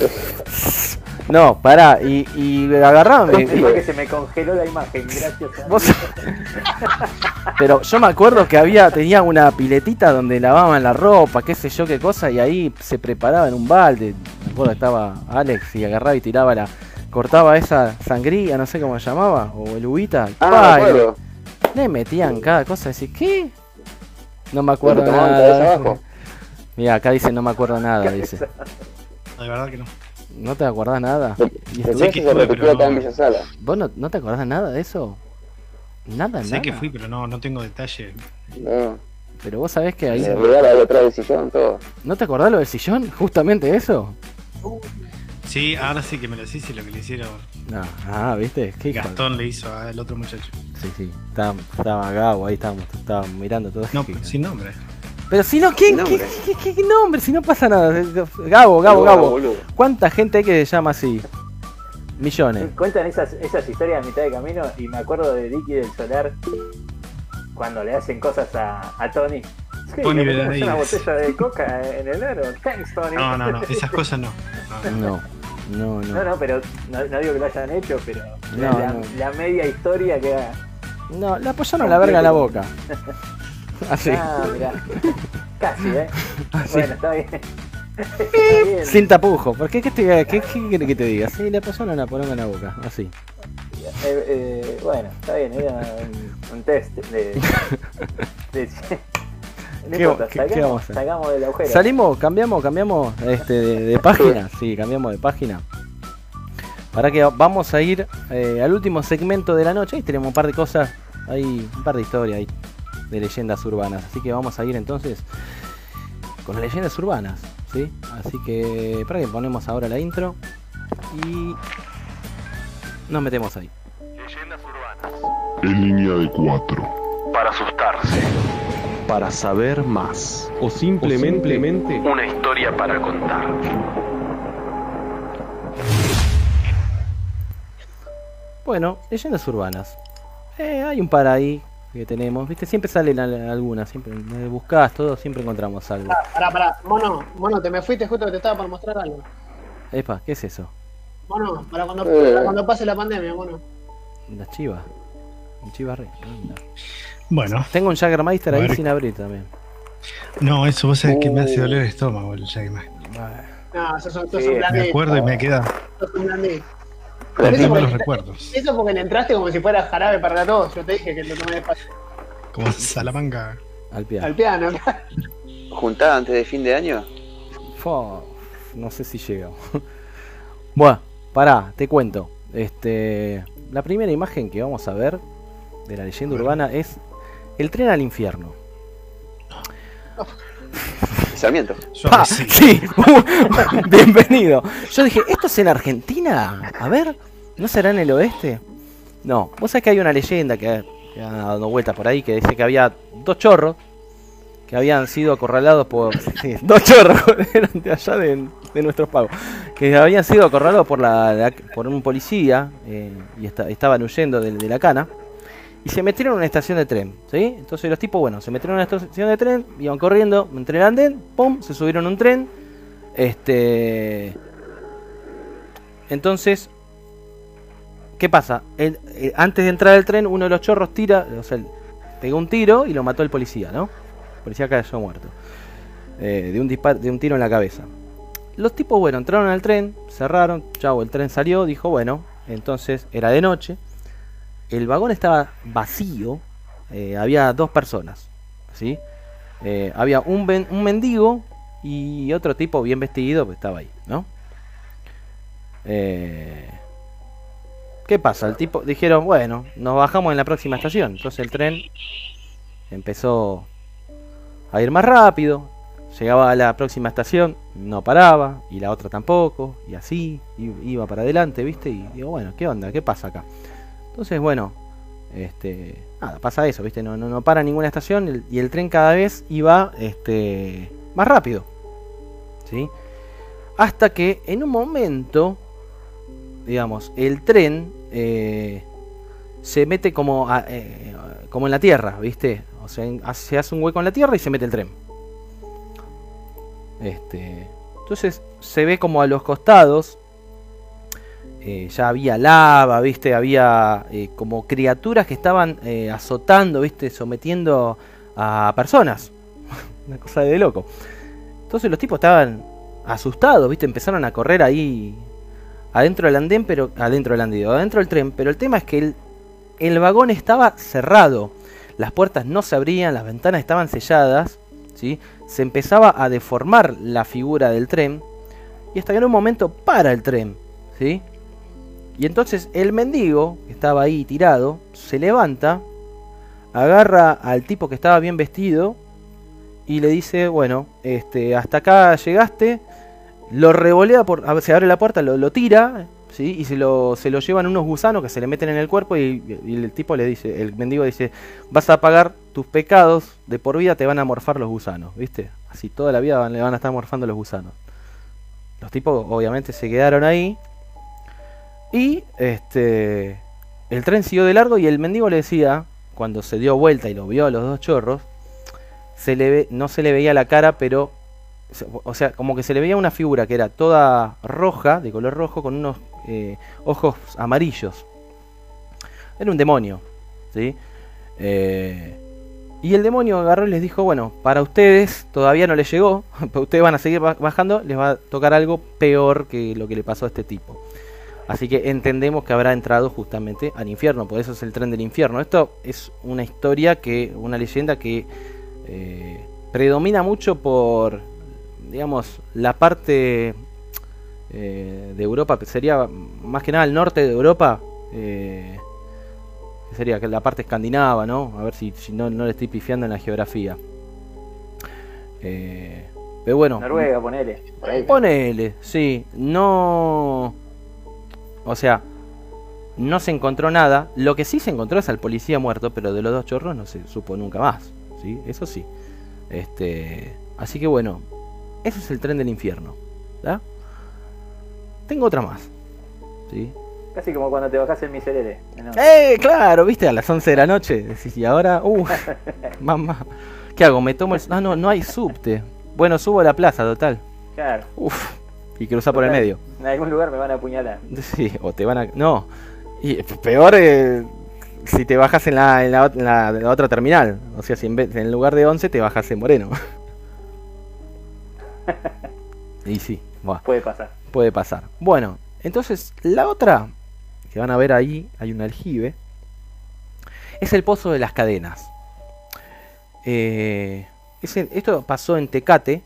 No, pará, y, y agarrame. Que se me congeló la imagen, gracias a Vos- Pero yo me acuerdo que había, tenía una piletita donde lavaban la ropa, qué sé yo qué cosa, y ahí se preparaba en un balde. Me acuerdo que estaba Alex y agarraba y tiraba la. cortaba esa sangría, no sé cómo se llamaba, o el uvita. Ah, me acuerdo. le metían cada cosa, decís, ¿qué? No me acuerdo nada. Mira, acá dice no me acuerdo nada, dice. De verdad que no. ¿No te acordás nada? ¿Y esto- eso se repitió acá en Villa Sala. ¿Vos no, no te acordás nada de eso? Nada, Sé nada. que fui, pero no, no tengo detalle. No. Pero vos sabés que ahí... Se atrás del sillón, todo. ¿No te acordás lo del sillón? Justamente eso. Sí, ahora sí que me lo sé si lo que le hicieron. No, ah, ¿viste? ¿Qué hijo de- Gastón le hizo al otro muchacho. Sí, sí. Estaba, estaba Gabo, ahí estábamos, estábamos mirando todo. No, sin nombre. Pero si no, ¿quién? Sin ¿Qué, nombre. qué, qué- qué nombre? Si no pasa nada. Gabo, Gabo, Gabo, Gabo. boludo. ¿Cuánta gente hay que se llama así? Millones. Cuentan esas, esas historias a mitad de camino y me acuerdo de Ricky del Solar cuando le hacen cosas a, a Tony. Sí, Tony le una botella de coca en el aro. Thanks, Tony. No, no, no, esas cosas no. No, No, no, No, no. pero no, no digo que lo hayan hecho, pero No, la, no. la media historia queda. No, le apoyaron la verga en la boca. Así. Ah, mirá. Casi, ¿eh? Así. Bueno, está bien. Está bien. Sin tapujo. ¿Por qué? ¿Qué, te, qué, qué quiere que te diga? Sí, le apoyaron la poronga en la boca. Así. Eh, eh, bueno, está bien, era un, un test de. de- no ¿Qué- importa, qué- qué sacamos, vamos a hacer? sacamos del agujero. Salimos, cambiamos, cambiamos este, de, de página. Sí, cambiamos de página. Para que vamos a ir eh, al último segmento de la noche. Ahí tenemos un par de cosas, hay un par de historias ahí de leyendas urbanas. Así que vamos a ir entonces con las leyendas urbanas. ¿sí? Así que para que ponemos ahora la intro y nos metemos ahí. Leyendas urbanas. En línea de cuatro. Para asustarse. Para saber más. O simplemente, Una historia para contar. Bueno, leyendas urbanas. Eh, hay un par ahí que tenemos. Viste, siempre salen al- algunas. Siempre buscás todo, siempre encontramos algo. Pará, pará. Mono, mono, te me fuiste justo que te estaba por mostrar algo. Epa, ¿qué es eso? Mono, para cuando, Eh. para cuando pase la pandemia, mono. Las chivas. Un re. anda. Bueno, Tengo un Jaggermeister ahí sin abrir también. no, eso vos sabés que me hace doler el estómago el Jackman. No, eso es Sí, Me acuerdo y me queda. Eso porque, los recuerdos. eso porque le entraste como si fuera jarabe para la tos. Yo te dije que lo tomé despacio. Como Salamanca. Al piano. Al piano. ¿Juntada antes de fin de año? Fua, no sé si llega. bueno, pará, te cuento. Este, la primera imagen que vamos a ver de la leyenda urbana es el tren al infierno. Sarmiento. Pa, sí, bienvenido. Yo dije, ¿esto es en Argentina? A ver, ¿no será en el oeste? No, vos sabés que hay una leyenda que, ha dado vueltas por ahí que dice que había dos chorros que habían sido acorralados por. dos chorros eran de allá de, de nuestros pagos. Que habían sido acorralados por, la, por un policía eh, y esta- estaban huyendo de, de la cana. Y se metieron en una estación de tren, ¿sí? Entonces los tipos, bueno, se metieron en una estación de tren, iban corriendo entre el andén, pum, se subieron a un tren. Este. Entonces, ¿qué pasa? Eh, antes de entrar al tren, uno de los chorros tira, o sea, pegó un tiro y lo mató el policía, ¿no? El policía cayó muerto. Eh, de, un dispar de un tiro en la cabeza. Los tipos, bueno, entraron al tren, cerraron, chau, el tren salió, dijo, bueno, entonces era de noche. El vagón estaba vacío, eh, había dos personas, ¿sí? Había un, un mendigo y otro tipo bien vestido que estaba ahí, ¿no? Eh, ¿Qué pasa? El tipo dijeron, bueno, nos bajamos en la próxima estación. Entonces el tren empezó a ir más rápido. Llegaba a la próxima estación, no paraba, y la otra tampoco, y así, iba para adelante, ¿viste? Y digo, bueno, ¿qué onda? ¿Qué pasa acá? Entonces, bueno, este, nada, pasa eso, ¿viste? No, no, no para ninguna estación y el tren cada vez iba este, más rápido, ¿sí? Hasta que en un momento, digamos, el tren eh, se mete como, a- eh, como en la tierra, ¿viste? O sea, se hace un hueco en la tierra y se mete el tren. Este, entonces se ve como a los costados eh, ya había lava, ¿viste? Había como criaturas que estaban azotando, ¿viste? Sometiendo a personas. Una cosa de loco. Entonces los tipos estaban asustados, ¿viste? Empezaron a correr ahí adentro del andén, pero adentro del andén, adentro del tren, pero el tema es que el, vagón estaba cerrado. Las puertas no se abrían, las ventanas estaban selladas, ¿sí? Se empezaba a deformar la figura del tren y hasta que en un momento para el tren, ¿sí? Y entonces el mendigo, que estaba ahí tirado, se levanta, agarra al tipo que estaba bien vestido y le dice, bueno, este, hasta acá llegaste, lo revolea, por, se abre la puerta, lo, tira, y se lo, se lo llevan unos gusanos que se le meten en el cuerpo y, el tipo le dice, el mendigo dice, vas a pagar tus pecados, de por vida te van a morfar los gusanos, ¿viste? Así toda la vida le van a estar morfando los gusanos. Los tipos obviamente se quedaron ahí y este el tren siguió de largo y el mendigo le decía, cuando se dio vuelta y lo vio a los dos chorros, se le no se le veía la cara, pero o sea, como que se le veía una figura que era toda roja, de color rojo, con unos eh, ojos amarillos. Era un demonio, ¿sí? Eh, y el demonio agarró y les dijo, bueno, para ustedes todavía no les llegó, pero ustedes van a seguir ba- bajando, les va a tocar algo peor que lo que le pasó a este tipo. Así que entendemos que habrá entrado justamente al infierno, por eso es el tren del infierno. Esto es una historia que, una leyenda que eh, predomina mucho por, digamos, la parte eh, de Europa, que sería más que nada el norte de Europa, eh, que sería la parte escandinava, ¿no? A ver si, si no, no le estoy pifiando en la geografía. Eh, pero bueno, Noruega, ponele. Ponele, sí. No. O sea, no se encontró nada. Lo que sí se encontró es al policía muerto, pero de los dos chorros no se supo nunca más. ¿Sí? Eso sí. Este. Así que bueno. Ese es el tren del infierno. ¿verdad? Tengo otra más. ¿Sí? Casi como cuando te bajás el miserere. ¿no? ¡Eh! Claro, viste, a las 11 de la noche. Decís, y ahora. ¡Uh! mamá. ¿Qué hago? ¿Me tomo el.? Ah, no, no hay subte. Bueno, subo a la plaza, total. Claro. Uf. Y cruza por el medio. En algún lugar me van a apuñalar. Sí, o te van a. No. Y peor eh, si te bajas en la, en, la, en la- en la otra terminal. O sea, si en, vez, en lugar de 11 te bajas en Moreno. Y sí, Puede pasar. puede pasar. Bueno, entonces la otra que van a ver ahí, hay un aljibe, es el Pozo de las Cadenas. Eh, es esto pasó en Tecate,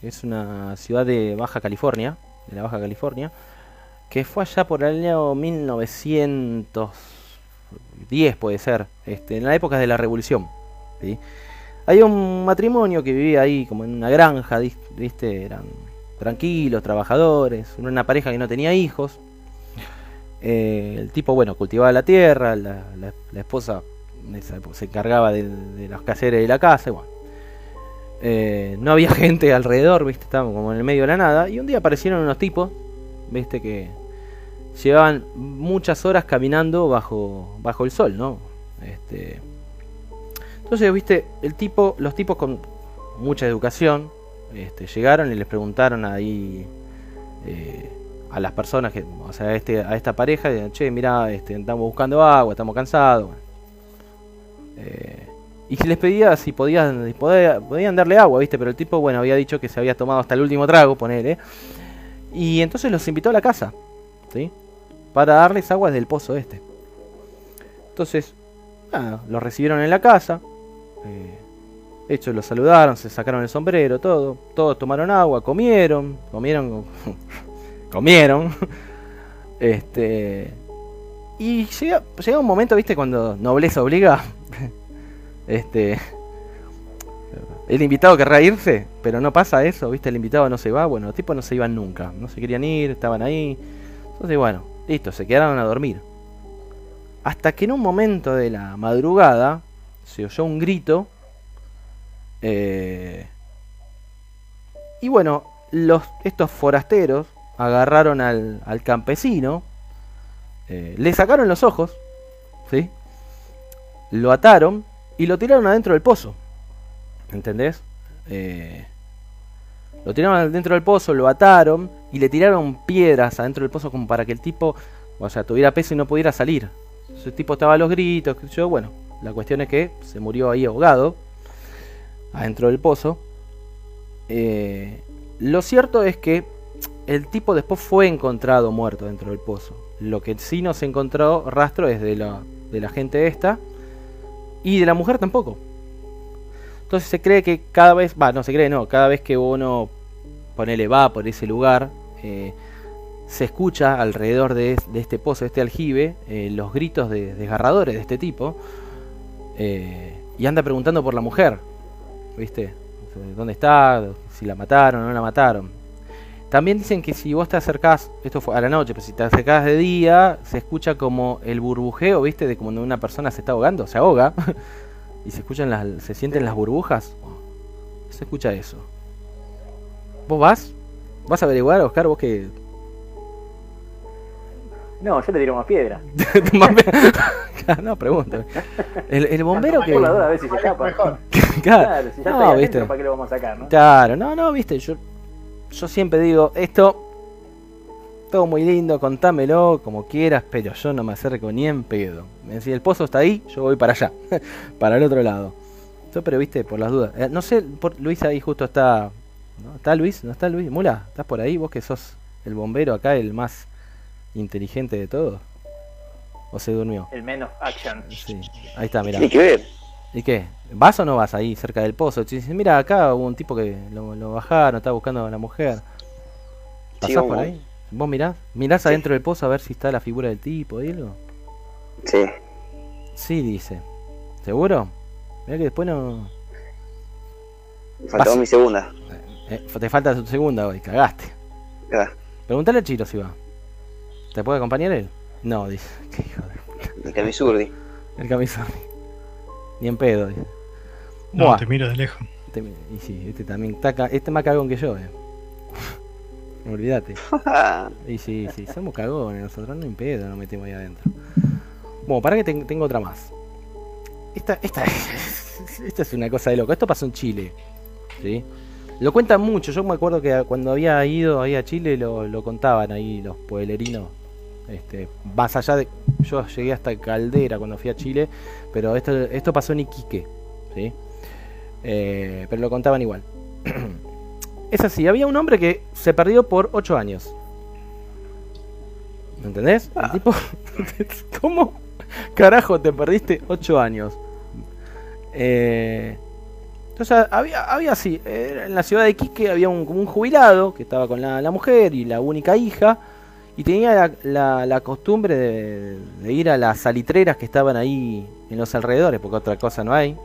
que es una ciudad de Baja California, de la Baja California, que fue allá por el año 1910 puede ser, este, en la época de la Revolución. ¿sí? Hay un matrimonio que vivía ahí como en una granja, ¿viste? Eran tranquilos, trabajadores, una pareja que no tenía hijos. Eh, el tipo, bueno, cultivaba la tierra, la, esposa época se encargaba de, de los quehaceres de la casa, y. Eh, no había gente alrededor, viste, estábamos como en el medio de la nada, y un día aparecieron unos tipos, viste, que llevaban muchas horas caminando bajo, bajo el sol, ¿no? Este, entonces, viste, el tipo, los tipos con mucha educación, este, llegaron y les preguntaron ahí eh, a las personas que, o sea, a, este, esta pareja, che, mira, este, estamos buscando agua, estamos cansados. Eh, y les pedía si podían, podían darle agua, viste, pero el tipo, bueno, había dicho que se había tomado hasta el último trago, ponele. Y entonces los invitó a la casa, ¿sí? Para darles agua del pozo este. Entonces, los recibieron en la casa. Eh, hecho, los saludaron, se sacaron el sombrero, todo. Todos tomaron agua, comieron, comieron, comieron. Este. Y llega, llega un momento, viste, cuando nobleza obliga. Este. El invitado querrá irse, pero no pasa eso, viste, el invitado no se va. Bueno, los tipos no se iban nunca, no se querían ir, estaban ahí. Entonces, bueno, listo, se quedaron a dormir. Hasta que en un momento de la madrugada se oyó un grito. Eh, y bueno, estos forasteros agarraron al, campesino, eh, le sacaron los ojos, ¿sí? lo ataron y lo tiraron adentro del pozo. ¿Entendés? Eh, lo tiraron adentro del pozo, lo ataron y le tiraron piedras adentro del pozo como para que el tipo, o sea, tuviera peso y no pudiera salir. Ese tipo estaba a los gritos, yo, bueno, la cuestión es que se murió ahí ahogado, adentro del pozo. Eh, lo cierto es que el tipo después fue encontrado muerto dentro del pozo. Lo que sí no se encontró rastro es de la, de la gente esta y de la mujer tampoco. Entonces se cree que cada vez, va, no se cree, no, cada vez que uno, ponele, va por ese lugar, eh, se escucha alrededor de, es- de este pozo, de este aljibe, eh, los gritos de desgarradores de este tipo. y anda preguntando por la mujer, ¿viste? ¿Dónde está? Si la mataron o no la mataron. También dicen que si vos te acercás, esto fue a la noche, pero si te acercás de día, se escucha como el burbujeo, ¿viste? De cuando una persona se está ahogando, se ahoga. y se escuchan las, se sienten las burbujas. Se escucha eso. ¿Vos vas? ¿Vas a averiguar, Oscar? ¿Vos que No, yo le tiro más piedra. no, pregunto. El, el bombero que. Por la duda, a ver si se escapa. Claro, Claro, si ya no, está ahí viste. adentro, ¿para qué lo vamos a sacar, no? Claro, no, no, viste, yo, yo siempre digo, esto, todo muy lindo, contámelo como quieras, pero yo no me acerco ni en pedo. Si el pozo está ahí, yo voy para allá, para el otro lado. Yo, pero viste, por las dudas. Eh, no sé, por, Luis ahí justo está. ¿no? ¿Está Luis? ¿No está Luis? Mula, ¿estás por ahí? Vos que sos el bombero acá, el más inteligente de todos. ¿O se durmió? El menos action. Sí, ahí está, mira. Que ver. ¿Y qué? ¿Vas o no vas ahí cerca del pozo? Te dicen, mira, acá hubo un tipo que lo, lo bajaron, estaba buscando a la mujer. ¿Pasás Sí, por ahí? ¿Vos mirás? ¿Mirás adentro del pozo a ver si está la figura del tipo y algo? Sí. Sí, dice. ¿Seguro? Mirá que después no... Faltaba Vas- mi segunda. eh, te falta tu segunda hoy, cagaste. Ya. Preguntale a Chiro si va. ¿Te puede acompañar él? No, dice. Qué hijo de... El camisurdi. El camisón. Ni en pedo, dice. No, Buah. te miro de lejos. Este, y sí, este también está ca- este más cagón que yo, eh. Olvídate. y sí, sí, somos cagones, nosotros no en pedo nos metemos ahí adentro. Bueno, para que ten- tengo otra más. Esta, esta, esta es una cosa de loco. Esto pasó en Chile. ¿sí? Lo cuentan mucho. Yo me acuerdo que cuando había ido ahí a Chile lo, lo contaban ahí los pueblerinos. Este, más allá de. Yo llegué hasta Caldera cuando fui a Chile. Pero esto, esto pasó en Iquique. ¿sí? Eh, pero lo contaban igual. es así, había un hombre que se perdió por 8 años. ¿Me entendés? El tipo. ¿Cómo carajo te perdiste 8 años? Eh, entonces había, había así, en la ciudad de Quique había un, jubilado que estaba con la, la mujer y la única hija y tenía la, costumbre de, ir a las salitreras que estaban ahí en los alrededores, porque otra cosa no hay.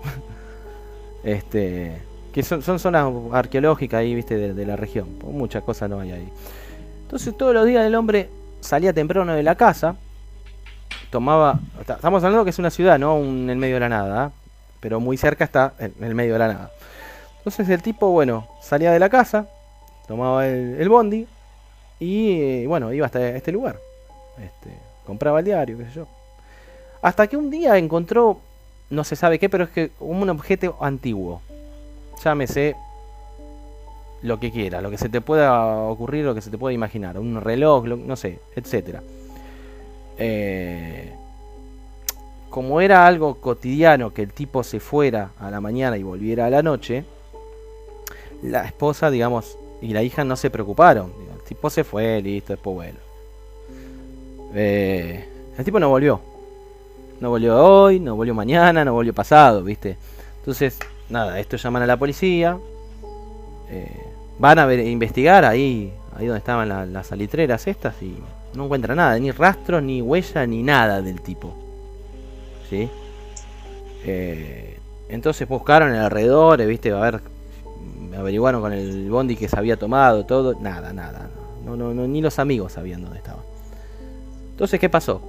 este que son, son zonas arqueológicas ahí, viste, de, la región. Muchas cosas no hay ahí. Entonces todos los días el hombre salía temprano de la casa, tomaba... Estamos hablando que es una ciudad, no en el medio de la nada, pero muy cerca está en el medio de la nada. Entonces el tipo, bueno, salía de la casa, tomaba el, el bondi y, eh, bueno, iba hasta este lugar. Este, compraba el diario, qué sé yo. Hasta que un día encontró, no se sabe qué, pero es que un objeto antiguo. Llámese lo que quiera, lo que se te pueda ocurrir, lo que se te pueda imaginar. Un reloj, lo- no sé, etcétera. Eh, como era algo cotidiano que el tipo se fuera a la mañana y volviera a la noche, la esposa, digamos, y la hija no se preocuparon. El tipo se fue, listo, después vuelo. Eh, el tipo no volvió. No volvió hoy, no volvió mañana, no volvió pasado, ¿viste? Entonces, nada, esto llaman a la policía. eh, van a ver, investigar ahí, ahí donde estaban la- las salitreras estas y no encuentran nada, ni rastro, ni huella, ni nada del tipo. ¿Sí? Eh, entonces buscaron en alrededor, viste, a ver, averiguaron con el bondi que se había tomado, todo, nada, nada. No, no, no, ni los amigos sabían dónde estaba. Entonces, ¿qué pasó?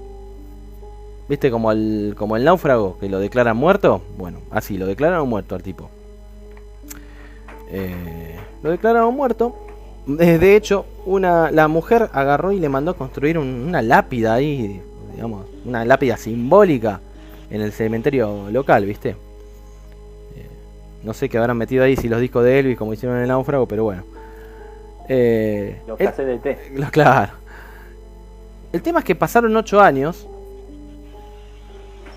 ¿Viste como el, como el náufrago que lo declaran muerto? Bueno, así, lo declararon muerto al tipo. Eh, lo declararon muerto. Eh, De hecho, una, la mujer agarró y le mandó construir un- una lápida ahí, digamos, una lápida simbólica en el cementerio local, ¿viste? Eh, no sé qué habrán metido ahí, si los discos de Elvis, como hicieron en el náufrago, pero bueno. Eh, Los el- de té. lo- claro. El tema es que pasaron 8 años.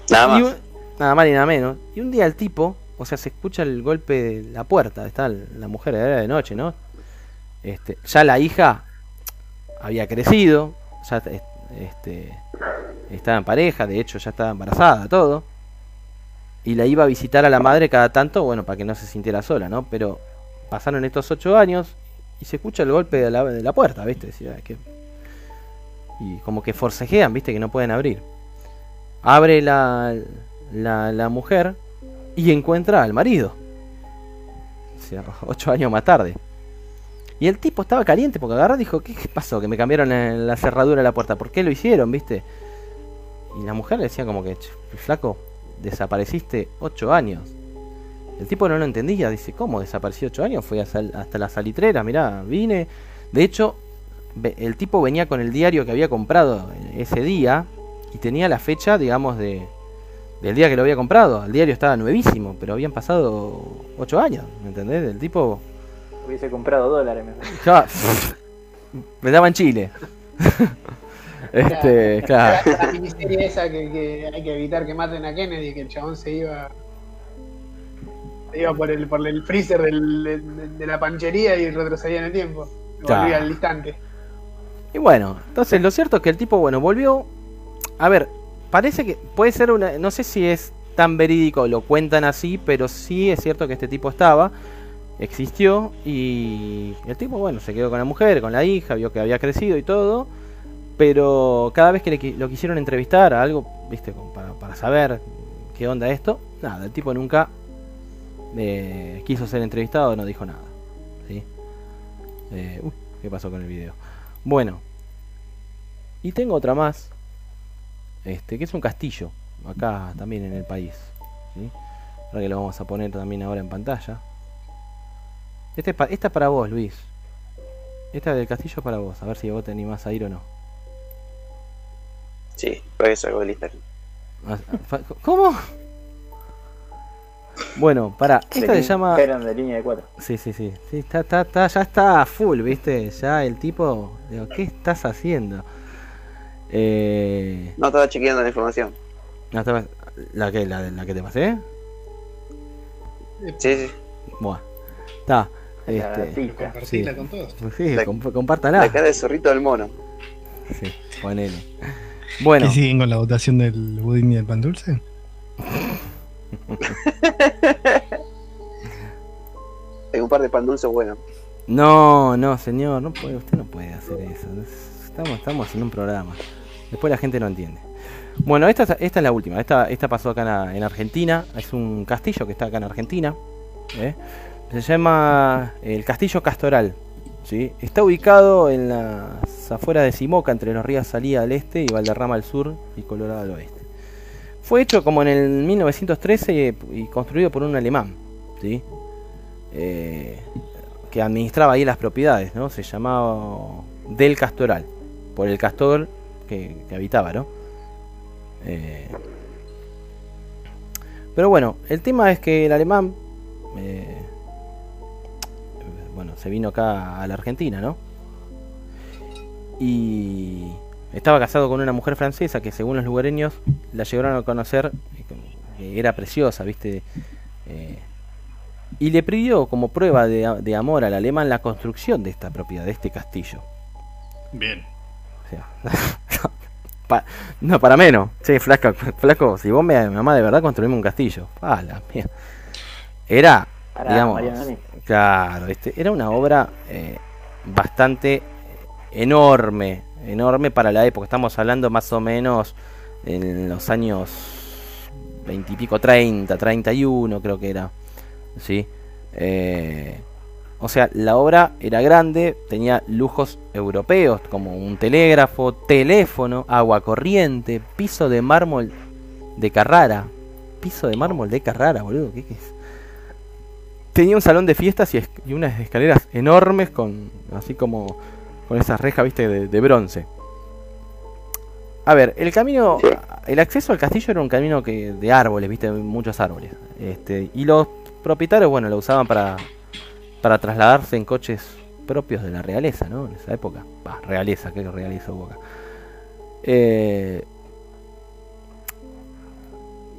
Nada y más. un- nada más ni nada menos. Y un día el tipo, o sea, se escucha el golpe de la puerta. Está la mujer, era de noche, ¿no? Este, ya la hija había crecido, ya est- este, estaba en pareja, de hecho ya estaba embarazada, todo. Y la iba a visitar a la madre cada tanto, bueno, para que no se sintiera sola, ¿no? Pero pasaron estos ocho años y se escucha el golpe de la, de la puerta, ¿viste? Y como que forcejean, ¿viste? Que no pueden abrir. Abre la, la, la mujer y encuentra al marido. O sea, ocho años más tarde. Y el tipo estaba caliente porque agarró y dijo, ¿qué pasó? Que me cambiaron la, cerradura de la puerta. ¿Por qué lo hicieron, viste? Y la mujer le decía como que, "Ch, flaco, desapareciste ocho años. El tipo no lo entendía, dice, ¿cómo desapareció ocho años? Fui a sal- hasta la salitrera, mirá, vine. De hecho, el tipo venía con el diario que había comprado ese día y tenía la fecha, digamos, de del día que lo había comprado. El diario estaba nuevísimo, pero habían pasado ocho años, ¿me entendés? El tipo Hubiese comprado dólares mejor. ya, me daban Chile. este, claro. La miniserie esa que, que hay que evitar que maten a Kennedy, que el chabón se iba. Iba por el, por el freezer del- de, de la panchería y retrocedía en el tiempo. Volvía al instante. Y bueno, entonces lo cierto es que el tipo, bueno, volvió. A ver, parece que puede ser una. No sé si es tan verídico, lo cuentan así, pero sí es cierto que este tipo estaba, existió y el tipo, bueno, se quedó con la mujer, con la hija, vio que había crecido y todo. Pero cada vez que le lo quisieron entrevistar a algo, viste, para, para saber qué onda esto, nada, el tipo nunca eh, quiso ser entrevistado, no dijo nada. ¿sí? Eh, uy, ¿qué pasó con el video? Bueno, y tengo otra más, este, que es un castillo, acá también en el país. ¿sí? Ahora que lo vamos a poner también ahora en pantalla. Este es pa- esta es para vos, Luis. Esta del castillo es para vos, a ver si vos te animás a ir o no. Sí, para eso hago el Instagram. ¿Cómo? Bueno, para, esta se llama... Instagram de línea de cuatro. Sí, sí, sí. sí está, está, está, ya está a full, ¿viste? Ya el tipo... Digo, ¿qué estás haciendo? Eh... No estaba chequeando la información. no, estaba- ¿La que, la, la que te pasé? Sí, sí. Buah. Está. Este, con todos. sí, La- comp- compártala. La cara de zorrito del mono. Sí, ponele. Bueno. ¿Y siguen con la votación del budín y del pan dulce? Hay un par de pan dulces buenos. No, no, señor, no usted no puede hacer eso. Estamos, estamos en un programa. Después la gente no entiende. Bueno, esta, es- la última. Esta, pasó acá en Argentina. Es un castillo que está acá en Argentina. ¿eh? Se llama el Castillo Castoral. ¿sí? Está ubicado en las afueras de Simoca, entre los ríos Salía al este y Valderrama al sur y Colorado al oeste. Fue hecho como en el 1913 y construido por un alemán. ¿sí? Eh, que administraba ahí las propiedades, ¿no? Se llamaba Del Castoral, por el castor que, habitaba, ¿no? Eh, pero bueno, el tema es que el alemán, eh, bueno, se vino acá a la Argentina, ¿no? Y estaba casado con una mujer francesa que según los lugareños la llegaron a conocer, que era preciosa, ¿viste? Eh, y le pidió como prueba de, de amor al alemán la construcción de esta propiedad, de este castillo. Bien. O sea, pa- no, para menos. Che, flaco, flaco, si vos me, amás de verdad, construimos un castillo. Ah, la mierda. Era, Pará, digamos, claro, este, era una obra eh, bastante enorme, enorme para la época. Estamos hablando más o menos en los años 20 y pico, 30, 31 creo que era. ¿sí? Eh, o sea, la obra era grande, tenía lujos europeos como un telégrafo, teléfono, agua corriente, piso de mármol de Carrara. Piso de mármol de Carrara, boludo, ¿qué, es? Tenía un salón de fiestas y, y unas escaleras enormes con así como con esas rejas, viste, de, de bronce. A ver, el camino, el acceso al castillo era un camino que de árboles, viste, muchos árboles. Este, y los propietarios, bueno, lo usaban para, para trasladarse en coches propios de la realeza, ¿no? En esa época. Bah, realeza, ¿qué realeza hubo acá? Eh,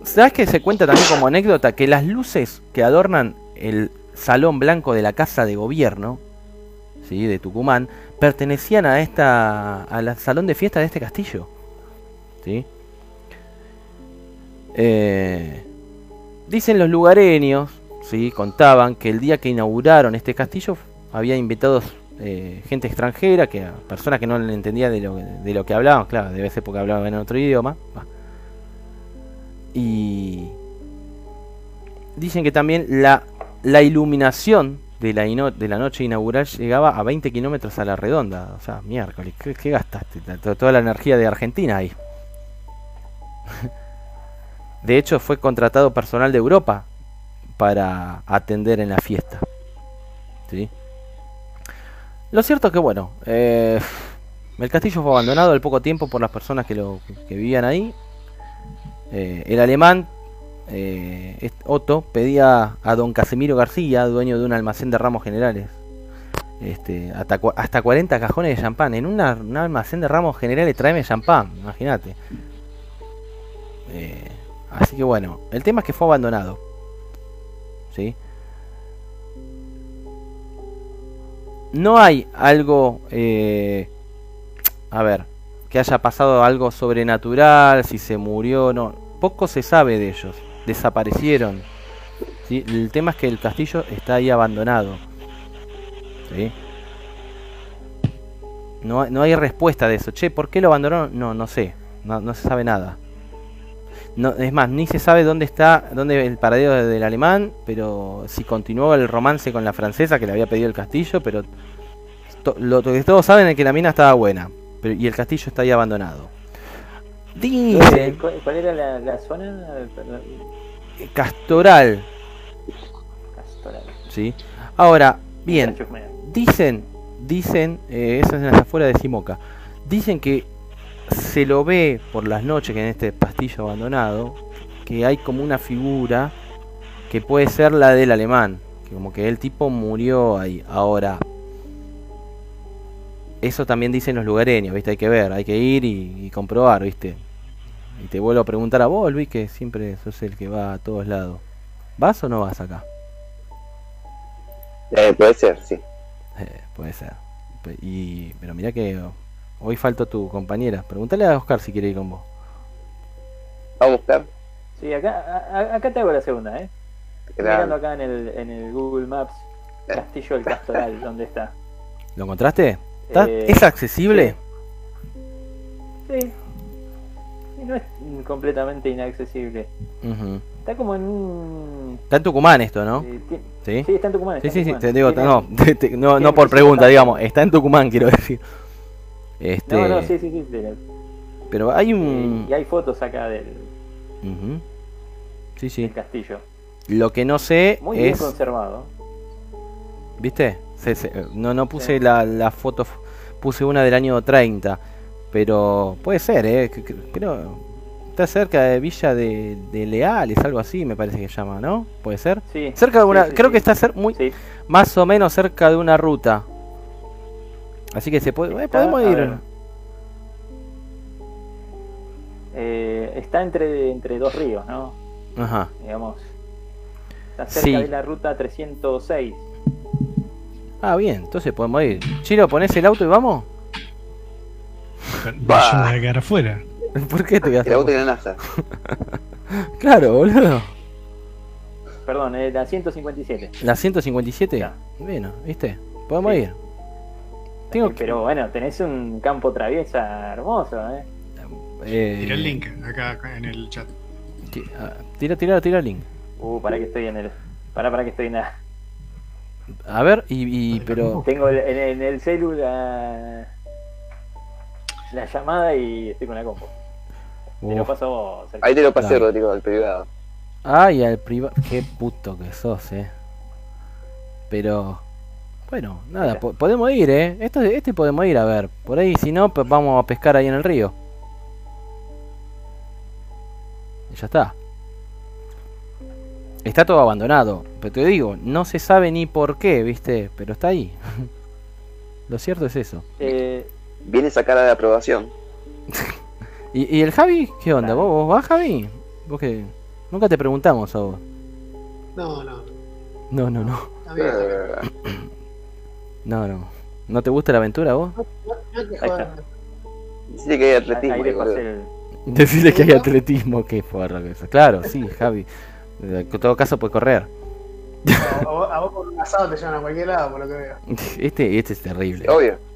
¿Sabes que se cuenta también como anécdota que las luces que adornan el salón blanco de la casa de gobierno, de Tucumán, pertenecían a esta al salón de fiesta de este castillo, ¿sí? Eh, dicen los lugareños, ¿sí? contaban que el día que inauguraron este castillo había invitados eh, gente extranjera, que personas que no entendían de lo, de lo que hablaban, claro, debe ser porque hablaban en otro idioma. Y dicen que también la, la iluminación de la, de la noche inaugural llegaba a 20 kilómetros a la redonda. O sea, miércoles, ¿qué, qué gastaste? Ta- to- Toda la energía de Argentina ahí. De hecho, fue contratado personal de Europa para atender en la fiesta. ¿Sí? Lo cierto es que, bueno, eh, el castillo fue abandonado al poco tiempo por las personas que, lo, que vivían ahí. Eh, el alemán eh, Otto pedía a don Casimiro García, dueño de un almacén de ramos generales, este, hasta, hasta 40 cajones de champán. En un almacén de ramos generales tráeme champán, imagínate. Eh, así que bueno, el tema es que fue abandonado. ¿Sí? No hay algo, eh, a ver, que haya pasado algo sobrenatural, si se murió, no. Poco se sabe de ellos. Desaparecieron. El tema es que el castillo está ahí abandonado. ¿sí? No, no hay respuesta de eso. Che, ¿por qué lo abandonaron? No, no sé. No, se sabe nada. No, es más, ni se sabe dónde está, dónde el paradero del alemán, pero si continuó el romance con la francesa que le había pedido el castillo, pero to- lo que todos saben es que la mina estaba buena, pero, y el castillo está ahí abandonado. Dicen ¿Cuál, era la, la zona? Castoral, Castoral. ¿sí? Ahora, bien, dicen, dicen, eh, eso es en las afueras de Simoca, dicen que se lo ve por las noches que en este pastillo abandonado, que hay como una figura que puede ser la del alemán, que como que el tipo murió ahí. Ahora, eso también dicen los lugareños, ¿viste? Hay que ver, hay que ir y, y comprobar, ¿viste? Y te vuelvo a preguntar a vos, Luis, que siempre sos el que va a todos lados. ¿Vas o no vas acá? Eh, puede ser, sí. Eh, puede ser. Y, pero mira que Hoy faltó tu compañera. Pregúntale a Oscar si quiere ir con vos. ¿Va a buscar? Sí, acá, a- acá te hago la segunda, ¿eh? Mirando acá en el, en el Google Maps, Castillo del Castoral, ¿dónde está? ¿Lo encontraste? ¿Está- Eh, ¿Es accesible? Sí. Sí, no es completamente inaccesible. Está como en un... Está en Tucumán esto, ¿no? eh, ¿Sí? Sí, está en Tucumán. Sí, está sí, en sí, te digo, no, te- te- no, por pregunta, digamos, está en Tucumán, quiero decir. Este, No, no, sí, sí, sí. Pero hay un... Y hay fotos acá del, Ujú. Sí, sí. del castillo. Lo que no sé Muy bien conservado. ¿Viste? Se- se- no, no puse la, la foto, puse una del año 30, pero puede ser, ¿eh? Pero está cerca de Villa de, de Leales, algo así, me parece que se llama, ¿no? ¿Puede ser? Sí. Cerca de una, sí, sí, creo sí. que está cer- muy, más o menos cerca de una ruta. Así que se puede, eh, podemos ir. Eh, está entre, entre dos ríos, ¿no? Ajá. Digamos. Está cerca de la ruta 306. Ah, bien, entonces podemos ir. Chilo, ¿ponés el auto y vamos? Me voy a quedar afuera. ¿Por qué te quedas El auto y la NASA. Claro, boludo. Perdón, eh, la 157. ¿La 157? Ya. Bueno, ¿viste? Podemos Sí. ir. Tengo Eh, Pero bueno, tenés un campo traviesa hermoso, ¿eh? Eh, Tira el link acá acá en el chat. ah, Tira, tira, tira el link. Uh, para que estoy en el. Para, para que estoy en la. A ver, y, y pero. Tengo el- en el celular la llamada y estoy con la compu. Te lo paso. Ahí te lo pasé, Claro. Rodrigo, al privado. Ay, al privado. Qué puto que sos, eh. Pero. Bueno, nada, po- podemos ir, eh. Esto, este podemos ir a ver. Por ahí, si no, pues vamos a pescar ahí en el río. Y ya está. Está todo abandonado. Pero te digo, no se sabe ni por qué, ¿viste? Pero está ahí. Lo cierto es eso. Eh, Viene esa cara de aprobación. ¿Y, y el Javi? ¿Qué onda? ¿Vos, vos vas, Javi? ¿Vos qué? Nunca te preguntamos a vos. No, no. No, no, no. No, no. ¿No te gusta la aventura vos? No, no hay que hay atletismo. Decirle que hay atletismo, qué forra que eso. Claro, sí, Javi. En todo caso puede correr. A vos, a vos por un asado te llevan a cualquier lado, por lo que veo. Este, este es terrible. Obvio.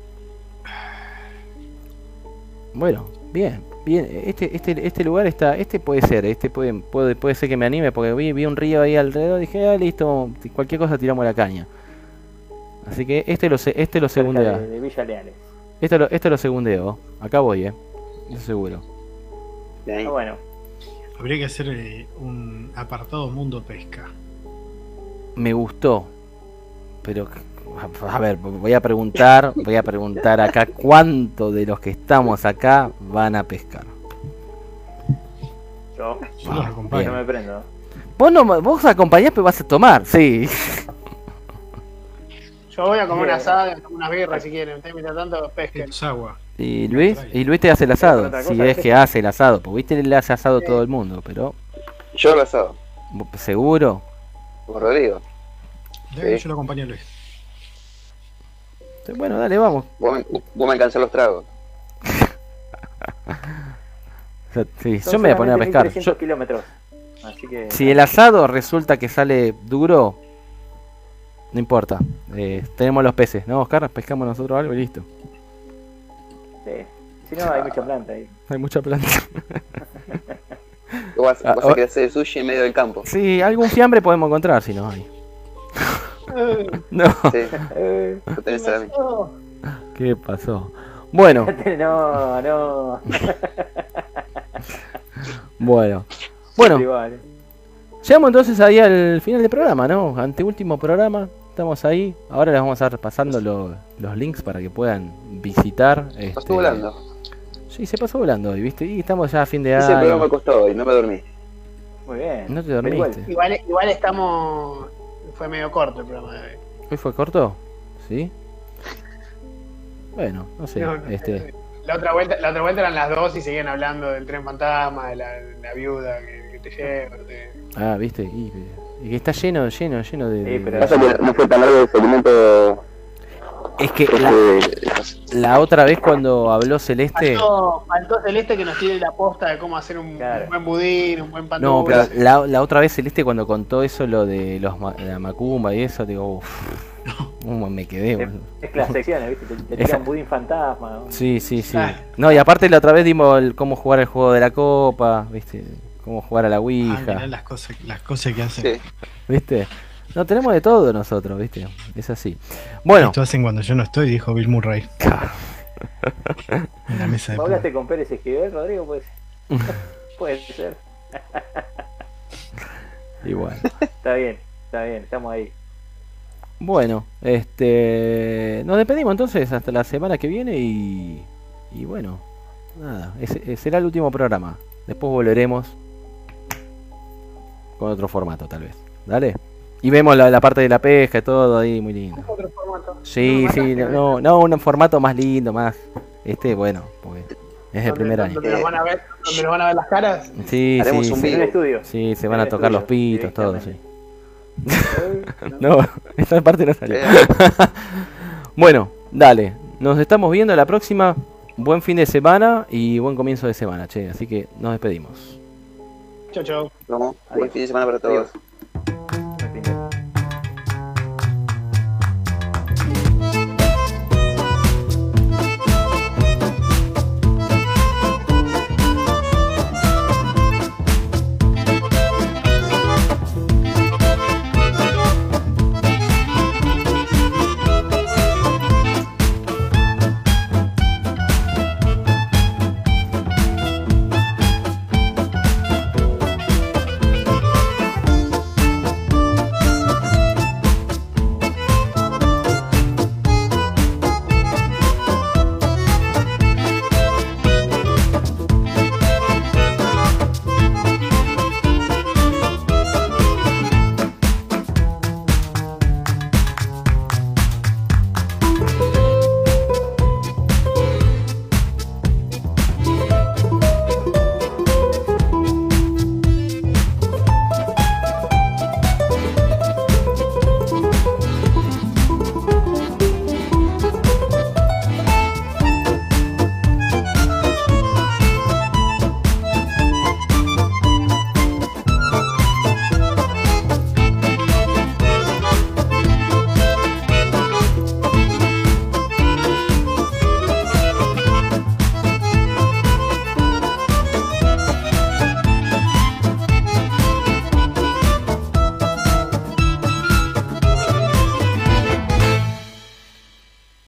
Bueno, bien, bien. Este, este, este lugar está, este puede ser, este puede, puede, puede ser que me anime porque vi, vi un río ahí alrededor, dije, ah, listo, cualquier cosa tiramos la caña. Así que este lo, este lo cerca segundea. de, de Villa Leales. Esto lo, esto lo segundeo. Acá voy, eh. Eso seguro. Ah, bueno, Habría que hacer eh, un apartado mundo pesca. Me gustó. Pero, a ver, voy a preguntar, voy a preguntar acá cuánto de los que estamos acá van a pescar. yo, Yo los Ah, acompaño. me prendo. Vos no, vos acompañás, pero vas a tomar, sí. Yo voy a comer un Bien. asado y a tomar unas birras si quieren. Ustedes mientras tanto pesquen. Esto es agua. Y Luis, y Luis te hace el asado, si es que hace el asado, porque viste le hace asado a todo el mundo, pero Yo lo asado. seguro. Con Rodrigo. Sí. Yo lo acompaño a Luis. Bueno, dale, vamos. Vos me, vos me alcanzás los tragos. O sea, sí, yo me voy a poner a pescar. 1300 Yo- kilómetros. Así que. si el asado resulta que sale duro, no importa. Eh, tenemos los peces, ¿no, Oscar? Pescamos nosotros algo y listo. Sí. Si no, hay mucha planta ahí. Hay mucha planta. Vas, Ah, vas oh. a querer hacer sushi en medio del campo. Sí, algún fiambre podemos encontrar si no hay. No, Sí, Eh, lo tenés a mí. Oh, ¿qué pasó? Bueno, no, no. bueno. Bueno, llegamos entonces ahí al final del programa, ¿no? Anteúltimo programa. Estamos ahí. Ahora les vamos a estar pasando lo- los links para que puedan visitar. Pasó este, volando. Sí, se pasó volando hoy, ¿viste? Y estamos ya a fin de Ese programa me año. costó hoy, no me dormí. Muy bien. No te igual, dormiste. igual, igual estamos. Fue medio corto el programa de hoy. ¿Hoy fue corto? ¿Sí? Bueno, no sé. No, no, este, La otra, vuelta, la otra vuelta eran las dos y seguían hablando del tren fantasma, de la, la viuda que, que te lleva. ah, ¿viste? Y, y que está lleno, lleno, lleno de... Sí, pero- de- Pasa que no fue tan largo el segmento. Es que la, otra vez cuando habló Celeste. Faltó, faltó Celeste que nos tiene la posta de cómo hacer un, Claro. un buen budín, un buen pan No, pero la, la otra vez Celeste cuando contó eso, lo de los ma- la macumba y eso, digo, uff, me quedé. Es, boludo. es las secciones, ¿viste? Te, te tiran budín fantasma. ¿no? Sí, sí, sí. Ah. No, y aparte la otra vez dimos el cómo jugar el juego de la copa, ¿viste? Cómo jugar a la Ah, Ouija, mirá las cosas, las cosas que hacen. Sí. ¿viste? No, tenemos de todo nosotros, ¿viste? Es así. Bueno, Esto hacen cuando yo no estoy, dijo Bill Murray. En la mesa de ¿Vos pool. hablaste con Pérez Esquivel, Rodrigo? Pues, puede ser. igual. Está bien, está bien, estamos ahí. Bueno, este. Nos despedimos entonces hasta la semana que viene y. Y bueno, nada, ese, ese será el último programa. Después volveremos con otro formato, tal vez. Dale. Y vemos la, la parte de la pesca y todo ahí, muy lindo. Otro formato. Sí, No, sí, no, no, un formato más lindo, más. Este, bueno, porque es el primer año. Donde nos van a ver, donde nos van a ver las caras. Sí, Haremos sí, un sí. El vivo. estudio. Sí, se van a tocar los pitos, todo, sí. No, esa parte no salió. Eh. bueno, dale. Nos estamos viendo la próxima. Buen fin de semana y buen comienzo de semana, che. Así que nos despedimos. Chau. Vamos, buen fin de semana para todos.